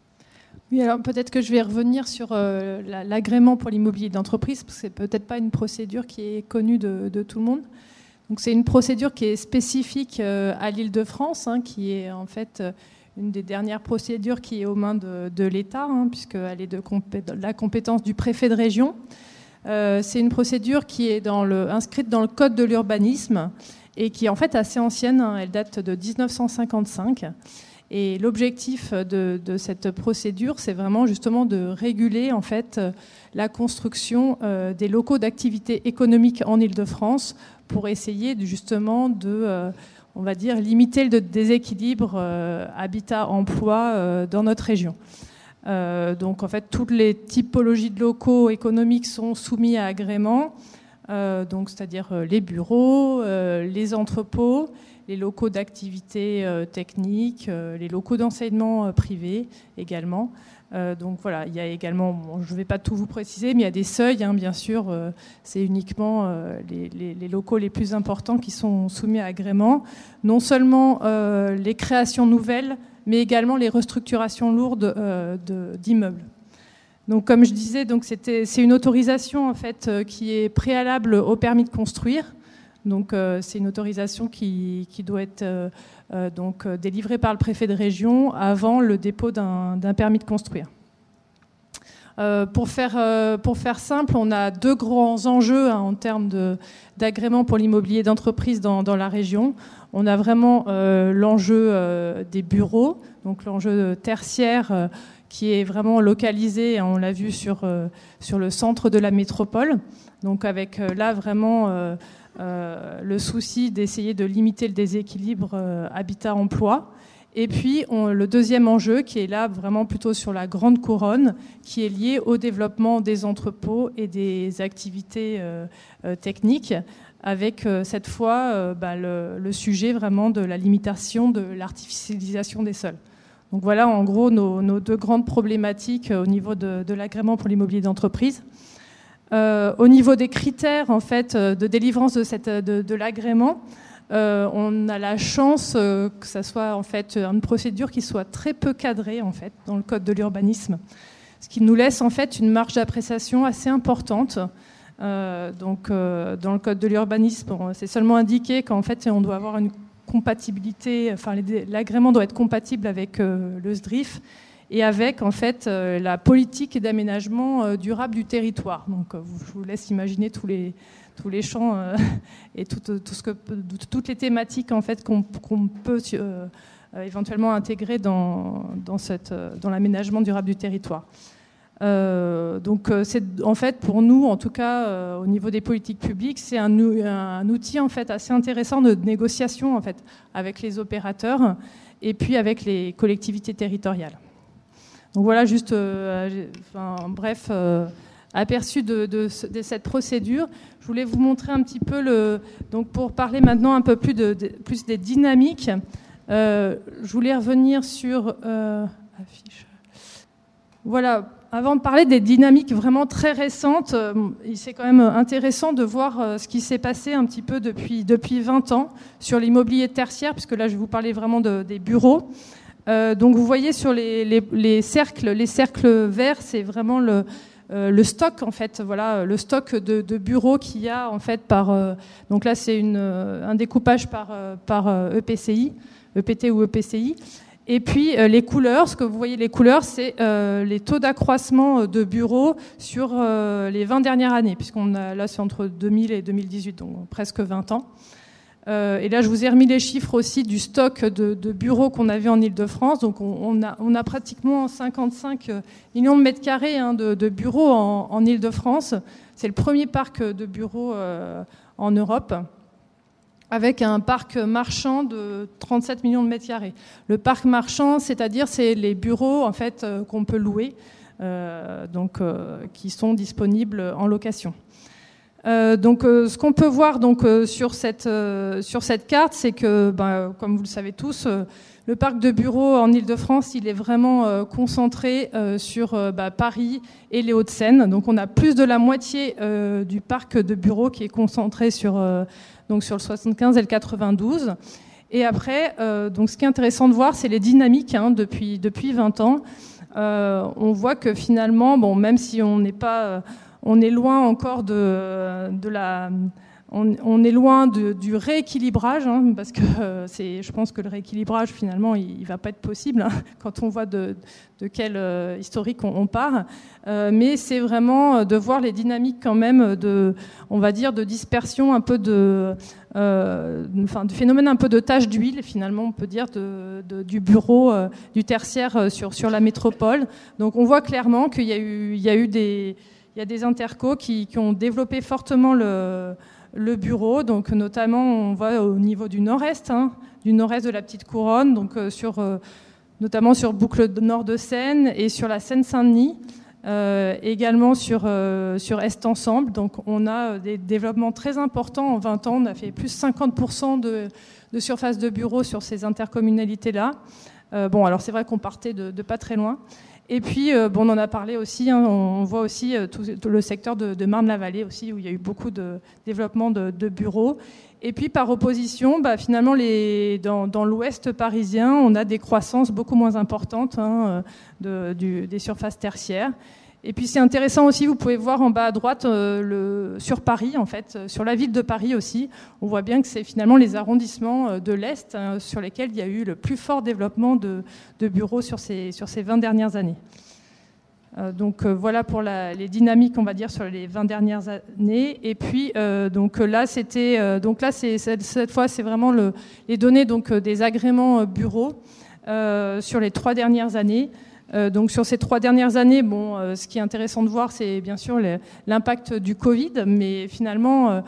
Oui, alors peut-être que je vais revenir sur euh, l'agrément pour l'immobilier d'entreprise, parce que c'est peut-être pas une procédure qui est connue de, tout le monde. Donc c'est une procédure qui est spécifique euh, à l'Île-de-France, hein, qui est en fait euh, une des dernières procédures qui est aux mains de, l'État, hein, puisqu'elle est de, la compétence du préfet de région. C'est une procédure qui est inscrite dans le code de l'urbanisme et qui est en fait assez ancienne. Hein, elle date de 1955. Et l'objectif de, cette procédure, c'est vraiment justement de réguler en fait la construction euh, des locaux d'activité économique en Île-de-France pour essayer justement de, euh, on va dire, limiter le déséquilibre euh, habitat-emploi dans notre région. Donc en fait, toutes les typologies de locaux économiques sont soumis à agrément, c'est-à-dire les bureaux, les entrepôts les locaux d'activité technique, les locaux d'enseignement privé également. donc voilà, il y a également, je ne vais pas tout vous préciser, mais il y a des seuils, hein, bien sûr. c'est uniquement les, les, locaux les plus importants qui sont soumis à agrément. Non seulement les créations nouvelles, mais également les restructurations lourdes d'immeubles. Donc, comme je disais, c'est une autorisation en fait euh, qui est préalable au permis de construire. Donc, euh, c'est une autorisation qui, doit être euh, donc délivrée par le préfet de région avant le dépôt d'un permis de construire. pour, faire, pour faire simple, on a deux grands enjeux hein, en termes d'agrément pour l'immobilier d'entreprise dans, la région. On a vraiment l'enjeu des bureaux, donc l'enjeu tertiaire qui est vraiment localisé, on l'a vu sur, euh, sur le centre de la métropole. Donc avec euh, là vraiment euh, le souci d'essayer de limiter le déséquilibre habitat-emploi. Et puis le deuxième enjeu qui est là vraiment plutôt sur la grande couronne, qui est lié au développement des entrepôts et des activités techniques, avec cette fois bah, le, sujet vraiment de la limitation de l'artificialisation des sols. Donc voilà en gros nos, deux grandes problématiques euh, au niveau de, l'agrément pour l'immobilier d'entreprise. Euh, au niveau des critères en fait euh, de délivrance de, l'agrément, on a la chance que ça soit en fait une procédure qui soit très peu cadrée en fait dans le code de l'urbanisme, ce qui nous laisse en fait une marge d'appréciation assez importante. donc dans le code de l'urbanisme, c'est seulement indiqué qu'en fait on doit avoir une l'agrément doit être compatible avec euh, le SDRIF et avec en fait euh, la politique d'aménagement euh, durable du territoire. Donc je vous laisse imaginer tous les tous les champs et tout, ce que, toutes les thématiques en fait qu'on peut éventuellement intégrer dans, dans, dans l'aménagement durable du territoire. Euh, donc euh, c'est en fait pour nous, en tout cas euh, au niveau des politiques publiques, c'est un, outil en fait assez intéressant de négociation en fait avec les opérateurs et puis avec les collectivités territoriales. Donc voilà juste, enfin, bref, aperçu de, cette procédure. Je voulais vous montrer un petit peu le, donc pour parler maintenant un peu plus, de, plus des dynamiques. je voulais revenir sur affiche. Voilà, avant de parler des dynamiques vraiment très récentes, euh, c'est quand même intéressant de voir euh, ce qui s'est passé un petit peu depuis, depuis 20 ans sur l'immobilier tertiaire, puisque là je vous parler vraiment des bureaux. Euh, donc vous voyez sur les, cercles, les cercles verts, c'est vraiment le, stock en fait, voilà, le stock de, bureaux qu'il y a en fait par. donc là c'est un découpage par, par EPCI, EPT ou EPCI. Et puis euh, les couleurs, ce que vous voyez les couleurs, c'est euh, les taux d'accroissement euh, de bureaux sur les 20 dernières années, puisqu'on a là c'est entre 2000 et 2018, donc presque 20 ans. et là, je vous ai remis les chiffres aussi du stock de, bureaux qu'on avait en Ile-de-France. Donc, on, a, pratiquement 55 millions de mètres carrés hein, de, bureaux en, en Ile-de-France. C'est le premier parc de bureaux en Europe avec un parc marchand de 37 millions de mètres carrés. Le parc marchand, c'est-à-dire c'est les bureaux en fait euh, qu'on peut louer, euh, donc euh, qui sont disponibles en location. donc, ce qu'on peut voir donc sur cette sur cette carte, c'est que, ben, comme vous le savez tous, le parc de bureaux en Île-de-France, il est vraiment concentré sur bah, Paris et les Hauts-de-Seine. Donc, on a plus de la moitié du parc de bureaux qui est concentré sur donc sur le 75 et le 92. Et après, euh, donc ce qui est intéressant de voir, c'est les dynamiques hein, depuis, depuis 20 ans. Euh, on voit que finalement, même si on n'est pas, euh, on est loin encore de la on, est loin du rééquilibrage, hein, parce que euh, je pense que le rééquilibrage, finalement, il ne va pas être possible hein, quand on voit de, quel euh, historique on, part. Euh, mais c'est vraiment de voir les dynamiques quand même de, on va dire, de dispersion un peu de, du phénomène un peu de tache d'huile, finalement, on peut dire, du bureau, du tertiaire sur, sur la métropole. Donc on voit clairement qu'il y a eu, y a eu des, il des intercos qui ont développé fortement le le bureau, donc notamment on au niveau du nord-est, hein, du nord-est de la petite couronne, donc euh, sur, euh, notamment sur boucle nord de Seine et sur la Seine-Saint-Denis. également sur, sur Est Ensemble. Donc on a des développements très importants. En 20 ans, on a fait plus de 50% de, surface de bureaux sur ces intercommunalités-là. bon, alors c'est vrai qu'on partait de, pas très loin. Et puis, euh, on en a parlé aussi, hein, on voit aussi euh, tout, le secteur de, Marne-la-Vallée aussi, où il y a eu beaucoup de développement de, bureaux. Et puis, par opposition, bah, finalement, dans, l'ouest parisien, on a des croissances beaucoup moins importantes hein, de, des surfaces tertiaires. Et puis c'est intéressant aussi, vous pouvez voir en bas à droite euh, sur Paris, en fait, euh, sur la ville de Paris aussi, on voit bien que c'est finalement les arrondissements euh, de l'Est hein, sur lesquels il y a eu le plus fort développement de, bureaux sur ces, sur ces 20 dernières années. donc voilà pour les dynamiques, on va dire, sur les 20 dernières années. Et puis donc là, c'était donc là, cette fois, c'est vraiment le, les données donc des agréments bureaux sur les trois dernières années. Euh, donc sur ces trois dernières années, bon, euh, ce qui est intéressant de voir, c'est bien sûr l'impact du Covid, mais finalement,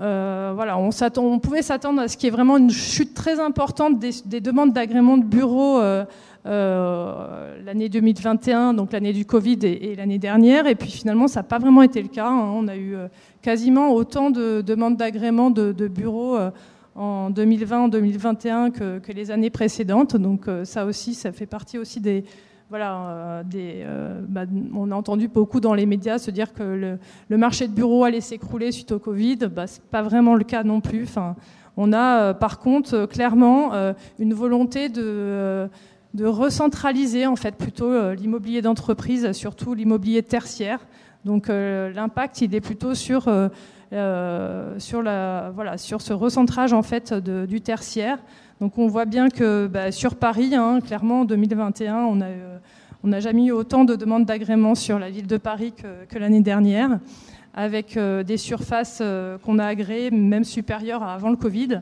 euh, voilà, on, pouvait s'attendre à ce qu'il y ait vraiment une chute très importante des, demandes d'agrément de bureaux l'année 2021, donc l'année du Covid et, l'année dernière, et puis finalement, ça n'a pas vraiment été le cas. Hein. On a eu quasiment autant de demandes d'agrément de, bureaux en 2020, en 2021 que, que, les années précédentes. Donc ça aussi, ça fait partie aussi des voilà, euh, euh, bah, on a entendu beaucoup dans les médias se dire que le, marché de bureaux allait s'écrouler suite au Covid. Bah, Ce n'est pas vraiment le cas non plus. On a euh, par contre clairement une volonté de, de, recentraliser en fait plutôt l'immobilier d'entreprise, surtout l'immobilier tertiaire. Donc l'impact, il est plutôt sur, sur, la, voilà, sur ce recentrage en fait du tertiaire. Donc on voit bien que bah, sur Paris, hein, clairement en 2021, on a, euh, n'a jamais eu autant de demandes d'agrément sur la ville de Paris que, l'année dernière, avec euh, des surfaces euh, qu'on a agréées même supérieures à avant le Covid.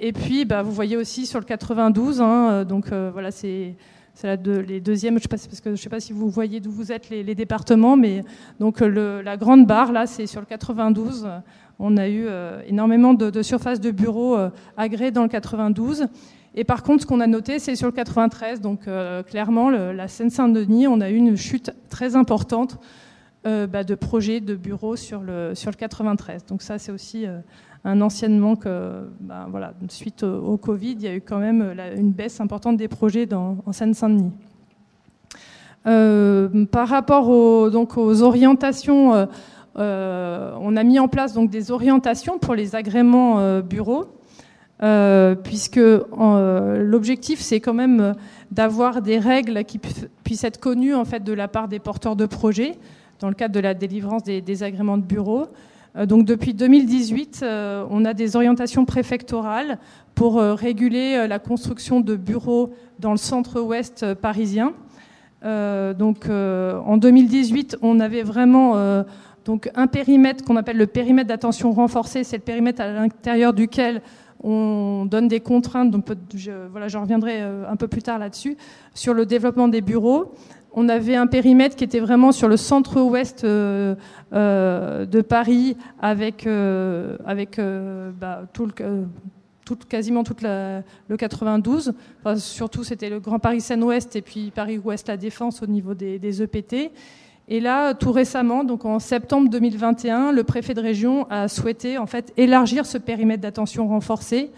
Et puis, bah, vous voyez aussi sur le 92, hein, donc voilà, c'est les deuxièmes, je sais pas, parce que je ne sais pas si vous voyez d'où vous êtes les, départements, mais donc la grande barre là, c'est sur le 92. On a eu euh, énormément de, surfaces de bureaux euh, agréées dans le 92. Et par contre, ce qu'on a noté, c'est sur le 93, donc euh, clairement, la Seine-Saint-Denis, on a eu une chute très importante bah, de projets de bureaux sur le, sur le 93. Donc ça, c'est aussi un anciennement que, bah, suite au, Covid, il y a eu quand même une baisse importante des projets dans, en Seine-Saint-Denis. par rapport donc, aux orientations euh, on a mis en place donc des orientations pour les agréments euh, bureaux, euh, puisque l'objectif c'est quand même d'avoir des règles qui puissent être connues en fait de la part des porteurs de projets dans le cadre de la délivrance des, agréments de bureaux. Donc depuis 2018, on a des orientations préfectorales pour réguler la construction de bureaux dans le centre-ouest parisien. donc en 2018, on avait vraiment donc un périmètre qu'on appelle le périmètre d'attention renforcée, c'est le périmètre à l'intérieur duquel on donne des contraintes, donc je, voilà, je reviendrai euh, un peu plus tard là-dessus, sur le développement des bureaux. On avait un périmètre qui était vraiment sur le centre-ouest euh, euh, de Paris, avec, avec bah, tout quasiment tout le 92. surtout, c'était le Grand Paris Seine-Ouest et puis Paris-Ouest La Défense au niveau des EPT. Et là, tout récemment, donc en septembre 2021, le préfet de région a souhaité en fait élargir ce périmètre d'attention renforcé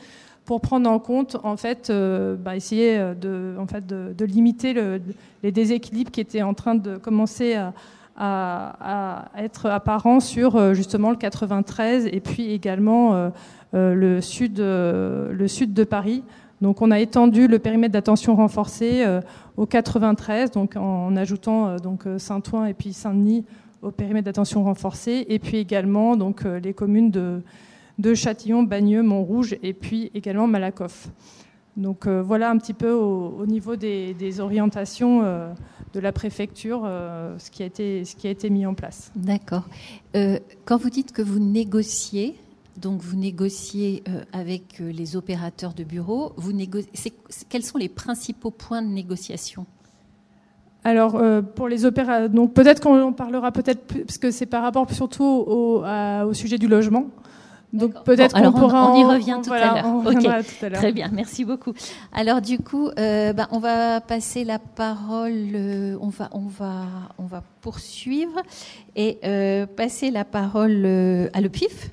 pour prendre en compte, en fait, euh, bah, essayer fait, de, limiter le, les déséquilibres qui étaient en train de commencer à, être apparents sur euh, justement le 93 et puis également euh, le sud de Paris. Donc on a étendu le périmètre d'attention renforcé au 93, donc en, ajoutant euh, donc euh, Saint-Ouen et puis Saint-Denis au périmètre d'attention renforcé, et puis également donc euh, les communes de, Châtillon, Bagneux, Montrouge et puis également Malakoff. Donc voilà un petit peu au, niveau des, orientations de la préfecture ce qui a été mis en place. D'accord. quand vous dites que vous négociez, donc vous négociez euh, avec euh, les opérateurs de bureaux. Vous quels sont les principaux points de négociation? Alors euh, pour les opérateurs, donc peut-être qu'on en parlera peut-être parce que c'est par rapport surtout au, sujet du logement. Donc peut-être Bon, qu'on on- pourra on, y en- revient tout voilà, à l'heure. on Ok, reviendra tout à l'heure. Très bien, merci beaucoup. Alors du coup, euh, ben, on va passer la parole, euh, on, va, on, va, on va poursuivre et passer la parole à l'EPIF.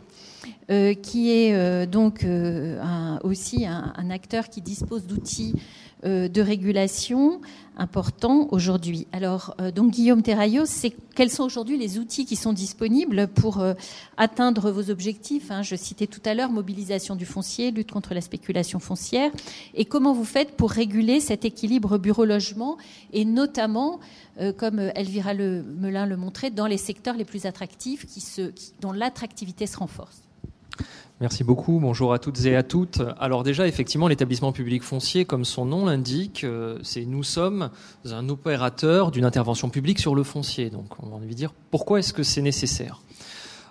Euh, qui est euh, donc euh, un- aussi un, un acteur qui dispose d'outils euh, de régulation importants aujourd'hui. Alors, euh, donc Guillaume Terraillot, c'est quels sont aujourd'hui les outils qui sont disponibles pour euh, atteindre vos objectifs hein Je citais tout à l'heure mobilisation du foncier, lutte contre la spéculation foncière, et comment vous faites pour réguler cet équilibre bureau-logement et notamment, comme Elvira le, Melin le montrait, dans les secteurs les plus attractifs qui se, dont l'attractivité se renforce. Merci beaucoup. Bonjour à toutes et à toutes. Alors déjà, effectivement, l'établissement public foncier, comme son nom l'indique, euh, c'est nous sommes un opérateur d'une intervention publique sur le foncier. Donc, on va envie de dire pourquoi est-ce que c'est nécessaire?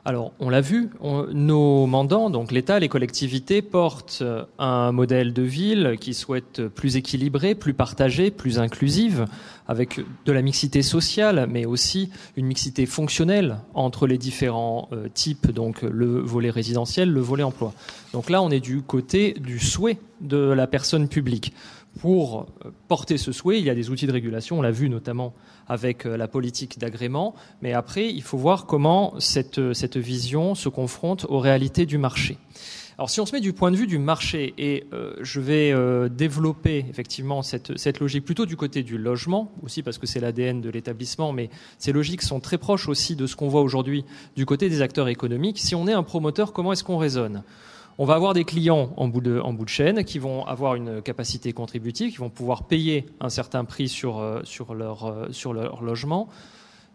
Alors, on l'a vu, nos mandants, donc l'État, les collectivités, portent un modèle de ville qui souhaite plus équilibré, plus partagé, plus inclusive, avec de la mixité sociale, mais aussi une mixité fonctionnelle entre les différents euh, types, donc le volet résidentiel, le volet emploi. Donc là, on est du côté du souhait de la personne publique. Pour euh, porter ce souhait, il y a des outils de régulation, on l'a vu notamment avec euh, la politique d'agrément, mais après, il faut voir comment cette, euh, cette vision se confronte aux réalités du marché. Alors si on se met du point de vue du marché, et je vais développer effectivement cette, cette logique plutôt du côté du logement, aussi parce que c'est l'ADN de l'établissement, mais ces logiques sont très proches aussi de ce qu'on voit aujourd'hui du côté des acteurs économiques. Si on est un promoteur, comment est-ce qu'on raisonne? On va avoir des clients en bout, de, chaîne qui vont avoir une capacité contributive, qui vont pouvoir payer un certain prix sur, euh, euh, sur leur logement.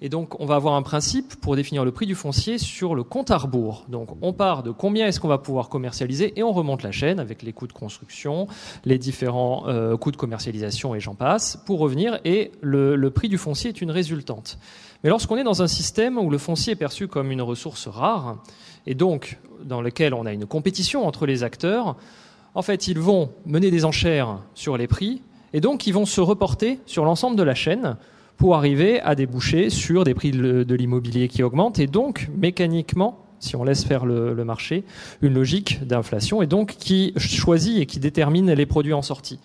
Et donc, on va avoir un principe pour définir le prix du foncier sur le compte à rebours. Donc, on part de combien est-ce qu'on va pouvoir commercialiser et on remonte la chaîne avec les coûts de construction, les différents euh, coûts de commercialisation et j'en passe pour revenir. Et le prix du foncier est une résultante. Mais lorsqu'on est dans un système où le foncier est perçu comme une ressource rare, et donc dans lequel on a une compétition entre les acteurs, en fait, ils vont mener des enchères sur les prix, et donc ils vont se reporter sur l'ensemble de la chaîne pour arriver à déboucher sur des prix de, l'immobilier qui augmentent, et donc mécaniquement, si on laisse faire le marché, une logique d'inflation, et donc qui choisit et qui détermine les produits en sortie.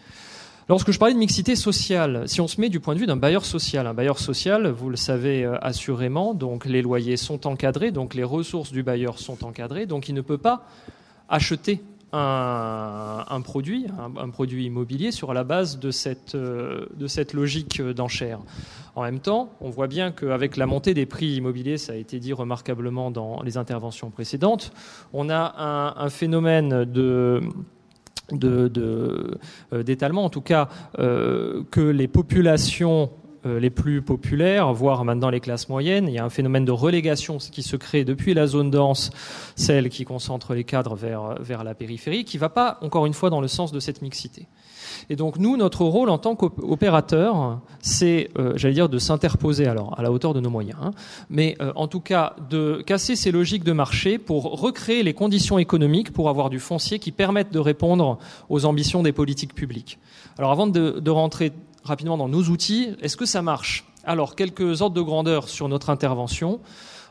Lorsque je parlais de mixité sociale, si on se met du point de vue d'un bailleur social, un bailleur social, vous le savez euh, assurément, donc les loyers sont encadrés, donc les ressources du bailleur sont encadrées, donc il ne peut pas acheter un, produit, un, produit immobilier sur la base de cette, euh, logique d'enchère. En même temps, on voit bien qu'avec la montée des prix immobiliers, ça a été dit remarquablement dans les interventions précédentes, on a un phénomène de d'étalement, euh, en tout cas euh, que les populations euh, les plus populaires, voire maintenant les classes moyennes, il y a un phénomène de relégation qui se crée depuis la zone dense, celle qui concentre les cadres vers, vers la périphérie, qui ne va pas, encore une fois, dans le sens de cette mixité. Et donc nous, notre rôle en tant qu'opérateur, c'est, euh, j'allais dire, de s'interposer alors à la hauteur de nos moyens, hein, mais euh, en tout cas de casser ces logiques de marché pour recréer les conditions économiques pour avoir du foncier qui permettent de répondre aux ambitions des politiques publiques. Alors avant de, de rentrer rapidement dans nos outils, est-ce que ça marche? Alors quelques ordres de grandeur sur notre intervention.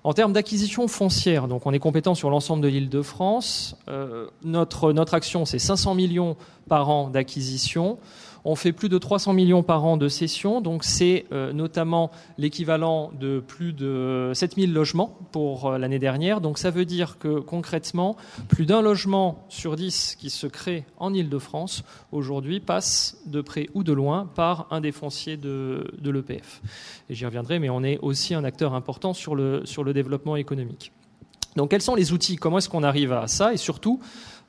En termes d'acquisition foncière, donc on est compétent sur l'ensemble de l'île de France. Euh, notre, notre action, c'est 500 millions par an d'acquisition. On fait plus de 300 millions par an de cession, donc c'est euh, notamment l'équivalent de plus de 7000 logements pour euh, l'année dernière. Donc ça veut dire que concrètement, plus d'un logement sur 10 qui se crée en Ile-de-France aujourd'hui passe de près ou de loin par un des fonciers de, de l'EPF. Et j'y reviendrai, mais on est aussi un acteur important sur le, sur le développement économique. Donc quels sont les outils? Comment est-ce qu'on arrive à ça? Et surtout,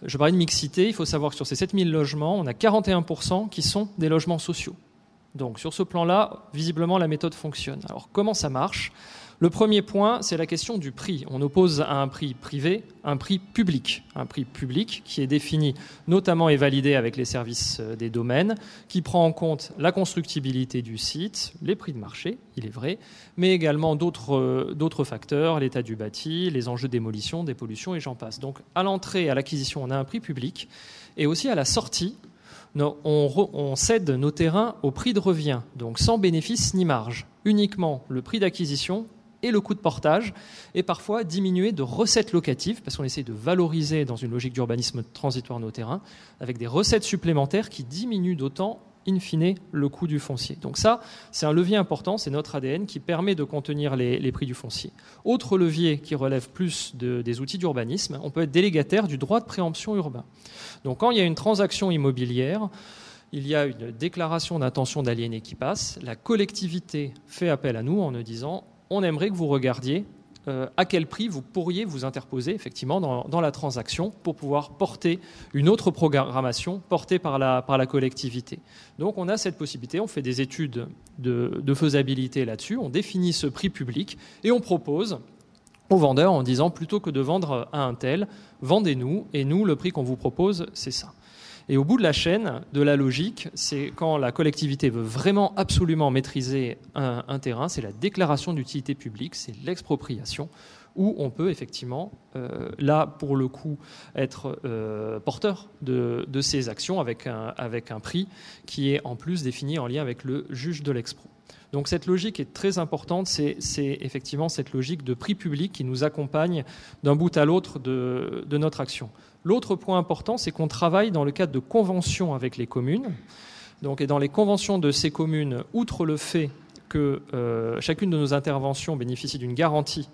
je parlais de mixité, il faut savoir que sur ces 7000 logements, on a 41% qui sont des logements sociaux. Donc sur ce plan-là, visiblement, la méthode fonctionne. Alors comment ça marche? Le premier point, c'est la question du prix. On oppose à un prix privé un prix public. Un prix public qui est défini notamment et validé avec les services des domaines, qui prend en compte la constructibilité du site, les prix de marché, il est vrai, mais également d'autres facteurs, l'état du bâti, les enjeux démolition, des pollutions et j'en passe. Donc à l'entrée, à l'acquisition, on a un prix public et aussi à la sortie, on, on, cède nos terrains au prix de revient, donc sans bénéfice ni marge, uniquement le prix d'acquisition et le coût de portage, et parfois diminuer de recettes locatives, parce qu'on essaie de valoriser dans une logique d'urbanisme transitoire nos terrains, avec des recettes supplémentaires qui diminuent d'autant in fine le coût du foncier. Donc ça, c'est un levier important, c'est notre ADN qui permet de contenir les, prix du foncier. Autre levier qui relève plus des outils d'urbanisme, on peut être délégataire du droit de préemption urbain. Donc quand il y a une transaction immobilière, il y a une déclaration d'intention d'aliéner qui passe, la collectivité fait appel à nous en nous disant on aimerait que vous regardiez euh, à quel prix vous pourriez vous interposer effectivement dans, la transaction pour pouvoir porter une autre programmation portée par la, par la collectivité. Donc on a cette possibilité, on fait des études de, faisabilité là-dessus, on définit ce prix public et on propose aux vendeurs en disant plutôt que de vendre à un tel, vendez-nous et nous le prix qu'on vous propose c'est ça. Et au bout de la chaîne de la logique, c'est quand la collectivité veut vraiment absolument maîtriser un, terrain, c'est la déclaration d'utilité publique, c'est l'expropriation, où on peut effectivement, euh, là pour le coup, être euh, porteur de, ces actions avec un, prix qui est en plus défini en lien avec le juge de l'expro. Donc cette logique est très importante, c'est effectivement cette logique de prix public qui nous accompagne d'un bout à l'autre de, notre action. L'autre point important, c'est qu'on travaille dans le cadre de conventions avec les communes. Donc, et dans les conventions de ces communes, outre le fait que euh, chacune de nos interventions bénéficie d'une garantie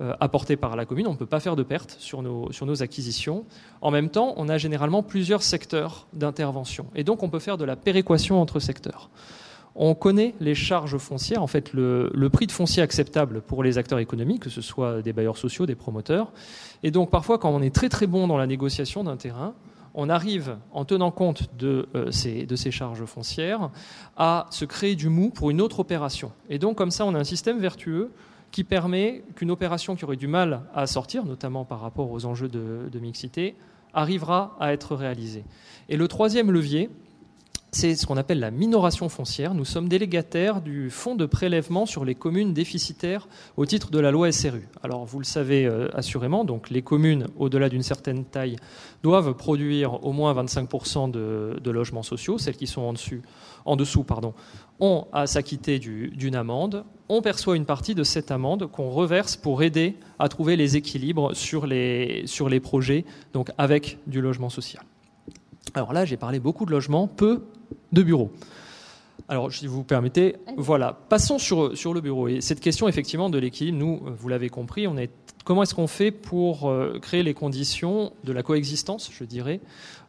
euh, apportée par la commune, on ne peut pas faire de pertes sur nos, sur nos acquisitions. En même temps, on a généralement plusieurs secteurs d'intervention. Et donc, on peut faire de la péréquation entre secteurs. On connaît les charges foncières, en fait le, prix de foncier acceptable pour les acteurs économiques, que ce soit des bailleurs sociaux, des promoteurs. Et donc parfois, quand on est très très bon dans la négociation d'un terrain, on arrive, en tenant compte de, euh, ces, de ces charges foncières, à se créer du mou pour une autre opération. Et donc comme ça, on a un système vertueux qui permet qu'une opération qui aurait du mal à sortir, notamment par rapport aux enjeux de, de mixité, arrivera à être réalisée. Et le troisième levier, c'est ce qu'on appelle la minoration foncière. Nous sommes délégataires du fonds de prélèvement sur les communes déficitaires au titre de la loi SRU. Alors vous le savez euh, assurément, donc les communes au-delà d'une certaine taille doivent produire au moins 25% de, logements sociaux. Celles qui sont en, dessous ont à s'acquitter d'une amende. On perçoit une partie de cette amende qu'on reverse pour aider à trouver les équilibres sur les, sur les projets, donc avec du logement social. Alors là, j'ai parlé beaucoup de logements, peu de bureaux. Alors, si vous permettez, voilà, passons sur, sur le bureau. Et cette question, effectivement, de l'équilibre, nous, vous l'avez compris, on est, comment est-ce qu'on fait pour euh, créer les conditions de la coexistence, je dirais,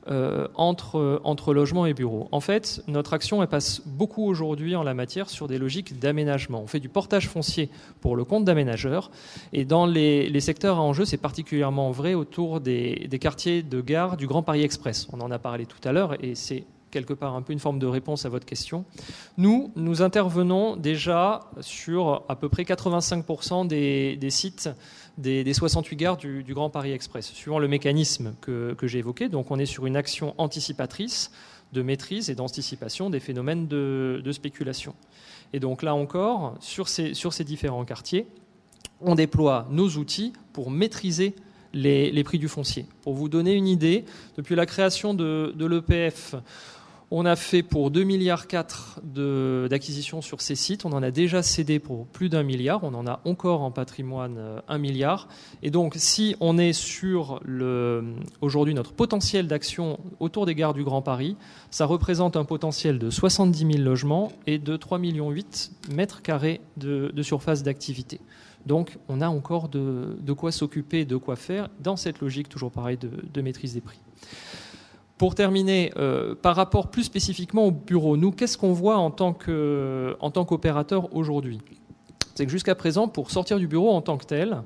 euh, entre, entre logement et bureau? En fait, notre action, elle passe beaucoup aujourd'hui en la matière sur des logiques d'aménagement. On fait du portage foncier pour le compte d'aménageurs. Et dans les, les, secteurs à enjeu, c'est particulièrement vrai autour des, des quartiers de gare du Grand Paris Express. On en a parlé tout à l'heure et c'est quelque part un peu une forme de réponse à votre question. Nous, nous intervenons déjà sur à peu près 85% des, sites des, 68 gares du, Grand Paris Express, suivant le mécanisme que, j'ai évoqué. Donc on est sur une action anticipatrice de maîtrise et d'anticipation des phénomènes de, spéculation. Et donc là encore, sur ces, différents quartiers, on déploie nos outils pour maîtriser les, prix du foncier. Pour vous donner une idée, depuis la création de l'EPF, on a fait pour 2,4 milliards d'acquisitions sur ces sites. On en a déjà cédé pour plus d'un milliard. On en a encore en patrimoine 1 euh, milliard. Et donc, si on est sur aujourd'hui notre potentiel d'action autour des gares du Grand Paris, ça représente un potentiel de 70 000 logements et de 3,8 millions mètres carrés de, surface d'activité. Donc, on a encore de, quoi s'occuper, de quoi faire dans cette logique toujours pareil de maîtrise des prix. Pour terminer, euh, par rapport plus spécifiquement au bureau, nous, qu'est-ce qu'on voit en tant qu'opérateur aujourd'hui? C'est que jusqu'à présent, pour sortir du bureau en tant que tel,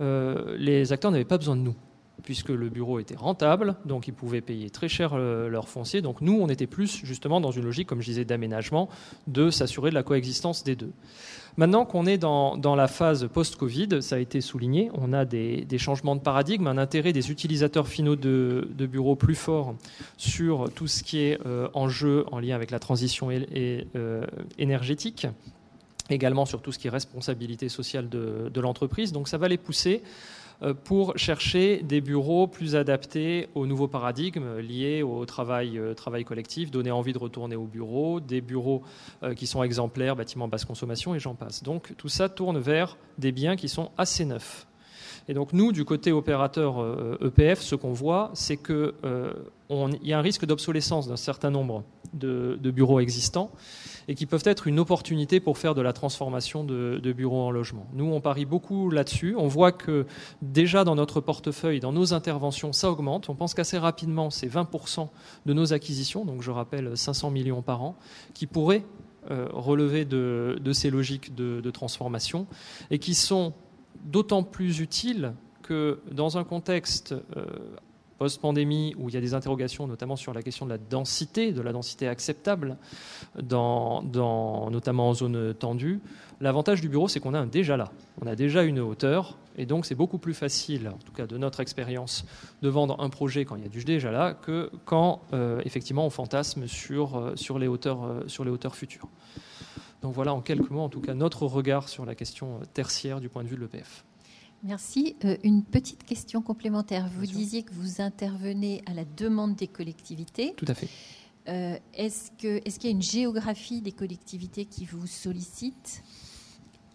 euh, les acteurs n'avaient pas besoin de nous, puisque le bureau était rentable, donc ils pouvaient payer très cher euh, leur foncier. Donc nous, on était plus justement dans une logique, comme je disais, d'aménagement, de s'assurer de la coexistence des deux. Maintenant qu'on est dans, la phase post-Covid, ça a été souligné, on a des, changements de paradigme, un intérêt des utilisateurs finaux de, bureaux plus fort sur tout ce qui est euh, en jeu en lien avec la transition euh, énergétique également sur tout ce qui est responsabilité sociale de, l'entreprise. Donc ça va les pousser pour chercher des bureaux plus adaptés aux nouveaux paradigmes liés au travail, euh, collectif, donner envie de retourner au bureau, des bureaux euh, qui sont exemplaires, bâtiments basse consommation et j'en passe. Donc tout ça tourne vers des biens qui sont assez neufs. Et donc nous, du côté opérateur EPF, e ce qu'on voit, c'est qu'il y a un risque d'obsolescence d'un certain nombre de bureaux existants et qui peuvent être une opportunité pour faire de la transformation de, bureaux en logement. Nous, on parie beaucoup là-dessus. On voit que déjà dans notre portefeuille, dans nos interventions, ça augmente. On pense qu'assez rapidement, c'est 20% de nos acquisitions, donc je rappelle 500 millions par an, qui pourraient euh, relever de, ces logiques de, transformation et qui sont d'autant plus utiles que dans un contexte euh, post-pandémie, où il y a des interrogations notamment sur la question de la densité, de la densité acceptable, dans, notamment en zone tendue, l'avantage du bureau, c'est qu'on a un déjà là. On a déjà une hauteur, et donc c'est beaucoup plus facile, en tout cas de notre expérience, de vendre un projet quand il y a du déjà là, que quand euh, effectivement on fantasme sur, euh, sur, les hauteurs, euh, sur les hauteurs futures. Donc voilà en quelques mots, en tout cas, notre regard sur la question tertiaire du point de vue de l'EPF. Merci. Euh, une petite question complémentaire. Vous disiez que vous intervenez à la demande des collectivités. Tout à fait. Euh, est-ce qu'il y a une géographie des collectivités qui vous sollicitent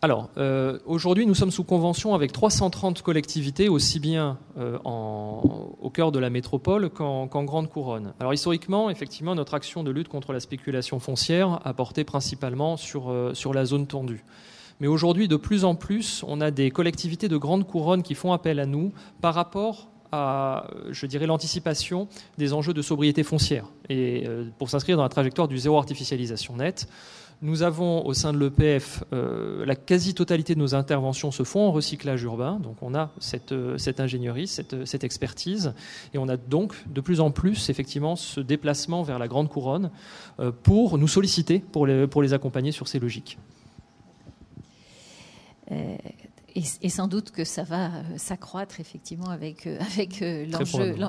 alors, euh, aujourd'hui, nous sommes sous convention avec 330 collectivités, aussi bien au cœur de la métropole qu'en Grande Couronne. Alors, historiquement, effectivement, notre action de lutte contre la spéculation foncière a porté principalement sur, sur la zone tendue. Mais aujourd'hui, de plus en plus, on a des collectivités de grande couronne qui font appel à nous par rapport à, l'anticipation des enjeux de sobriété foncière. Et euh, pour s'inscrire dans la trajectoire du zéro artificialisation nette, nous avons au sein de l'EPF, euh, la quasi-totalité de nos interventions se font en recyclage urbain, donc on a cette, euh, ingénierie, cette, expertise, et on a donc de plus en plus effectivement ce déplacement vers la grande couronne pour nous solliciter, pour les accompagner sur ces logiques. Euh, et, sans doute que ça va euh, s'accroître effectivement avec, euh, avec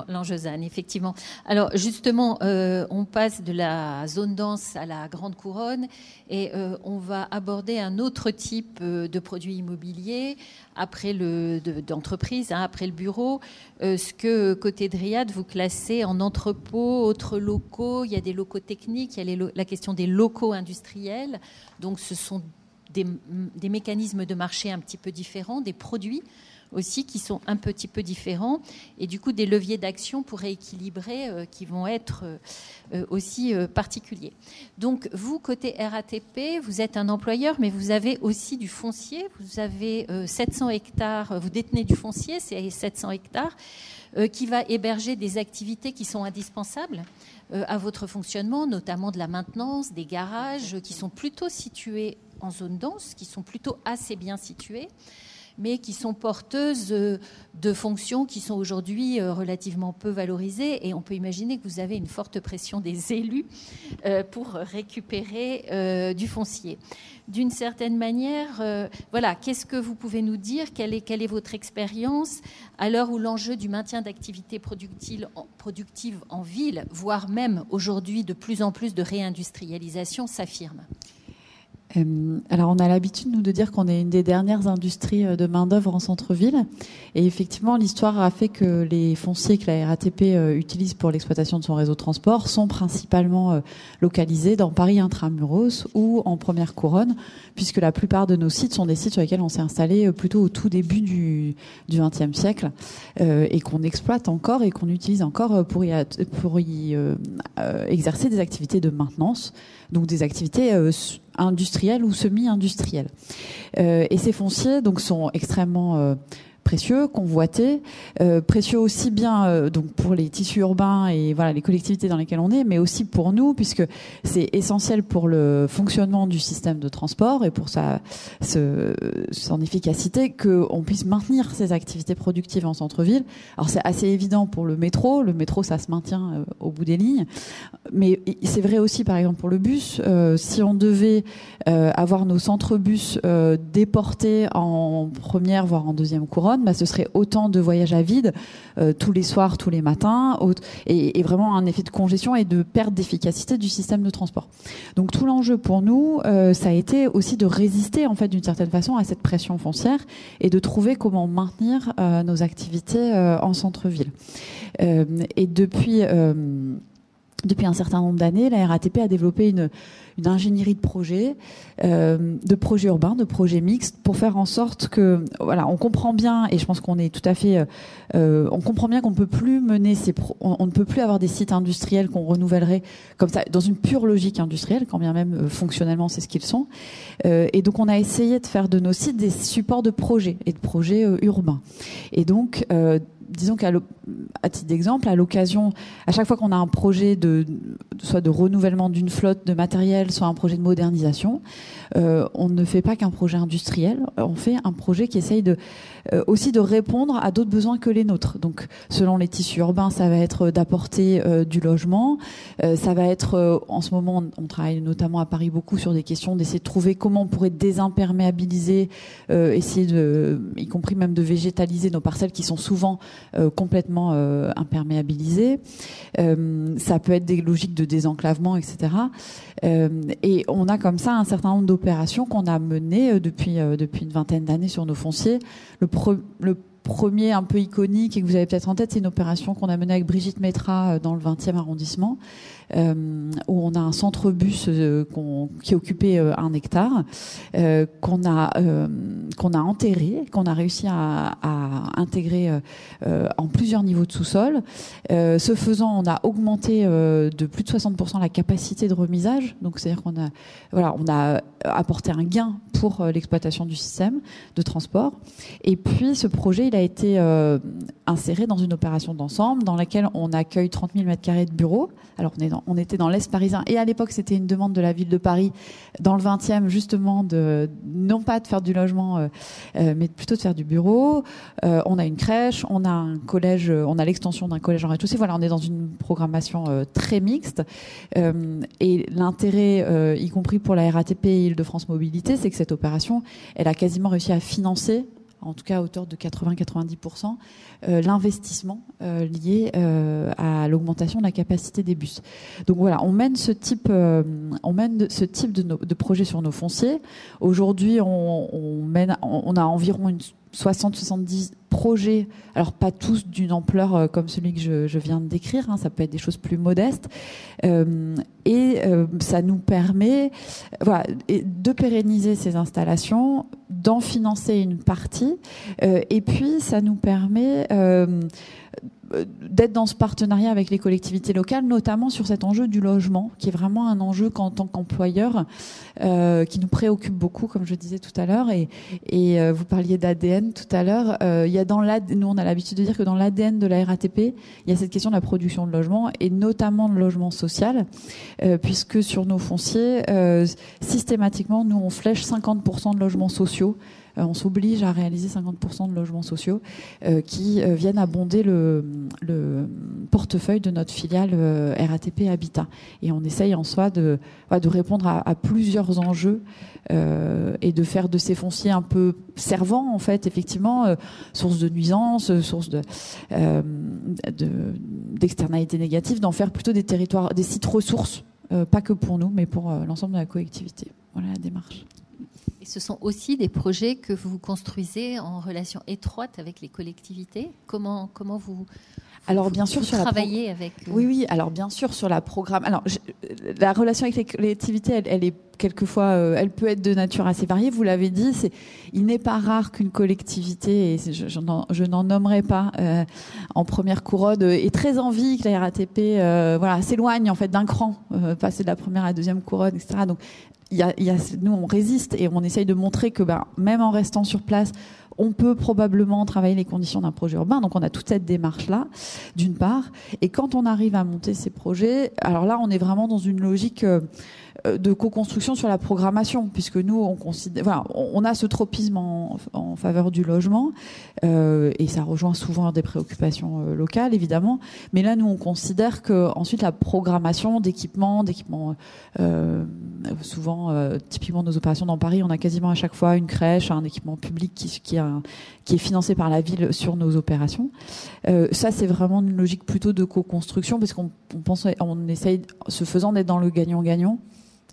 l'enjeu ZAN, effectivement. Alors justement, on passe de la zone dense à la grande couronne et on va aborder un autre type de produits immobiliers après le d'entreprise, hein, après le bureau. ce que côté Dryad vous classez en entrepôt, autres locaux. Il y a des locaux techniques, il y a la question des locaux industriels. Donc ce sont des, mécanismes de marché un petit peu différents, des produits aussi qui sont un petit peu différents et du coup des leviers d'action pour rééquilibrer euh, qui vont être euh, euh, aussi particuliers. Donc vous, côté RATP, vous êtes un employeur mais vous avez aussi du foncier, vous avez 700 hectares, vous détenez du foncier, c'est 700 hectares, qui va héberger des activités qui sont indispensables à votre fonctionnement, notamment de la maintenance, des garages qui sont plutôt situés en zone dense, qui sont plutôt assez bien situées, mais qui sont porteuses euh, de fonctions qui sont aujourd'hui euh, relativement peu valorisées. Et on peut imaginer que vous avez une forte pression des élus euh, pour récupérer du foncier. D'une certaine manière, voilà, qu'est-ce que vous pouvez nous dire? Quelle est, quelle est votre expérience à l'heure où l'enjeu du maintien d'activités productives en ville, voire même aujourd'hui de plus en plus de réindustrialisation, s'affirme? Alors, on a l'habitude, nous, de dire qu'on est une des dernières industries euh, de main-d'œuvre en centre-ville. Et effectivement, l'histoire a fait que les fonciers que la RATP euh, utilise pour l'exploitation de son réseau de transport sont principalement localisés dans Paris intramuros ou en première couronne, puisque la plupart de nos sites sont des sites sur lesquels on s'est installé plutôt au tout début du XXe siècle et qu'on exploite encore et qu'on utilise encore pour y exercer des activités de maintenance, donc des activités industriels ou semi-industriels. Euh, et ces fonciers donc sont extrêmement euh, précieux, convoités, euh, précieux aussi bien euh, donc pour les tissus urbains et voilà les collectivités dans lesquelles on est, mais aussi pour nous puisque c'est essentiel pour le fonctionnement du système de transport et pour sa son efficacité qu'on puisse maintenir ces activités productives en centre-ville. Alors c'est assez évident pour le métro, le métro ça se maintient euh, au bout des lignes, mais c'est vrai aussi par exemple pour le bus. si on devait avoir nos centres bus déportés en première voire en deuxième couronne bah, ce serait autant de voyages à vide euh, tous les soirs, tous les matins, et, vraiment un effet de congestion et de perte d'efficacité du système de transport. Donc tout l'enjeu pour nous, euh, ça a été aussi de résister en fait d'une certaine façon à cette pression foncière et de trouver comment maintenir euh, nos activités en centre-ville. et depuis depuis un certain nombre d'années, la RATP a développé une, une ingénierie de projets, euh, de projets urbains, de projets mixtes, pour faire en sorte que, voilà, on comprend bien, et je pense qu'on est tout à fait, euh, on comprend bien qu'on ne peut plus mener ces, on, ne peut plus avoir des sites industriels qu'on renouvellerait comme ça dans une pure logique industrielle, quand bien même euh, fonctionnellement c'est ce qu'ils sont. et donc on a essayé de faire de nos sites des supports de projets et de projets urbains. Et donc disons qu'à titre d'exemple, à l'occasion, à chaque fois qu'on a un projet de soit de renouvellement d'une flotte de matériel, soit un projet de modernisation, on ne fait pas qu'un projet industriel, on fait un projet qui essaye de euh, aussi de répondre à d'autres besoins que les nôtres. Donc, selon les tissus urbains, ça va être d'apporter euh, du logement, ça va être, en ce moment, on, travaille notamment à Paris beaucoup sur des questions d'essayer de trouver comment on pourrait désimperméabiliser, essayer de, y compris même de végétaliser nos parcelles qui sont souvent complètement imperméabilisées. ça peut être des logiques de désenclavement, etc. et on a comme ça un certain nombre opérations qu'on a menées euh, depuis, euh, depuis une vingtaine d'années sur nos fonciers. Le, premier un peu iconique et que vous avez peut-être en tête, c'est une opération qu'on a menée avec Brigitte Métra euh, dans le 20e arrondissement, euh, où on a un centre bus euh, qui occupait euh, un hectare, qu'on a qu'on a enterré, qu'on a réussi à, intégrer en plusieurs niveaux de sous-sol. ce faisant, on a augmenté de plus de 60% la capacité de remisage. Donc c'est-à-dire qu'on a voilà, on a apporté un gain pour l'exploitation du système de transport. Et puis ce projet, il a été inséré dans une opération d'ensemble dans laquelle on accueille 30 000 m2 de bureaux. Alors on est dans on était dans l'Est parisien. Et à l'époque, c'était une demande de la ville de Paris, dans le 20e, justement, de, non pas de faire du logement, euh, euh, mais plutôt de faire du bureau. Euh, on a une crèche, on a un collège, on a l'extension d'un collège en rez-de-chaussée. Voilà, on est dans une programmation très mixte. et l'intérêt, y compris pour la RATP et Île-de-France Mobilité, c'est que cette opération, elle a quasiment réussi à financer en tout cas à hauteur de 80-90%, euh, l'investissement euh, lié euh, à l'augmentation de la capacité des bus. Donc voilà, on mène ce type, on mène de, projet sur nos fonciers. Aujourd'hui, on, on a environ une 60-70 projets, alors pas tous d'une ampleur euh, comme celui que je, viens de décrire, hein, ça peut être des choses plus modestes, euh, et euh, ça nous permet de pérenniser ces installations, d'en financer une partie, et puis ça nous permet d'être dans ce partenariat avec les collectivités locales, notamment sur cet enjeu du logement, qui est vraiment un enjeu qu'en tant qu'employeur, euh, qui nous préoccupe beaucoup, comme je disais tout à l'heure. Et, euh, vous parliez d'ADN tout à l'heure. Euh, il y a dans nous on a l'habitude de dire que dans l'ADN de la RATP, il y a cette question de la production de logement et notamment de logement social, euh, puisque sur nos fonciers, systématiquement, nous on flèche 50% de logements sociaux euh, on s'oblige à réaliser 50% de logements sociaux euh, qui euh, viennent abonder le, portefeuille de notre filiale RATP Habitat. Et on essaye en soi de, de répondre à, plusieurs enjeux et de faire de ces fonciers un peu servants, en fait, effectivement, source de nuisances, source de, d'externalités négatives, d'en faire plutôt des territoires, des sites ressources, pas que pour nous, mais pour l'ensemble de la collectivité. Voilà la démarche. Ce sont aussi des projets que vous construisez en relation étroite avec les collectivités. Comment, comment vous, alors bien sûr, sur travailler la avec. Oui, oui. Alors bien sûr sur la programme. Alors la relation avec les collectivités, elle, est quelquefois, euh, elle peut être de nature assez variée. Vous l'avez dit, c'est, il n'est pas rare qu'une collectivité, et je, je n'en nommerai pas euh, en première couronne, euh, ait très envie que la RATP, voilà, s'éloigne en fait d'un cran, passer de la première à la deuxième couronne, etc. Donc il y a, y a, nous, on résiste et on essaye de montrer que ben, même en restant sur place, on peut probablement travailler les conditions d'un projet urbain. Donc on a toute cette démarche-là, d'une part. Et quand on arrive à monter ces projets, alors là, on est vraiment dans une logique... Euh, euh, de co-construction sur la programmation, puisque nous, on, considère, on a ce tropisme en, faveur du logement, euh, et ça rejoint souvent des préoccupations euh, locales, évidemment. Mais là, nous, on considère que ensuite la programmation d'équipements, d'équipements, souvent, typiquement nos opérations dans Paris, on a quasiment à chaque fois une crèche, un équipement public qui, qui, qui est financé par la ville sur nos opérations. ça, c'est vraiment une logique plutôt de co-construction, parce qu'on pense, on essaye, ce faisant, d'être dans le gagnant-gagnant.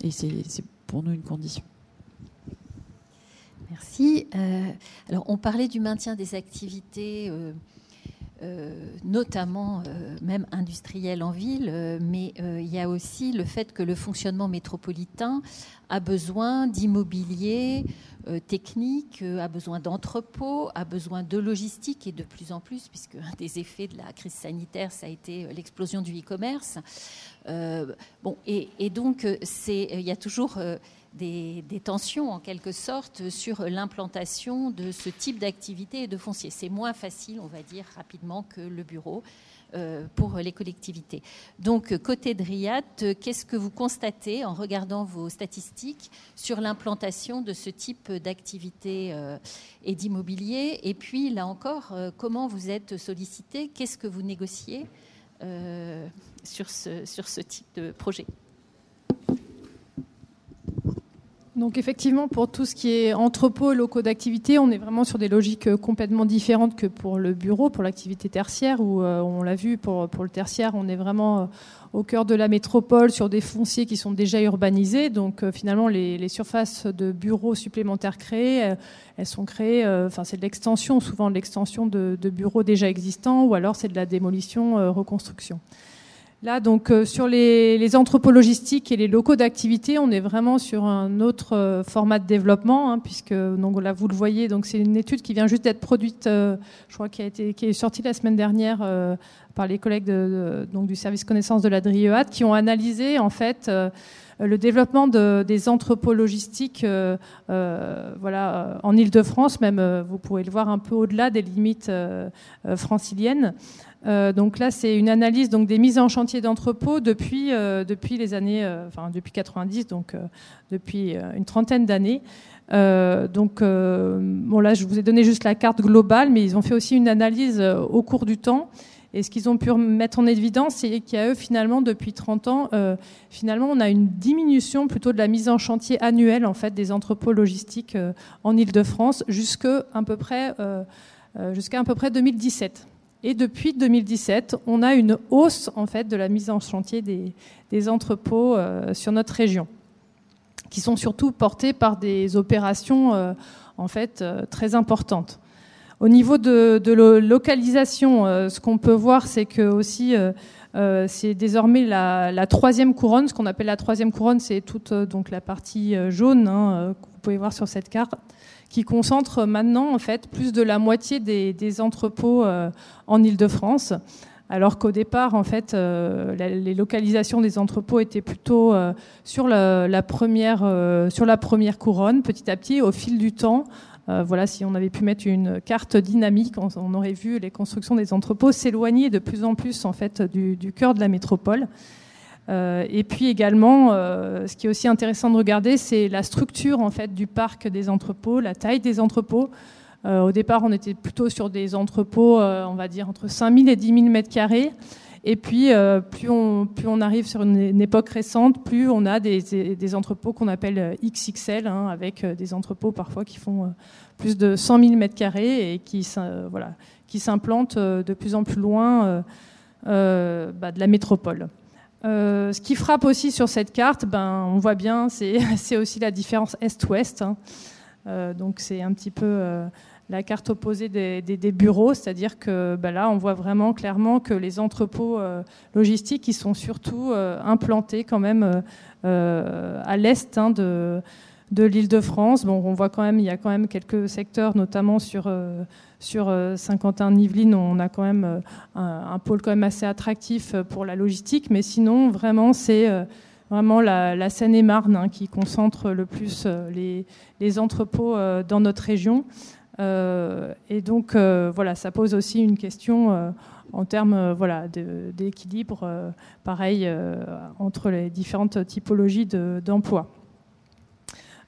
Et c'est pour nous une condition. Merci. Euh, alors, on parlait du maintien des activités, euh, notamment même industrielles en ville, mais il y a aussi le fait que le fonctionnement métropolitain a besoin d'immobilier technique, a besoin d'entrepôts, a besoin de logistique et de plus en plus, puisque un des effets de la crise sanitaire, ça a été l'explosion du e-commerce. Euh, bon, et, donc, euh, il y a toujours euh, des, tensions, en quelque sorte, sur l'implantation de ce type d'activité et de foncier. C'est moins facile, on va dire, rapidement que le bureau. pour les collectivités. Donc, côté de Riyad, qu'est-ce que vous constatez en regardant vos statistiques sur l'implantation de ce type d'activité et d'immobilier? Et puis, là encore, comment vous êtes sollicité? Qu'est-ce que vous négociez euh, sur ce type de projet? Donc effectivement, pour tout ce qui est entrepôt, locaux d'activité, on est vraiment sur des logiques euh, complètement différentes que pour le bureau, pour l'activité tertiaire, où euh, on l'a vu, pour, le tertiaire, on est vraiment au cœur de la métropole sur des fonciers qui sont déjà urbanisés. Donc euh, finalement, les, surfaces de bureaux supplémentaires créées, euh, elles sont créées, euh, enfin c'est de l'extension, souvent de l'extension de, bureaux déjà existants, ou alors c'est de la démolition, reconstruction. Là, donc, sur les, entrepôts logistiques et les locaux d'activité, on est vraiment sur un autre format de développement, hein, puisque donc là, vous le voyez, donc c'est une étude qui vient juste d'être produite, je crois, qui a été, qui est sortie la semaine dernière par les collègues donc, du service connaissance de la DRIEAT qui ont analysé en fait euh, le développement des entrepôts logistiques euh, euh, voilà, en Ile-de-France, même vous pouvez le voir un peu au-delà des limites franciliennes. Donc là, c'est une analyse donc, des mises en chantier d'entrepôts depuis, depuis les années, enfin depuis 90, donc depuis une trentaine d'années. donc, bon là, je vous ai donné juste la carte globale, mais ils ont fait aussi une analyse au cours du temps et ce qu'ils ont pu mettre en évidence, c'est qu'à eux, finalement, depuis 30 ans, euh, finalement, on a une diminution plutôt de la mise en chantier annuelle en fait, des entrepôts logistiques euh, en Ile-de-France jusqu'à peu près, euh, jusqu'à à peu près 2017. Et depuis 2017, on a une hausse en fait de la mise en chantier des, entrepôts sur notre région, qui sont surtout portés par des opérations en fait très importantes. Au niveau de, de localisation, euh, ce qu'on peut voir, c'est que aussi euh, euh, c'est désormais la, la, troisième couronne. Ce qu'on appelle la troisième couronne, c'est toute donc la partie jaune hein, que vous pouvez voir sur cette carte, qui concentre maintenant en fait plus de la moitié des, entrepôts en Île-de-France. Alors qu'au départ, en fait, les localisations des entrepôts étaient plutôt sur la, première, sur la première couronne. Petit à petit, au fil du temps, euh, voilà, si on avait pu mettre une carte dynamique, on, aurait vu les constructions des entrepôts s'éloigner de plus en plus en fait du, cœur de la métropole. Euh, et puis également, euh, ce qui est aussi intéressant de regarder, c'est la structure en fait du parc des entrepôts, la taille des entrepôts. au départ, on était plutôt sur des entrepôts, on va dire entre 5000 et 10 000 mètres carrés. Et puis, plus, on, arrive sur une, époque récente, plus on a des, entrepôts qu'on appelle XXL, hein, avec des entrepôts parfois qui font plus de 100 000 mètres carrés et qui, voilà, qui s'implantent de plus en plus loin euh, bah, de la métropole. Euh, ce qui frappe aussi sur cette carte, ben, on voit bien, c'est aussi la différence est-ouest. Hein. Euh, donc c'est un petit peu la carte opposée des, bureaux, c'est-à-dire que ben là, on voit vraiment clairement que les entrepôts euh, logistiques, ils sont surtout euh, implantés quand même euh, à l'est hein, de l'Île-de-France. Bon, on voit quand même, il y a quand même quelques secteurs, notamment sur sur Saint-Quentin-Yvelines, on a quand même un, pôle quand même assez attractif pour la logistique, mais sinon, vraiment, c'est vraiment la, Seine-et-Marne hein, qui concentre le plus les, les entrepôts dans notre région. et donc, voilà, ça pose aussi une question en termes voilà, d'équilibre, pareil, entre les différentes typologies d'emploi.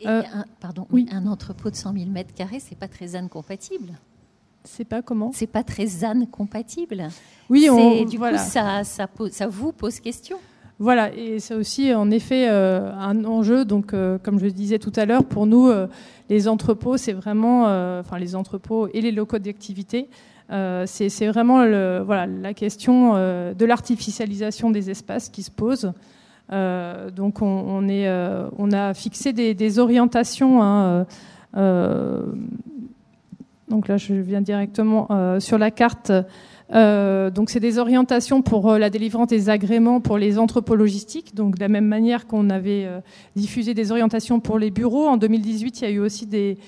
un, pardon, oui. un entrepôt de 100 000 mètres carrés, c'est pas très ZAN compatible. C'est pas comment C'est pas très ZAN compatible. Oui, on, du coup, ça, ça, ça vous pose question. Voilà, et c'est aussi en effet euh, un enjeu. Donc, euh, comme je le disais tout à l'heure, pour nous, euh, les entrepôts, c'est vraiment, enfin les entrepôts et les locaux d'activité, c'est vraiment le, voilà la question de l'artificialisation des espaces qui se pose. donc, on, est, on a fixé des, orientations. Hein, donc là, je viens directement sur la carte. Euh, donc c'est des orientations pour euh, la délivrance des agréments pour les entrepôts logistiques. Donc de la même manière qu'on avait euh, diffusé des orientations pour les bureaux, en 2018 il y a eu aussi des,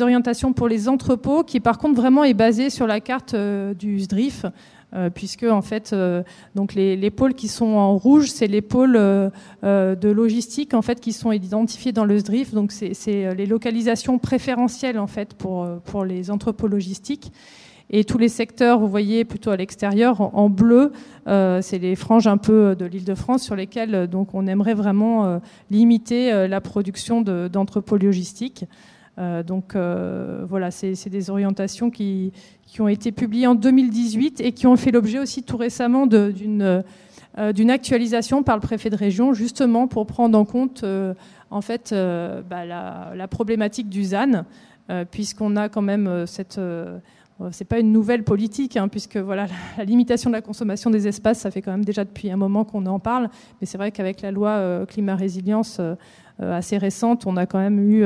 orientations pour les entrepôts, qui par contre vraiment est basée sur la carte du SDRIF. Puisque en fait, donc les, pôles qui sont en rouge, c'est les pôles de logistique en fait qui sont identifiés dans le SDRIF. Donc c'est les localisations préférentielles en fait pour pour les entrepôts logistiques. Et tous les secteurs, vous voyez plutôt à l'extérieur, en, bleu, euh, c'est les franges un peu de l'Île-de-France sur lesquelles euh, donc on aimerait vraiment euh, limiter la production d'entrepôts logistiques. Donc voilà, c'est des orientations qui, qui, ont été publiées en 2018 et qui ont fait l'objet aussi tout récemment d'une d'une actualisation par le préfet de région, justement pour prendre en compte en fait bah, la, problématique du ZAN, puisqu'on a quand même cette euh, c'est pas une nouvelle politique, hein, puisque voilà, la, limitation de la consommation des espaces, ça fait quand même déjà depuis un moment qu'on en parle. Mais c'est vrai qu'avec la loi euh, climat résilience euh, assez récente, on a quand même eu,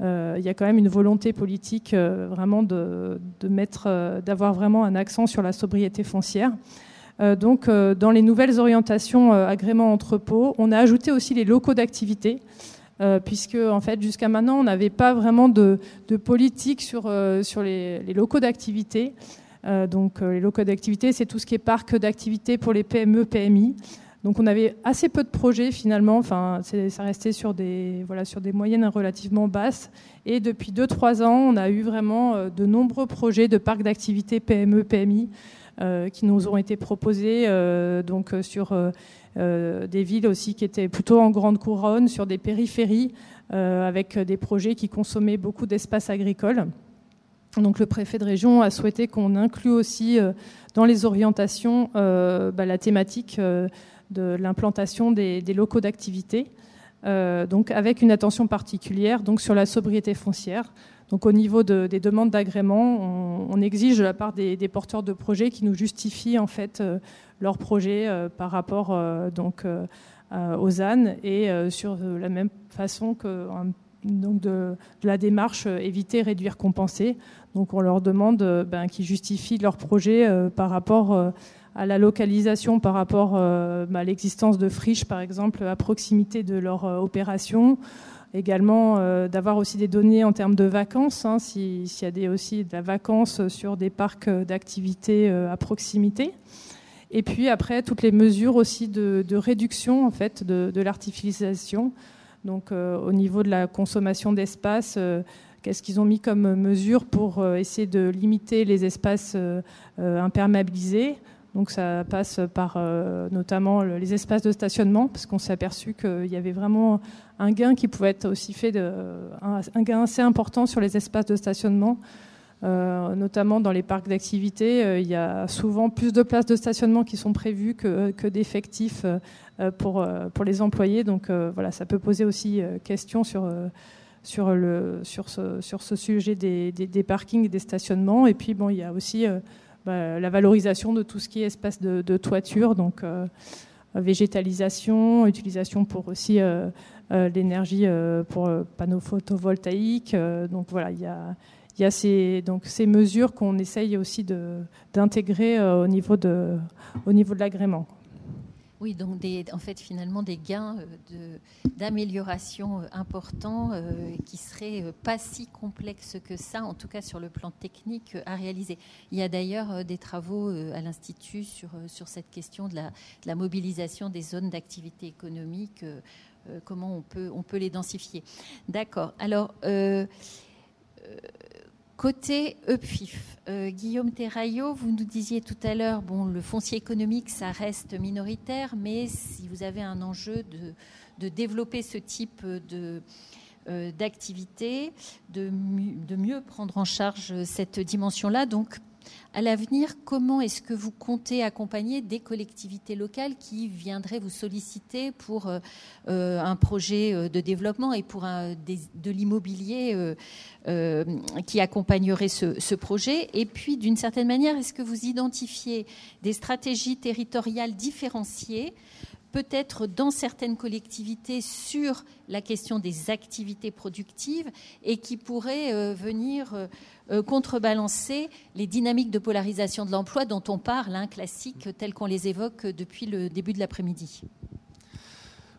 il y a quand même une volonté politique vraiment de, mettre, d'avoir vraiment un accent sur la sobriété foncière. donc, dans les nouvelles orientations agrément entrepôt, on a ajouté aussi les locaux d'activité. Euh, puisque en fait jusqu'à maintenant on n'avait pas vraiment de, politique sur, euh, les, locaux d'activité. Euh, donc les locaux d'activité, c'est tout ce qui est parc d'activité pour les PME, PMI. Donc on avait assez peu de projets finalement, enfin ça restait sur des, voilà, sur des moyennes relativement basses. Et depuis 2-3 ans, on a eu vraiment de nombreux projets de parcs d'activité PME, PMI qui nous ont été proposés donc, sur euh, des villes aussi qui étaient plutôt en grande couronne, sur des périphéries, euh, avec des projets qui consommaient beaucoup d'espace agricole. Donc le préfet de région a souhaité qu'on inclue aussi euh, dans les orientations bah, la thématique de l'implantation des, locaux d'activité, donc avec une attention particulière donc sur la sobriété foncière. Donc au niveau des demandes d'agrément, on, exige de la part des, porteurs de projets qui nous justifient en fait leur projet euh, par rapport euh, donc, euh, aux ânes et sur la même façon que donc de, la démarche éviter, réduire, compenser. Donc on leur demande ben, qu'ils justifient leur projet par rapport à la localisation, par rapport ben, à l'existence de friches, par exemple, à proximité de leur opération. Également d'avoir aussi des données en termes de vacances, hein, s'il y a aussi de la vacance sur des parcs d'activités à proximité. Et puis après, toutes les mesures aussi de, réduction en fait, de, l'artificialisation. Donc euh, au niveau de la consommation d'espace, euh, qu'est-ce qu'ils ont mis comme mesure pour euh, essayer de limiter les espaces imperméabilisés? Donc ça passe par notamment les espaces de stationnement, parce qu'on s'est aperçu qu'il y avait vraiment un gain qui pouvait être aussi fait, un gain assez important sur les espaces de stationnement. Euh, notamment dans les parcs d'activité, euh, il y a souvent plus de places de stationnement qui sont prévues que, que d'effectifs euh, pour, pour les employés. Donc voilà, ça peut poser aussi question sur, sur, le, sur, ce, sur ce sujet des, des, parkings et des stationnements. Et puis bon, il y a aussi bah, la valorisation de tout ce qui est espace de, toiture, donc végétalisation, utilisation pour aussi l'énergie pour panneaux photovoltaïques. donc voilà, il y a y a ces, donc, ces mesures qu'on essaye aussi d'intégrer euh, au niveau de, au niveau de l'agrément. Oui, donc en fait finalement des gains euh, d'amélioration euh, importants qui seraient pas si complexes que ça, en tout cas sur le plan technique à réaliser. Il y a d'ailleurs des travaux à l'Institut sur, sur cette question de la, de la mobilisation des zones d'activité économique, comment on peut, on peut les densifier. D'accord. Alors Côté EPFIF, euh, Guillaume Terraillot, vous nous disiez tout à l'heure, bon, le foncier économique, ça reste minoritaire, mais si vous avez un enjeu de, développer ce type euh, d'activité, de, de, mieux prendre en charge cette dimension-là. Donc, à l'avenir, comment est-ce que vous comptez accompagner des collectivités locales qui viendraient vous solliciter pour euh, euh, un projet euh, de développement et pour de l'immobilier qui accompagnerait ce projet? Et puis, d'une certaine manière, est-ce que vous identifiez des stratégies territoriales différenciées peut-être dans certaines collectivités sur la question des activités productives et qui pourraient venir euh, contrebalancer les dynamiques de polarisation de l'emploi dont on parle, hein, classiques, telles qu'on les évoque depuis le début de l'après-midi.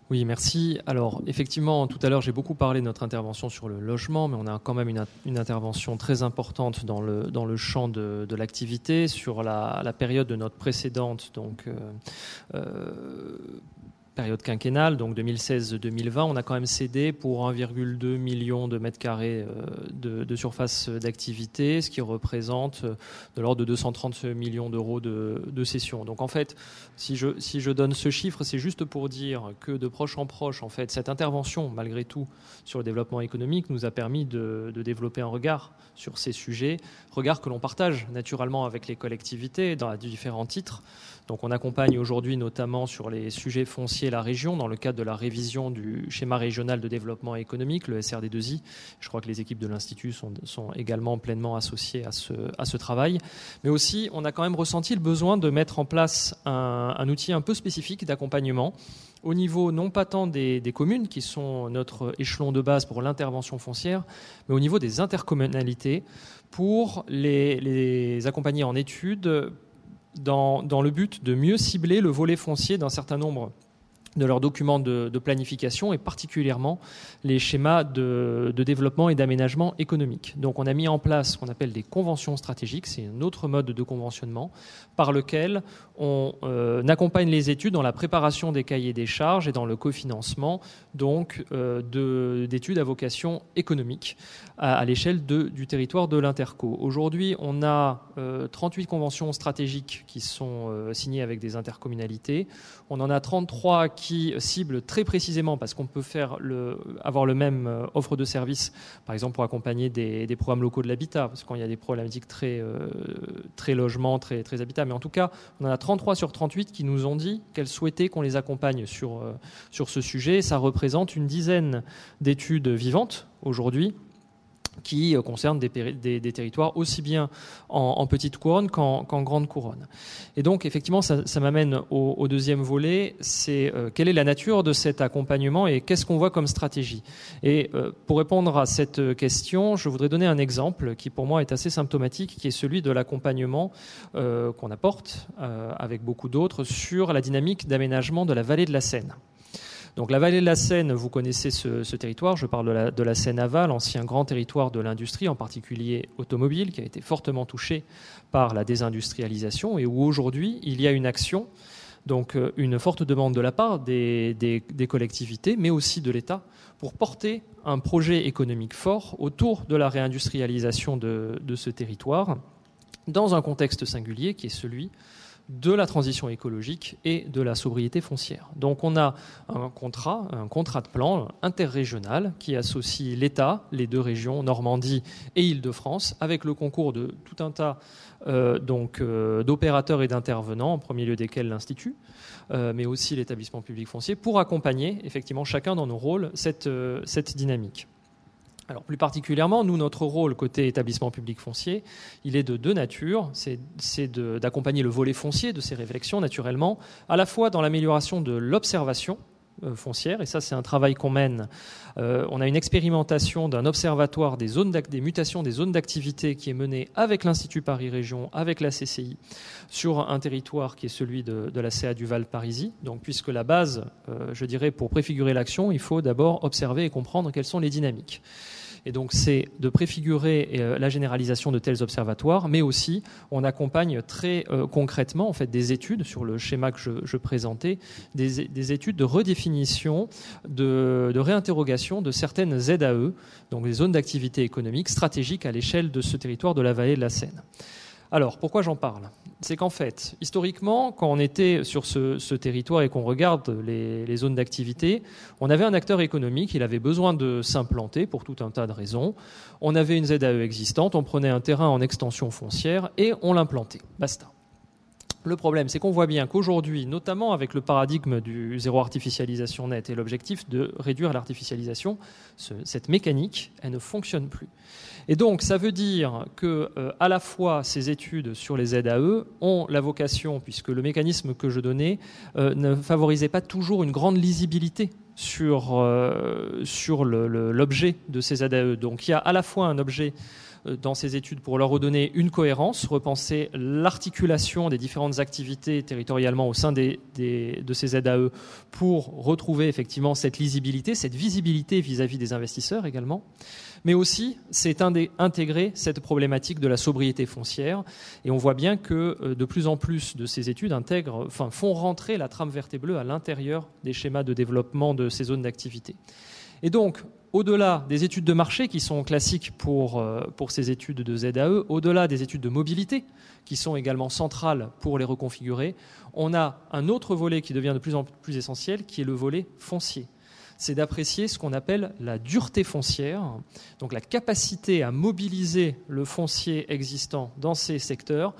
Oui, merci. Alors, effectivement, tout à l'heure, j'ai beaucoup parlé de notre intervention sur le logement, mais on a quand même une, intervention très importante dans le, dans le champ de, l'activité sur la, période de notre précédente donc, euh, euh, période quinquennale, donc 2016-2020, on a quand même cédé pour 1,2 million de mètres carrés euh, de, surface d'activité, ce qui représente euh, de l'ordre de 230 millions d'euros de, de. Donc en fait, si je, donne ce chiffre, c'est juste pour dire que de proche en proche, en fait, cette intervention, malgré tout, sur le développement économique, nous a permis de développer un regard sur ces sujets, regard que l'on partage naturellement avec les collectivités dans différents titres. Donc on accompagne aujourd'hui notamment sur les sujets fonciers la région dans le cadre de la révision du schéma régional de développement économique, le SRD2I. Je crois que les équipes de l'Institut sont, également pleinement associées à ce, travail. Mais aussi, on a quand même ressenti le besoin de mettre en place un, outil un peu spécifique d'accompagnement au niveau non pas tant des, communes, qui sont notre échelon de base pour l'intervention foncière, mais au niveau des intercommunalités, pour les accompagner en études dans, le but de mieux cibler le volet foncier d'un certain nombre de leurs documents de, planification et particulièrement les schémas de, développement et d'aménagement économique. Donc on a mis en place ce qu'on appelle des conventions stratégiques, c'est un autre mode de conventionnement par lequel on euh, accompagne les études dans la préparation des cahiers des charges et dans le cofinancement donc euh, d'études à vocation économique à, l'échelle du territoire de l'Interco. Aujourd'hui, on a 38 euh, conventions stratégiques qui sont signées avec des intercommunalités. On en a 33 qui ciblent très précisément, parce qu'on peut faire le, avoir le même euh, offre de service, par exemple pour accompagner des, programmes locaux de l'habitat, parce qu'il y a des problématiques très, euh, très logement, très, très. Mais en tout cas, on en a 33 sur 38 qui nous ont dit qu'elles souhaitaient qu'on les accompagne sur, euh, sur ce sujet. Ça représente une dizaine d'études vivantes aujourd'hui qui euh, concerne des, territoires aussi bien en, petite couronne qu'en grande couronne. Et donc, effectivement, ça, m'amène au, deuxième volet, c'est euh, quelle est la nature de cet accompagnement et qu'est-ce qu'on voit comme stratégie? Et euh, pour répondre à cette question, je voudrais donner un exemple qui, pour moi, est assez symptomatique, qui est celui de l'accompagnement qu'on apporte avec beaucoup d'autres sur la dynamique d'aménagement de la vallée de la Seine. Donc la vallée de la Seine, vous connaissez ce, territoire, je parle de la, de la Seine-Aval, ancien grand territoire de l'industrie, en particulier automobile, qui a été fortement touché par la désindustrialisation et où aujourd'hui il y a une action, donc euh, une forte demande de la part des, collectivités, mais aussi de l'État, pour porter un projet économique fort autour de la réindustrialisation de ce territoire, dans un contexte singulier qui est celui de la transition écologique et de la sobriété foncière. Donc on a un contrat, un contrat de plan interrégional qui associe l'État, les deux régions, Normandie et Île-de-France, avec le concours de tout un tas euh, euh, d'opérateurs et d'intervenants, en premier lieu desquels l'Institut, euh, mais aussi l'établissement public foncier, pour accompagner effectivement chacun dans nos rôles cette dynamique. Alors plus particulièrement, nous, notre rôle côté établissement public foncier, il est de deux natures. C'est d'accompagner le volet foncier de ces réflexions, naturellement, à la fois dans l'amélioration de l'observation euh, foncière, et ça c'est un travail qu'on mène. Euh, on a une expérimentation d'un observatoire des, zones des mutations des zones d'activité qui est menée avec l'Institut Paris Région, avec la CCI, sur un territoire qui est celui de, la CA du Val-Parisis. Donc puisque la base, euh, je dirais, pour préfigurer l'action, il faut d'abord observer et comprendre quelles sont les dynamiques. Et donc c'est de préfigurer euh, la généralisation de tels observatoires, mais aussi on accompagne très euh, concrètement en fait des études sur le schéma que je, présentais, des, études de redéfinition, de, réinterrogation de certaines ZAE, donc les zones d'activité économique stratégiques à l'échelle de ce territoire de la vallée de la Seine. Alors, pourquoi j'en parle? C'est qu'en fait, historiquement, quand on était sur ce, territoire et qu'on regarde les, zones d'activité, on avait un acteur économique, il avait besoin de s'implanter pour tout un tas de raisons. On avait une ZAE existante, on prenait un terrain en extension foncière et on l'implantait. Basta. Le problème, c'est qu'on voit bien qu'aujourd'hui, notamment avec le paradigme du zéro artificialisation net et l'objectif de réduire l'artificialisation, cette mécanique, elle ne fonctionne plus. Et donc, ça veut dire que, euh, à la fois, ces études sur les ZAE ont la vocation, puisque le mécanisme que je donnais euh, ne favorisait pas toujours une grande lisibilité sur, euh, l'objet de ces ZAE. Donc, il y a à la fois un objet dans ces études pour leur redonner une cohérence, repenser l'articulation des différentes activités territorialement au sein de ces ZAE pour retrouver effectivement cette lisibilité, cette visibilité vis à -vis des investisseurs également mais aussi c'est intégrer cette problématique de la sobriété foncière. Et on voit bien que euh, de plus en plus de ces études intègrent, enfin, font rentrer la trame verte et bleue à l'intérieur des schémas de développement de ces zones d'activité. Et donc, au-delà des études de marché qui sont classiques pour, euh, pour ces études de ZAE, au-delà des études de mobilité qui sont également centrales pour les reconfigurer, on a un autre volet qui devient de plus en plus essentiel, qui est le volet foncier c'est d'apprécier ce qu'on appelle la dureté foncière, donc la capacité à mobiliser le foncier existant dans ces secteurs,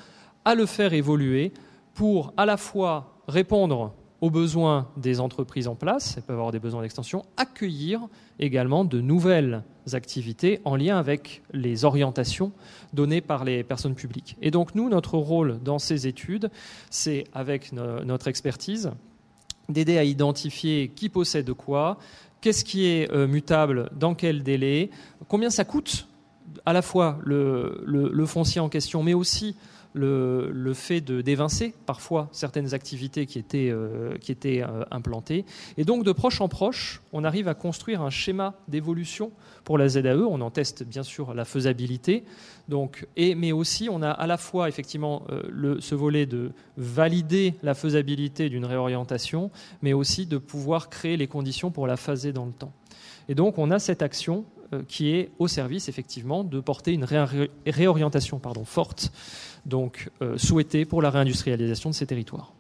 à le faire évoluer pour à la fois répondre aux besoins des entreprises en place, elles peuvent avoir des besoins d'extension, accueillir également de nouvelles activités en lien avec les orientations données par les personnes publiques. Et donc nous, notre rôle dans ces études, c'est avec notre expertise, d'aider à identifier qui possède quoi, qu'est-ce qui est euh, mutable, dans quel délai, combien ça coûte à la fois le, foncier en question, mais aussi le, fait de d'évincer parfois certaines activités qui étaient, euh, euh, implantées. Et donc de proche en proche, on arrive à construire un schéma d'évolution pour la ZAE. On en teste bien sûr la faisabilité. Donc, et, mais aussi, on a à la fois effectivement euh, le, ce volet de valider la faisabilité d'une réorientation, mais aussi de pouvoir créer les conditions pour la phaser dans le temps. Et donc, on a cette action qui est au service effectivement de porter une réorientation forte donc euh, souhaité pour la réindustrialisation de ces territoires.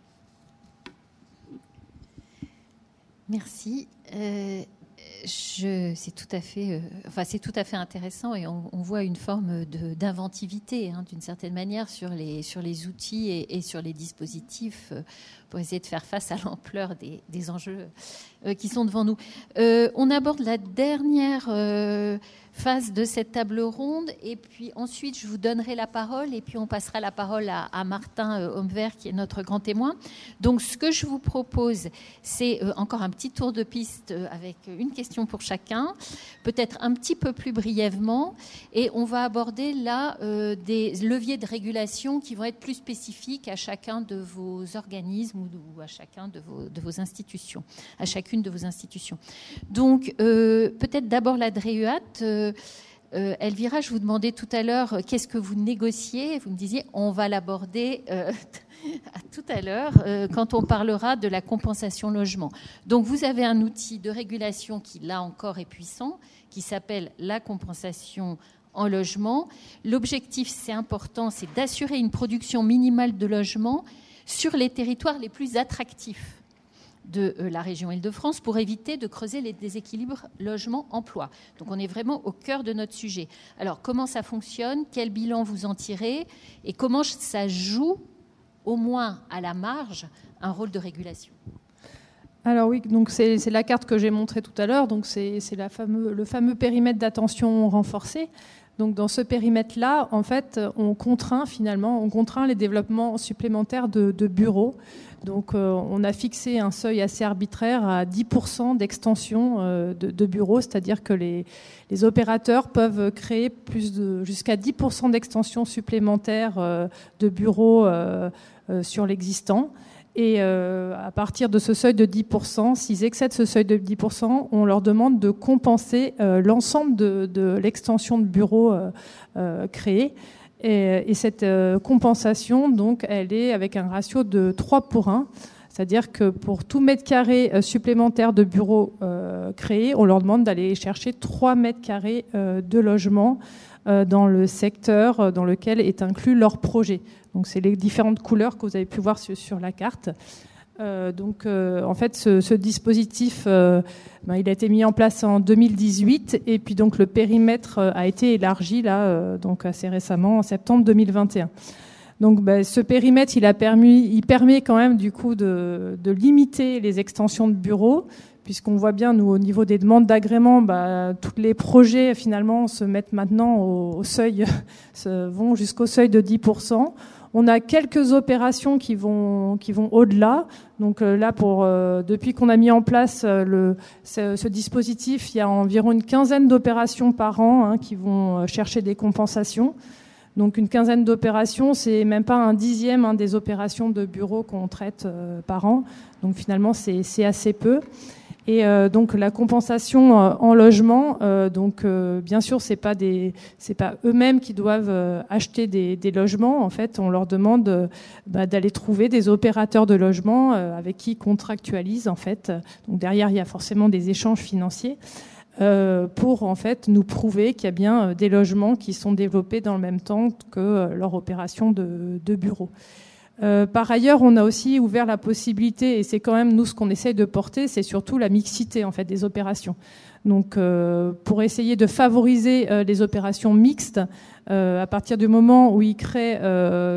Merci. Euh, c'est tout à fait, euh, enfin c'est tout à fait intéressant et on, voit une forme d'inventivité hein, d'une certaine manière sur les sur les outils et, sur les dispositifs pour essayer de faire face à l'ampleur des, enjeux qui sont devant nous. on aborde la dernière phase de cette table ronde. Et puis ensuite, je vous donnerai la parole et puis on passera la parole à, Martin euh, Homvert, qui est notre grand témoin. Donc, ce que je vous propose, c'est euh, encore un petit tour de piste euh, avec une question pour chacun, peut-être un petit peu plus brièvement. Et on va aborder là des leviers de régulation qui vont être plus spécifiques à chacun de vos organismes ou, à chacun de vos, institutions, à chacune de vos institutions. Donc, peut-être d'abord la DREUAT. Euh, Elvira, je vous demandais tout à l'heure euh, qu'est-ce que vous négociez? Vous me disiez on va l'aborder euh, tout à l'heure quand on parlera de la compensation logement. Donc vous avez un outil de régulation qui là encore est puissant, qui s'appelle la compensation en logement. L'objectif, c'est important, c'est d'assurer une production minimale de logement sur les territoires les plus attractifs de euh, la région Île-de-France pour éviter de creuser les déséquilibres logement-emploi. Donc on est vraiment au cœur de notre sujet. Alors comment ça fonctionne? Quel bilan vous en tirez? Et comment ça joue, au moins à la marge, un rôle de régulation? Alors oui, donc c'est la carte que j'ai montrée tout à l'heure. Donc c'est le fameux périmètre d'attention renforcé. Donc dans ce périmètre-là, en fait, on contraint finalement, on contraint les développements supplémentaires de bureaux donc euh, on a fixé un seuil assez arbitraire à 10% d'extension euh, de, bureaux, c'est-à-dire que les, opérateurs peuvent créer jusqu'à 10% d'extension supplémentaire euh, de bureaux sur l'existant. Et à partir de ce seuil de 10%, s'ils excèdent ce seuil de 10%, on leur demande de compenser l'ensemble de, l'extension de bureaux créés. Et, cette compensation, donc, elle est avec un ratio de 3 pour 1. C'est-à-dire que pour tout mètre carré euh, supplémentaire de bureaux euh, créés, on leur demande d'aller chercher 3 mètres carrés euh, de logement dans le secteur dans lequel est inclus leur projet. Donc c'est les différentes couleurs que vous avez pu voir sur, la carte. donc, en fait, ce, dispositif, ben, il a été mis en place en 2018, et puis donc le périmètre a été élargi là, donc assez récemment, en septembre 2021. Donc ben, ce périmètre, il, a permis, il permet quand même du coup de limiter les extensions de bureaux, puisqu'on voit bien, nous, au niveau des demandes d'agrément, bah, tous les projets finalement se mettent maintenant au, seuil, vont jusqu'au seuil de 10%. On a quelques opérations qui vont, qui vont au-delà. Donc euh, là, euh, depuis qu'on a mis en place euh, ce, dispositif, il y a environ une quinzaine d'opérations par an hein, qui vont chercher des compensations. Donc une quinzaine d'opérations, c'est même pas un dixième hein, des opérations de bureau qu'on traite par an. Donc finalement, c'est assez peu. Et euh, donc la compensation euh, en logement, donc bien sûr, c'est pas pas eux-mêmes qui doivent acheter des, logements. En fait, on leur demande bah, d'aller trouver des opérateurs de logement avec qui ils contractualisent. En fait, donc derrière, il y a forcément des échanges financiers. Euh, pour en fait nous prouver qu'il y a bien euh, des logements qui sont développés dans le même temps que euh, leur opération de, de bureau. Par ailleurs, on a aussi ouvert la possibilité, et c'est quand même nous ce qu'on essaye de porter, c'est surtout la mixité en fait des opérations. Donc, pour essayer de favoriser les opérations mixtes, à partir du moment où ils créent,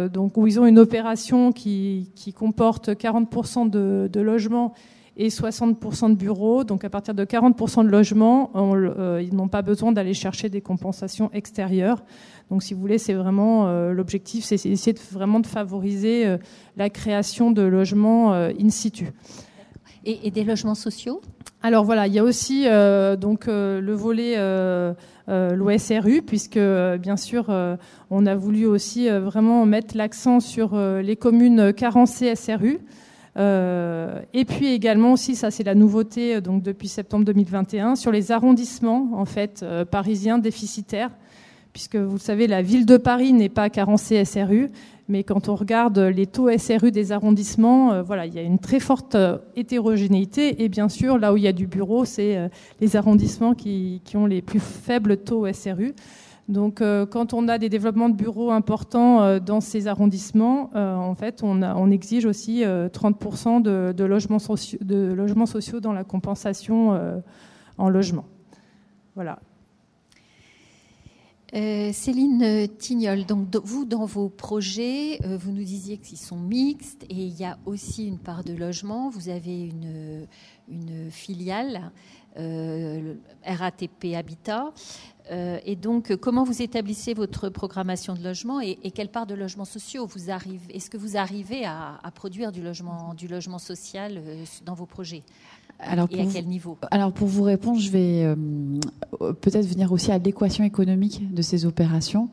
donc où ils ont une opération qui, comporte 40% de, de logements et 60% de bureaux. Donc à partir de 40% de logements, euh, ils n'ont pas besoin d'aller chercher des compensations extérieures. Donc si vous voulez, c'est vraiment euh, l'objectif, c'est essayer de, vraiment de favoriser euh, la création de logements in situ. Et, des logements sociaux? Alors voilà, il y a aussi donc le volet l'OSRU, puisque bien sûr, on a voulu aussi vraiment mettre l'accent sur les communes carencées SRU. Euh, et puis également aussi, ça c'est la nouveauté euh, donc depuis septembre 2021, sur les arrondissements en fait euh, parisiens déficitaires, puisque vous savez la ville de Paris n'est pas carencée SRU, mais quand on regarde les taux SRU des arrondissements, voilà, il y a une très forte hétérogénéité. Et bien sûr, là où il y a du bureau, c'est les arrondissements qui, qui, ont les plus faibles taux SRU. Donc, euh, quand on a des développements de bureaux importants euh, dans ces arrondissements, euh, en fait, on, exige aussi 30% de, logements sociaux, dans la compensation en logement. Voilà. Céline Tignol, donc vous dans vos projets, vous nous disiez qu'ils sont mixtes et il y a aussi une part de logement. Vous avez une filiale RATP Habitat. Euh, et donc, comment vous établissez votre programmation de logement et, quelle part de logements sociaux vous arrivez Est-ce que vous arrivez à, produire du logement, du logement social euh, dans vos projets alors et à quel niveau? Alors pour vous répondre, je vais euh, peut-être venir aussi à l'équation économique de ces opérations,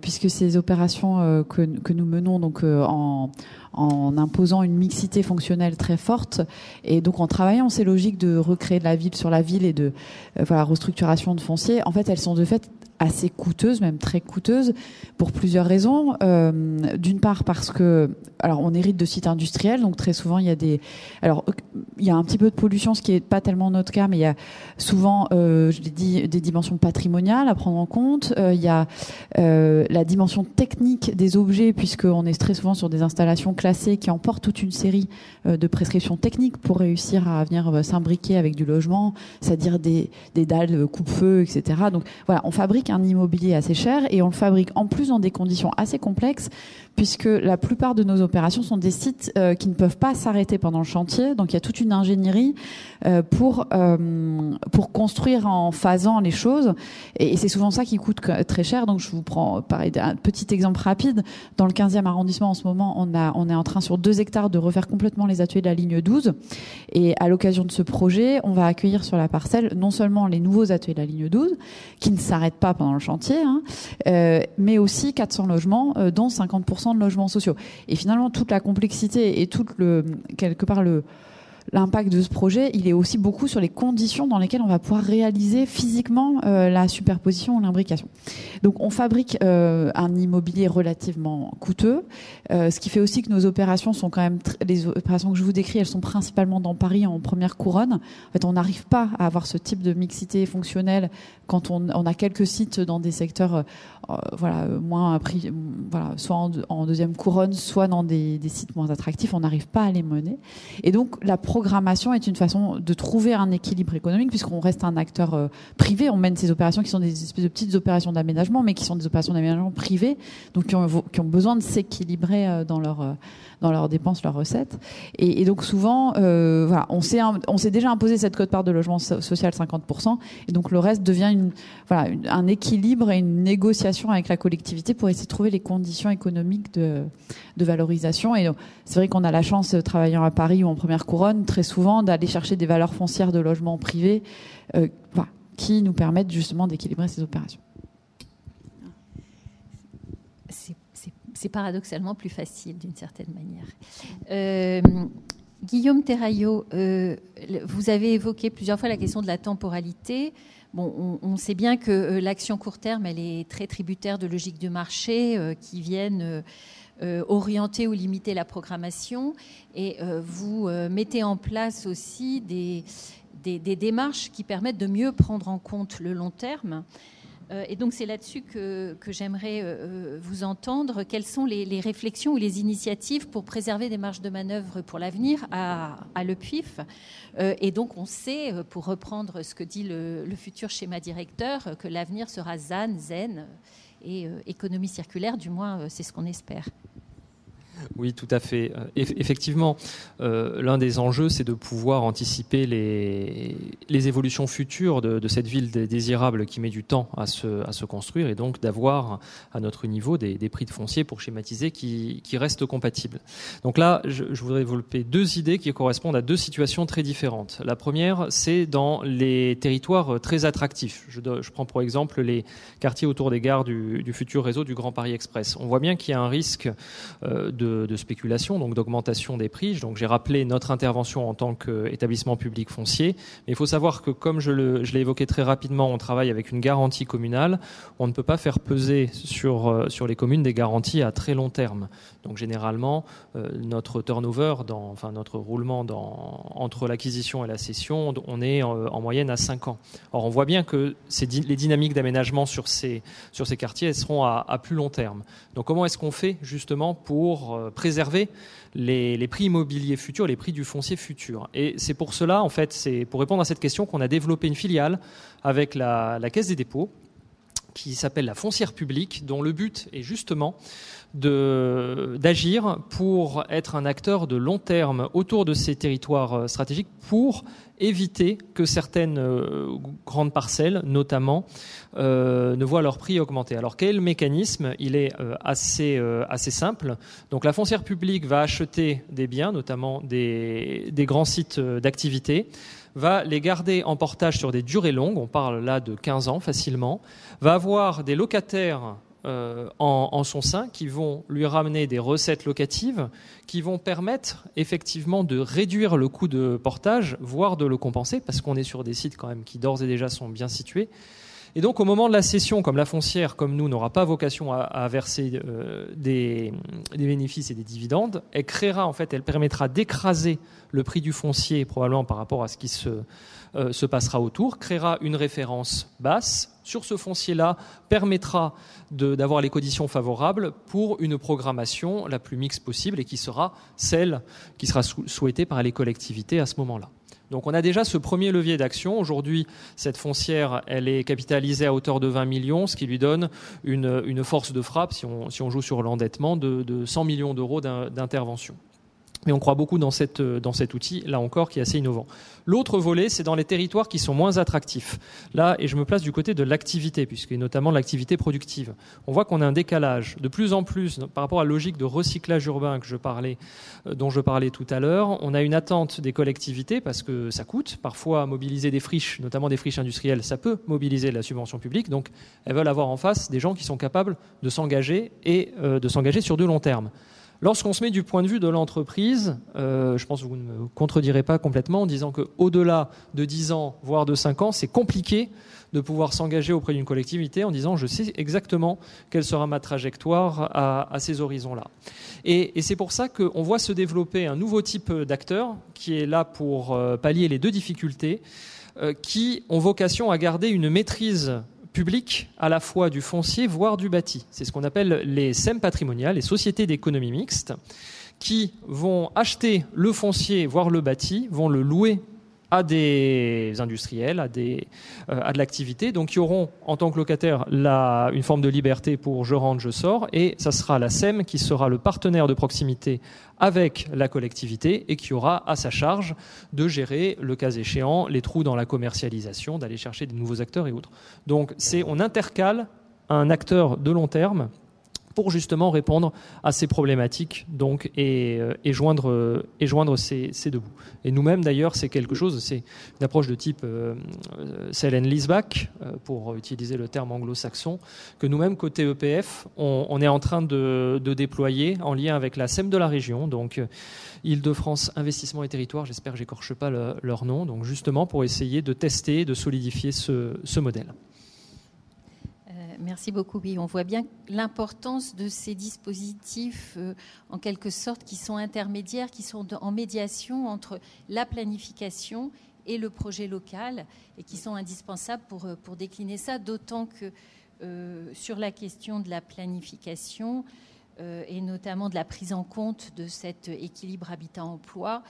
puisque ces opérations que, que, nous menons donc en en imposant une mixité fonctionnelle très forte et donc en travaillant ces logiques de recréer de la ville sur la ville et de euh, voilà, restructuration de foncier, en fait, elles sont de fait assez coûteuse, même très coûteuse, pour plusieurs raisons. Euh, D'une part parce que, alors on hérite de sites industriels, donc très souvent il y a des, alors il y a un petit peu de pollution, ce qui est pas tellement notre cas, mais il y a souvent, euh, je l'ai dit, des dimensions patrimoniales à prendre en compte. Euh, il y a la dimension technique des objets, puisqu'on est très souvent sur des installations classées qui emportent toute une série de prescriptions techniques pour réussir à venir s'imbriquer avec du logement, c'est-à-dire des, des dalles coupe-feu, etc. Donc voilà, on fabrique un immobilier assez cher et on le fabrique en plus dans des conditions assez complexes puisque la plupart de nos opérations sont des sites euh, qui ne peuvent pas s'arrêter pendant le chantier. Donc il y a toute une ingénierie pour, pour construire en phasant les choses. Et, c'est souvent ça qui coûte très cher. Donc je vous prends un petit exemple rapide. Dans le 15e arrondissement, en ce moment, on, a, on est en train sur deux hectares de refaire complètement les ateliers de la ligne 12. Et à l'occasion de ce projet, on va accueillir sur la parcelle non seulement les nouveaux ateliers de la ligne 12, qui ne s'arrêtent pas pendant le chantier, hein, euh, mais aussi 400 logements, euh, dont 50% de logements sociaux. Et finalement, toute la complexité et tout le, quelque part le, l'impact de ce projet, il est aussi beaucoup sur les conditions dans lesquelles on va pouvoir réaliser physiquement euh, la superposition ou l'imbrication. Donc on fabrique euh, un immobilier relativement coûteux, euh, ce qui fait aussi que nos opérations sont quand même les opérations que je vous décris, elles sont principalement dans Paris en première couronne. En fait, on n'arrive pas à avoir ce type de mixité fonctionnelle quand on, on a quelques sites dans des secteurs voilà moins pris, voilà soit en, deuxième couronne, soit dans des, des sites moins attractifs, on n'arrive pas à les mener. Et donc la programmation est une façon de trouver un équilibre économique puisqu'on reste un acteur euh, privé. On mène ces opérations qui sont des espèces de petites opérations d'aménagement, mais qui sont des opérations d'aménagement privées, donc qui ont, besoin de s'équilibrer euh, dans leur euh, dans leurs dépenses, leurs recettes. Et, donc souvent, euh, on s'est déjà imposé cette cote-part de logement social 50%, et donc le reste devient un équilibre et une négociation avec la collectivité pour essayer de trouver les conditions économiques de, valorisation. Et c'est vrai qu'on a la chance, travaillant à Paris ou en première couronne, très souvent d'aller chercher des valeurs foncières de logements privés euh, qui nous permettent justement d'équilibrer ces opérations. Paradoxalement plus facile d'une certaine manière. Euh, Guillaume Terraillot, euh, vous avez évoqué plusieurs fois la question de la temporalité. Bon, on, sait bien que euh, l'action court terme, est très tributaire de logiques de marché qui viennent orienter ou limiter la programmation. Et vous mettez en place aussi des, démarches qui permettent de mieux prendre en compte le long terme. Euh, et donc c'est là-dessus que, j'aimerais euh, euh, vous entendre. Quelles sont les, réflexions ou les initiatives pour préserver des marges de manœuvre pour l'avenir à, Le Et donc on sait, pour reprendre ce que dit le, le futur schéma directeur, que l'avenir sera ZAN, ZEN et économie circulaire, du moins c'est ce qu'on espère. Oui, tout à fait. Euh, effectivement, euh, l'un des enjeux, c'est de pouvoir anticiper les, les évolutions futures de, cette ville désirable qui met du temps à se, à se construire et donc d'avoir à notre niveau des, prix de foncier pour schématiser qui, qui restent compatibles. Donc là, je, voudrais développer deux idées qui correspondent à deux situations très différentes. La première, c'est dans les territoires très attractifs. Je, prends pour exemple les quartiers autour des gares du, du futur réseau du Grand Paris Express. On voit bien qu'il y a un risque euh, de de, spéculation, donc d'augmentation des prix. Donc j'ai rappelé notre intervention en tant qu'établissement public foncier. Mais il faut savoir que, comme je l'ai évoqué très rapidement, on travaille avec une garantie communale. On ne peut pas faire peser sur, euh, sur les communes des garanties à très long terme. Donc généralement, euh, notre turnover, dans, enfin notre roulement entre l'acquisition et la cession, on est en, moyenne à 5 ans. Or, on voit bien que les dynamiques d'aménagement sur ces, sur ces quartiers seront à, à plus long terme. Donc comment est-ce qu'on fait justement pour euh, préserver les, prix immobiliers futurs, les prix du foncier futur. Et c'est pour cela, en fait, c'est pour répondre à cette question qu'on a développé une filiale avec la, Caisse des dépôts qui s'appelle la foncière publique, dont le but est justement d'agir pour être un acteur de long terme autour de ces territoires euh, stratégiques pour éviter que certaines euh, grandes parcelles, notamment, euh, ne voient leur prix augmenter. Alors quel mécanisme? Il est assez, assez simple. Donc la foncière publique va acheter des biens, notamment des, des grands sites d'activité va les garder en portage sur des durées longues, on parle là de 15 ans facilement, va avoir des locataires euh, en, son sein qui vont lui ramener des recettes locatives qui vont permettre effectivement de réduire le coût de portage, voire de le compenser, parce qu'on est sur des sites quand même qui d'ores et déjà sont bien situés. Et donc au moment de la cession, comme la foncière, comme nous, n'aura pas vocation à, verser euh, des, bénéfices et des dividendes, elle créera en fait, elle permettra d'écraser le prix du foncier probablement par rapport à ce qui se euh, se passera autour, créera une référence basse sur ce foncier-là, permettra d'avoir les conditions favorables pour une programmation la plus mixte possible et qui sera celle qui sera souhaitée par les collectivités à ce moment-là. Donc on a déjà ce premier levier d'action. Aujourd'hui, cette foncière, elle est capitalisée à hauteur de 20 millions, ce qui lui donne une, force de frappe, si on, joue sur l'endettement, de, de 100 millions d'euros d'intervention. Mais on croit beaucoup dans, cette, dans cet outil, là encore, qui est assez innovant. L'autre volet, c'est dans les territoires qui sont moins attractifs. Là, et je me place du côté de l'activité, puisque notamment l'activité productive. On voit qu'on a un décalage de plus en plus par rapport à la logique de recyclage urbain euh, dont je parlais tout à l'heure. On a une attente des collectivités parce que ça coûte. Parfois, mobiliser des friches, notamment des friches industrielles, ça peut mobiliser la subvention publique. Donc, elles veulent avoir en face des gens qui sont capables de s'engager et euh, de s'engager sur du long terme. Lorsqu'on se met du point de vue de l'entreprise, euh, je pense que vous ne me contredirez pas complètement en disant qu'au-delà de 10 ans, voire de 5 ans, c'est compliqué de pouvoir s'engager auprès d'une collectivité en disant je sais exactement quelle sera ma trajectoire à, ces horizons-là. Et, c'est pour ça qu'on voit se développer un nouveau type d'acteur qui est là pour euh, pallier les deux difficultés, euh, qui ont vocation à garder une maîtrise public à la fois du foncier, voire du bâti. C'est ce qu'on appelle les SEM patrimoniales, les sociétés d'économie mixte, qui vont acheter le foncier, voire le bâti, vont le louer à des industriels, euh, à de l'activité, donc qui auront en tant que locataire une forme de liberté pour je rentre, je sors, et ça sera la SEM qui sera le partenaire de proximité avec la collectivité et qui aura à sa charge de gérer, le cas échéant, les trous dans la commercialisation, d'aller chercher des nouveaux acteurs et autres. Donc c'est on intercale un acteur de long terme pour justement répondre à ces problématiques donc, et, euh, joindre, euh, ces, deux bouts. Et nous-mêmes, d'ailleurs, c'est quelque chose, c'est une approche de type euh, sell euh, pour utiliser le terme anglo-saxon, que nous-mêmes, côté EPF, on, est en train de, déployer en lien avec la SEM de la région, donc Île-de-France Investissement et Territoire, j'espère que j'écorche pas le, leur nom, donc justement pour essayer de tester, de solidifier ce modèle. Merci beaucoup. Oui, on voit bien l'importance de ces dispositifs, euh, en quelque sorte, qui sont intermédiaires, qui sont en médiation entre la planification et le projet local, et qui sont indispensables pour, euh, décliner ça, d'autant que euh, sur la question de la planification, et notamment de la prise en compte de cet équilibre habitat-emploi,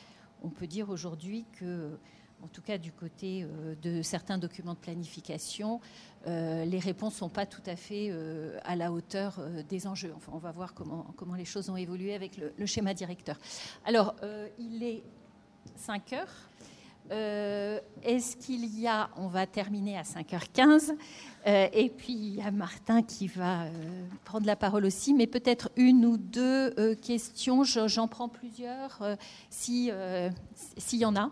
on peut dire aujourd'hui que en tout cas du côté de certains documents de planification, euh, les réponses ne sont pas tout à fait euh, à la hauteur euh, des enjeux. Enfin, on va voir comment, comment les choses ont évolué avec le, schéma directeur. Alors, il est 5 heures. Est-ce qu'il y a, on va terminer à 5h15, et puis il y a Martin qui va prendre la parole aussi, mais peut-être une ou deux questions, j'en prends plusieurs, s'il y en a.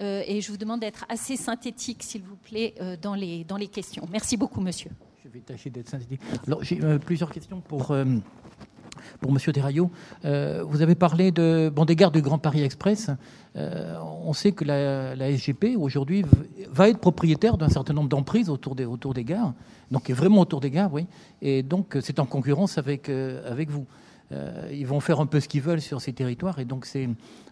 Euh, et je vous demande d'être assez synthétique, s'il vous plaît, euh, dans, les, dans les questions. Merci beaucoup, monsieur. Je vais tâcher d'être synthétique. Alors, j'ai euh, plusieurs questions pour, pour Desraillot. vous avez parlé de, bon, des gares du Grand Paris Express. on sait que la, la SGP, aujourd'hui, va être propriétaire d'un certain nombre d'emprises autour des, autour des gares. Donc, vraiment autour des gares, oui. Et donc, c'est en concurrence avec, avec vous. ils vont faire un peu ce qu'ils veulent sur ces territoires. Et donc, c'est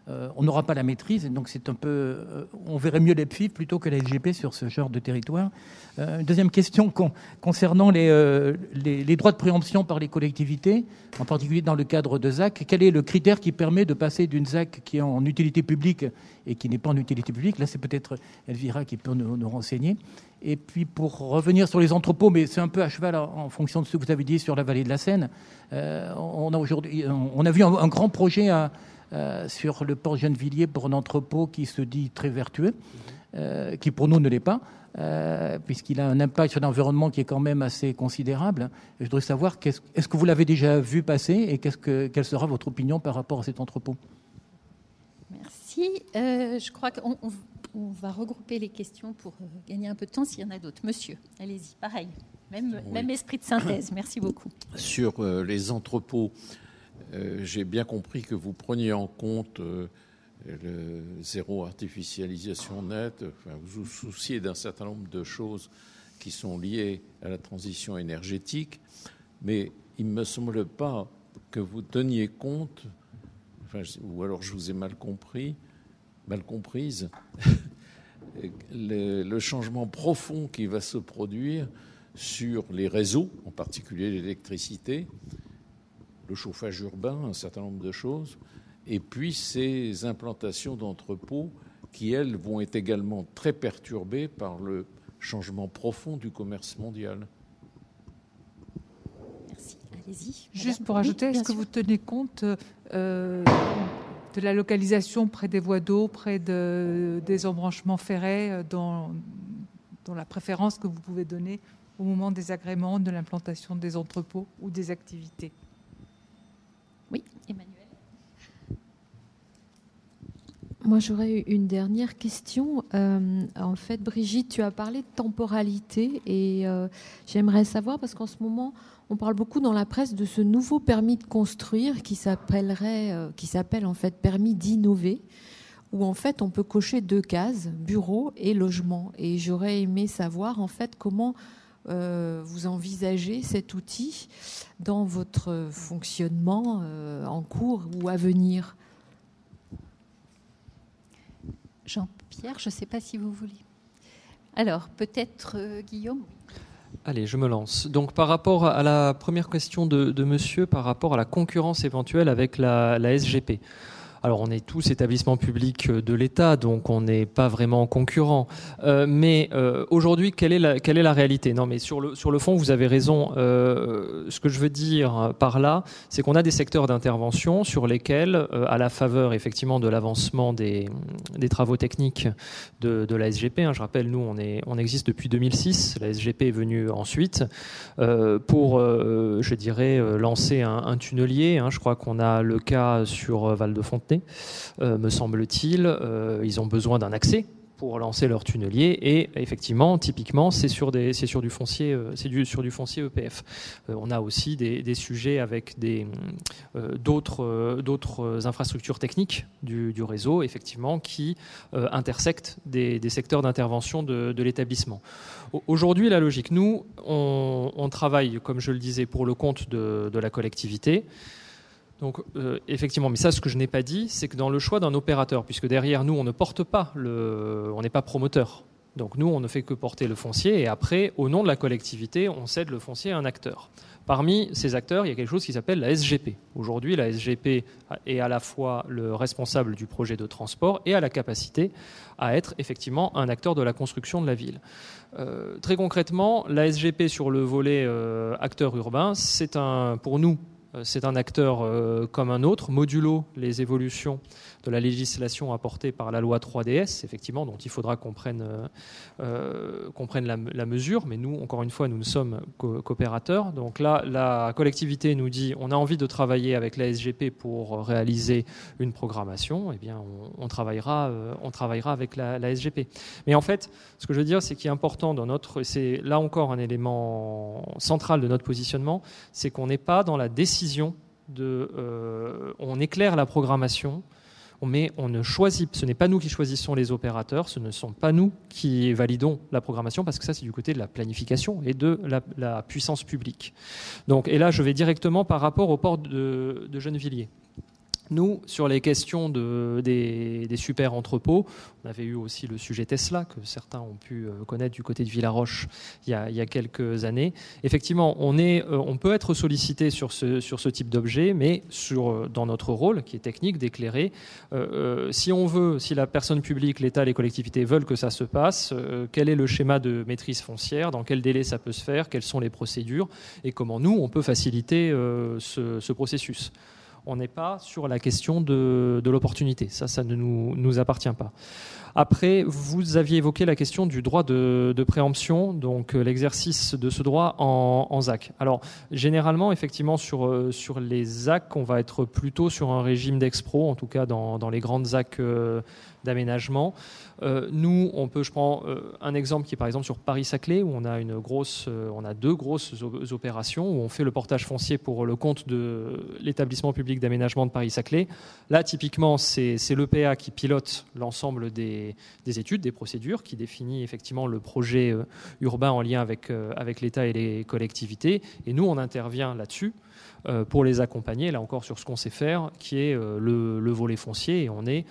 euh, on n'aura pas la maîtrise. Et donc, c'est un peu, euh, on verrait mieux les plutôt que la sur ce genre de territoire. Euh, deuxième question concernant les, les, droits de préemption par les collectivités, en particulier dans le cadre de ZAC. Quel est le critère qui permet de passer d'une ZAC qui est en utilité publique et qui n'est pas en utilité publique? Là, c'est peut-être Elvira qui peut nous, renseigner. Et puis, pour revenir sur les entrepôts, mais c'est un peu à cheval en, fonction de ce que vous avez dit sur la vallée de la Seine, on a aujourd'hui, on a vu un grand projet à euh, sur le port Gennevilliers pour un entrepôt qui se dit très vertueux, euh, qui pour nous ne l'est pas. Euh, puisqu'il a un impact sur l'environnement qui est quand même assez considérable. je voudrais savoir, est-ce que vous l'avez déjà vu passer et que, quelle sera votre opinion par rapport à cet entrepôt? Merci. je crois qu'on va regrouper les questions pour gagner un peu de temps s'il y en a d'autres. Monsieur, allez-y, pareil. Même, même esprit de synthèse. Merci beaucoup. Sur les entrepôts, euh, j'ai bien compris que vous preniez en compte euh, le zéro artificialisation nette, vous vous souciez d'un certain nombre de choses qui sont liées à la transition énergétique, mais il ne me semble pas que vous teniez compte, ou alors je vous ai mal compris, mal comprise, le, changement profond qui va se produire sur les réseaux, en particulier l'électricité, le chauffage urbain, un certain nombre de choses, et puis ces implantations d'entrepôts qui, elles, vont être également très perturbées par le changement profond du commerce mondial. Merci. Allez-y. Juste pour ajouter, est-ce que vous tenez compte euh, de la localisation près des voies d'eau, près des embranchements ferrés, dans, dans la préférence que vous pouvez donner au moment des agréments, de l'implantation des entrepôts ou des activités? Oui, Emmanuel. Moi, j'aurais une dernière question. Euh, en fait, Brigitte, tu as parlé de temporalité et euh, j'aimerais savoir, parce qu'en ce moment, on parle beaucoup dans la presse de ce nouveau permis de construire qui s'appellerait, euh, qui s'appelle en fait permis d'innover, où en fait on peut cocher deux cases, bureau et logement. Et j'aurais aimé savoir en fait comment vous envisagez cet outil dans votre fonctionnement en cours ou à venir. Jean-Pierre, je ne sais pas si vous voulez. Alors, peut-être euh, Guillaume Allez, je me lance. Donc, par rapport à la première question de, monsieur, par rapport à la concurrence éventuelle avec la SGP. Alors on est tous établissements publics euh, de l'État, donc on n'est pas vraiment concurrents. Euh, mais euh, aujourd'hui, quelle est la réalité? Non, mais sur le sur le fond, vous avez raison. ce que je veux dire par là, c'est qu'on a des secteurs d'intervention sur lesquels, à la faveur effectivement de l'avancement des, des travaux techniques de, de la SGP, hein, je rappelle, nous on est on existe depuis 2006. La SGP est venue ensuite pour, je dirais, lancer un, un tunnelier. Hein, je crois qu'on a le cas sur Val de Fontenay euh, me semble-t-il. Euh, ils ont besoin d'un accès pour lancer leur tunnelier et effectivement typiquement c'est sur sur du foncier euh, c'est sur du foncier EPF on a aussi des, sujets avec d'autres infrastructures techniques du, réseau effectivement qui intersectent des, secteurs d'intervention de, l'établissement aujourd'hui la logique nous on, travaille comme je le disais pour le compte de la collectivité donc euh, effectivement, mais ça, ce que je n'ai pas dit, c'est que dans le choix d'un opérateur, puisque derrière nous, on ne porte pas le, on n'est pas promoteur. Donc nous, on ne fait que porter le foncier, et après, au nom de la collectivité, on cède le foncier à un acteur. Parmi ces acteurs, il y a quelque chose qui s'appelle la SGP. Aujourd'hui, la SGP est à la fois le responsable du projet de transport et a la capacité à être effectivement un acteur de la construction de la ville. Euh, très concrètement, la SGP sur le volet euh, acteur urbain, c'est un, pour nous, c'est un acteur euh, comme un autre, modulo les évolutions de la législation apportée par la loi 3DS, effectivement, dont il faudra qu'on prenne, euh, la, mesure. Mais nous, encore une fois, nous ne sommes coopérateurs. Donc là, la collectivité nous dit on a envie de travailler avec la SGP pour réaliser une programmation. Eh bien, on, travaillera, on travaillera avec la, SGP. Mais en fait, ce que je veux dire, c'est qu'il est important dans notre, c'est là encore un élément central de notre positionnement, c'est qu'on n'est pas dans la décision de, euh, on éclaire la programmation, mais on ne choisit, ce n'est pas nous qui choisissons les opérateurs, ce ne sont pas nous qui validons la programmation, parce que ça c'est du côté de la planification et de la, puissance publique. Donc, et là je vais directement par rapport au port de, de Gennevilliers. Nous, sur les questions de, des, super entrepôts, on avait eu aussi le sujet Tesla, que certains ont pu euh, connaître du côté de Villaroche il y a, quelques années. Effectivement, euh, on peut être sollicité sur ce, type d'objet, mais euh, dans notre rôle, qui est technique, d'éclairer, si on veut, si la personne publique, l'État, les collectivités veulent que ça se passe, quel est le schéma de maîtrise foncière, dans quel délai ça peut se faire, quelles sont les procédures, et comment nous, on peut faciliter ce processus on n'est pas sur la question de, l'opportunité. Ça, ça ne nous, appartient pas. Après, vous aviez évoqué la question du droit de, préemption, donc euh, l'exercice de ce droit en, ZAC. Alors, généralement, effectivement, sur, euh, les ZAC, on va être plutôt sur un régime d'expro, en tout cas dans, les grandes ZAC euh, d'aménagement. Euh, nous, on peut, je prends euh, un exemple qui est par exemple sur Paris-Saclay, où on a, une grosse, euh, on a deux grosses opérations, où on fait le portage foncier pour le compte de l'établissement public d'aménagement de Paris-Saclay. Là, typiquement, c'est l'EPA qui pilote l'ensemble des, études, des procédures, qui définit effectivement le projet urbain en lien avec, avec l'État et les collectivités. Et nous, on intervient là-dessus pour les accompagner, là encore sur ce qu'on sait faire, qui est le, le volet foncier. Et on est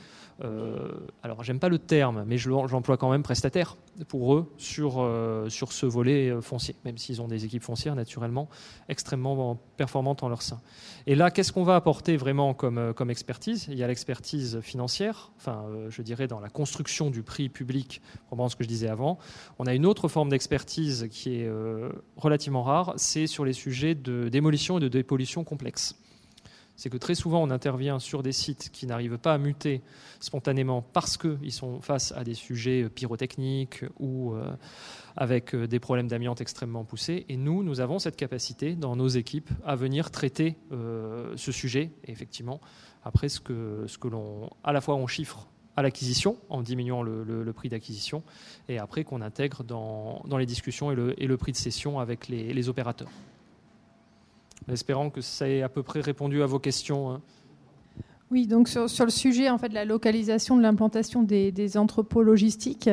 euh, alors j'aime pas le terme, mais j'emploie quand même prestataire pour eux sur, euh, ce volet euh, foncier, même s'ils ont des équipes foncières naturellement extrêmement performantes en leur sein. Et là, qu'est-ce qu'on va apporter vraiment comme, expertise? Il y a l'expertise financière, enfin je dirais dans la construction du prix public, probablement ce que je disais avant. On a une autre forme d'expertise qui est relativement rare, c'est sur les sujets de démolition et de dépollution complexes. C'est que très souvent on intervient sur des sites qui n'arrivent pas à muter spontanément parce qu'ils sont face à des sujets pyrotechniques ou euh, avec euh, des problèmes d'amiante extrêmement poussés. Et nous, nous avons cette capacité dans nos équipes à venir traiter euh, ce sujet. Et effectivement, après, ce que, ce que l'on, à la fois on chiffre à l'acquisition en diminuant le, prix d'acquisition et après qu'on intègre dans, les discussions et le, prix de cession avec les opérateurs espérant que ça ait à peu près répondu à vos questions. Oui, donc sur, sur, le sujet en fait de la localisation de l'implantation des, des, entrepôts logistiques,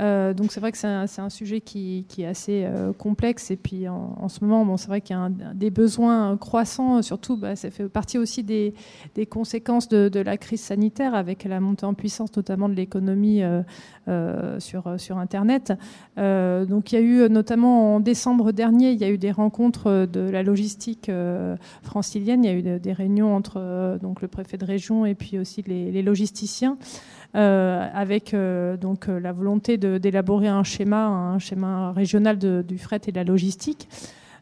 euh, donc c'est vrai que c'est un, un, sujet qui, qui est assez euh, complexe et puis en, en ce moment, bon, c'est vrai qu'il y a des besoins croissants, surtout bah, ça fait partie aussi des, des conséquences de, de, la crise sanitaire avec la montée en puissance notamment de l'économie euh, sur, sur Internet. Donc il y a eu notamment en décembre dernier, il y a eu des rencontres de la logistique francilienne, il y a eu des réunions entre donc le préfet de région et puis aussi les, logisticiens, euh, avec euh, donc euh, la volonté d'élaborer un schéma, un schéma régional du fret et de la logistique.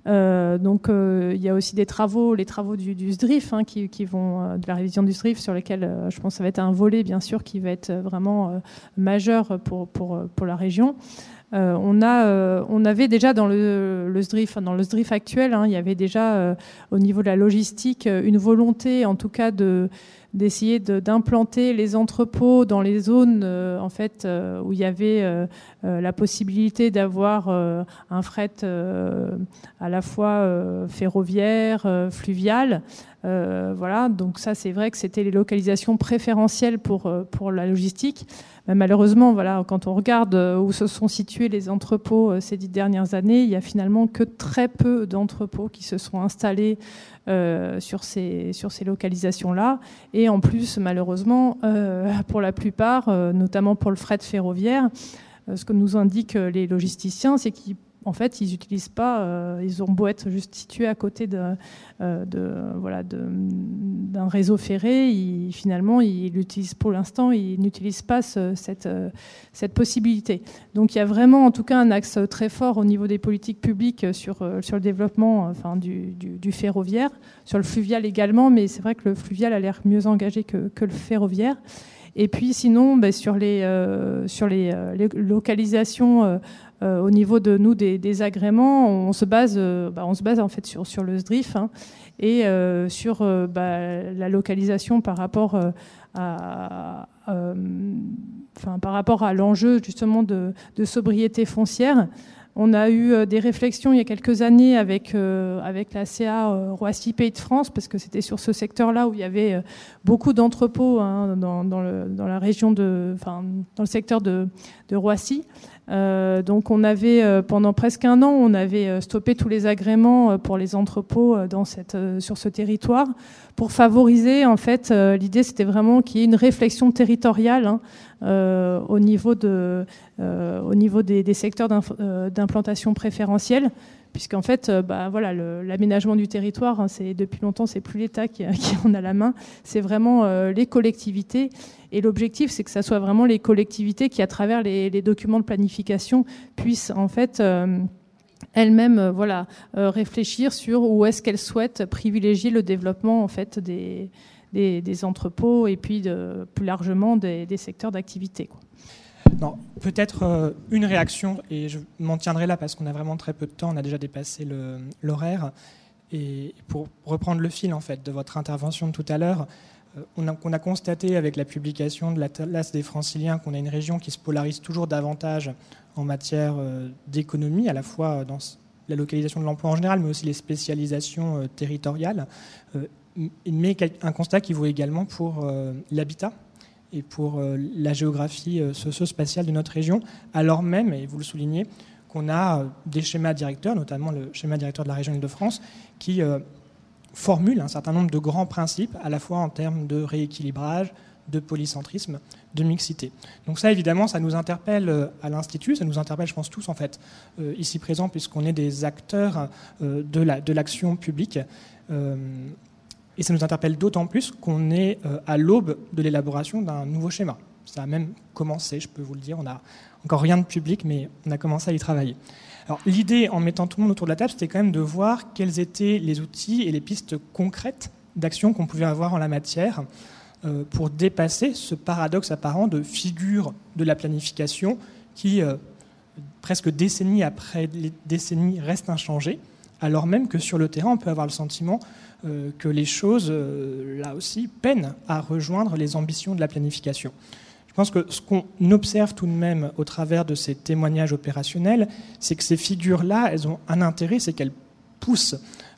donc il y a aussi des travaux, les travaux du, SDRIF hein, qui, vont de la révision du SDRIF sur lesquels je pense que ça va être un volet bien sûr qui va être vraiment majeur pour, pour, pour la région. on, a, on avait déjà dans le, le SDRIF, dans le SDRIF actuel, hein, il y avait déjà au niveau de la logistique une volonté en tout cas de d'essayer d'implanter les entrepôts dans les zones euh, en fait euh, où il y avait euh, la possibilité d'avoir un fret à la fois ferroviaire, fluvial. voilà, donc ça c'est vrai que c'était les localisations préférentielles pour pour la logistique. Malheureusement, voilà, quand on regarde où se sont situés les entrepôts ces dix dernières années, il y a finalement que très peu d'entrepôts qui se sont installés sur ces, sur ces localisations-là. Et en plus, malheureusement, euh, pour la plupart, euh, notamment pour le fret ferroviaire, ce que nous indiquent les logisticiens, c'est qu'ils en fait, ils n'utilisent pas, euh, ils ont beau être juste situés à côté de, euh, de voilà, d'un réseau ferré, finalement, ils l'utilisent pour l'instant, ils n'utilisent pas cette, euh, cette possibilité. Donc il y a vraiment, en tout cas, un axe très fort au niveau des politiques publiques sur, sur le développement enfin, du, du, ferroviaire, sur le fluvial également, mais c'est vrai que le fluvial a l'air mieux engagé que, que le ferroviaire. Et puis sinon, ben, sur les, sur les localisations euh, au niveau de nous des, agréments, on se base, euh, bah, on se base en fait sur, sur le SDRIF hein, et euh, sur bah, la localisation par rapport à, par rapport à l'enjeu justement de, sobriété foncière. On a eu des réflexions il y a quelques années avec, avec la CA Roissy Pays de France, parce que c'était sur ce secteur-là où il y avait beaucoup d'entrepôts hein, dans, dans, dans, la région de, dans le secteur de, de Roissy. Euh, donc on avait euh, pendant presque un an, on avait euh, stoppé tous les agréments pour les entrepôts sur ce territoire pour favoriser en fait l'idée c'était vraiment qu'il y ait une réflexion territoriale hein, au niveau de au niveau des, des secteurs d'implantation préférentielle puisqu'en fait, bah, voilà, l'aménagement du territoire, hein, c'est depuis longtemps, c'est plus l'État qui, en a la main, c'est vraiment les collectivités. Et l'objectif, c'est que ce soit vraiment les collectivités qui, à travers les, documents de planification, puissent en fait euh, elles-mêmes euh, euh, réfléchir sur où est-ce qu'elles souhaitent privilégier le développement en fait des, entrepôts et puis plus largement des, secteurs d'activité. Peut-être une réaction, et je m'en tiendrai là parce qu'on a vraiment très peu de temps, on a déjà dépassé l'horaire. Et pour reprendre le fil en fait de votre intervention de tout à l'heure, euh, on a, constaté avec la publication de l'Atlas des franciliens qu'on a une région qui se polarise toujours davantage en matière euh, d'économie, à la fois dans la localisation de l'emploi en général, mais aussi les spécialisations euh, territoriales. Mais un constat qui vaut également pour l'habitat et pour la géographie socio-spatiale de notre région, alors même, et vous le soulignez, qu'on a des schémas directeurs, notamment le schéma directeur de la région Île-de-France, qui formule un certain nombre de grands principes, à la fois en termes de rééquilibrage, de polycentrisme, de mixité. Donc ça, évidemment, ça nous interpelle euh, à l'Institut, ça nous interpelle, je pense, tous, en fait, euh, ici présents, puisqu'on est des acteurs euh, de l'action publique. Et ça nous interpelle d'autant plus qu'on est à l'aube de l'élaboration d'un nouveau schéma. Ça a même commencé, je peux vous le dire. On n'a encore rien de public, mais on a commencé à y travailler. Alors l'idée, en mettant tout le monde autour de la table, c'était quand même de voir quels étaient les outils et les pistes concrètes d'actions qu'on pouvait avoir en la matière euh, pour dépasser ce paradoxe apparent de figure de la planification qui, euh, presque décennie après décennies, reste inchangée, alors même que sur le terrain, on peut avoir le sentiment euh, que les choses, là aussi, peinent à rejoindre les ambitions de la planification. Je pense que ce qu'on observe tout de même au travers de ces témoignages opérationnels, c'est que ces figures-là, elles ont un intérêt, c'est qu'elles poussent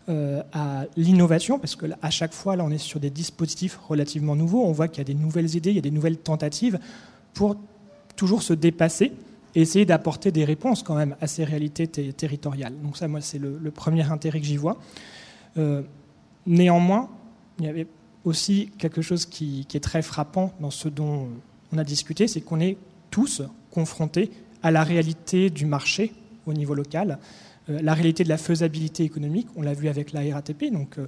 euh, à l'innovation, parce qu'à chaque fois, là, on est sur des dispositifs relativement nouveaux. On voit qu'il y a des nouvelles idées, il y a des nouvelles tentatives pour toujours se dépasser et essayer d'apporter des réponses quand même à ces réalités territoriales. Donc ça, moi, c'est le, premier intérêt que j'y vois. Euh, néanmoins, il y avait aussi quelque chose qui, est très frappant dans ce dont on a discuté, c'est qu'on est tous confrontés à la réalité du marché au niveau local. Euh, la réalité de la faisabilité économique, on l'a vu avec la RATP, donc euh,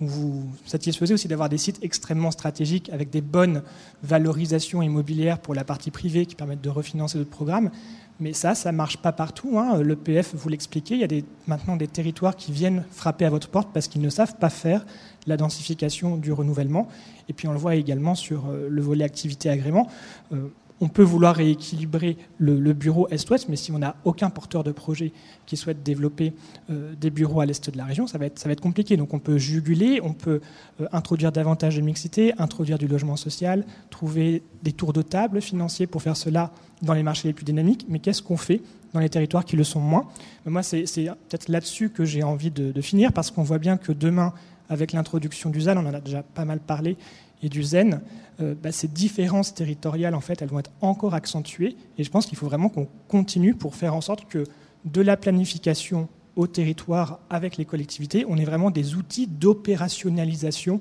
vous satisfaisez aussi d'avoir des sites extrêmement stratégiques avec des bonnes valorisations immobilières pour la partie privée qui permettent de refinancer d'autres programmes. Mais ça, ça ne marche pas partout. Hein. Le PF, vous l'expliquez, il y a maintenant des territoires qui viennent frapper à votre porte parce qu'ils ne savent pas faire la densification du renouvellement. Et puis on le voit également sur euh, le volet activité agrément on peut vouloir rééquilibrer le, bureau Est-Ouest, mais si on n'a aucun porteur de projet qui souhaite développer euh, des bureaux à l'Est de la région, ça va, être, compliqué. Donc on peut juguler, on peut euh, introduire davantage de mixité, introduire du logement social, trouver des tours de table financiers pour faire cela dans les marchés les plus dynamiques. Mais qu'est-ce qu'on fait dans les territoires qui le sont moins? Moi, c'est peut-être là-dessus que j'ai envie de, de finir, parce qu'on voit bien que demain, avec l'introduction du ZAN, on en a déjà pas mal parlé, et du zen, euh, bah, ces différences territoriales, en fait, elles vont être encore accentuées. Et je pense qu'il faut vraiment qu'on continue pour faire en sorte que de la planification au territoire avec les collectivités, on ait vraiment des outils d'opérationnalisation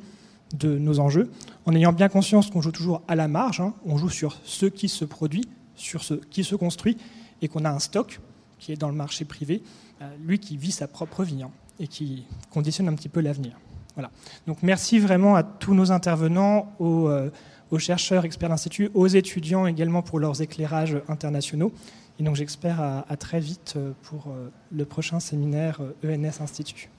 de nos enjeux, en ayant bien conscience qu'on joue toujours à la marge, hein. on joue sur ce qui se produit, sur ce qui se construit, et qu'on a un stock qui est dans le marché privé, euh, lui qui vit sa propre vie hein, et qui conditionne un petit peu l'avenir. Voilà. Donc merci vraiment à tous nos intervenants, aux, euh, chercheurs, experts d'Institut, aux étudiants également pour leurs éclairages internationaux. Et donc j'espère à, très vite euh, pour euh, le prochain séminaire ENS Institut.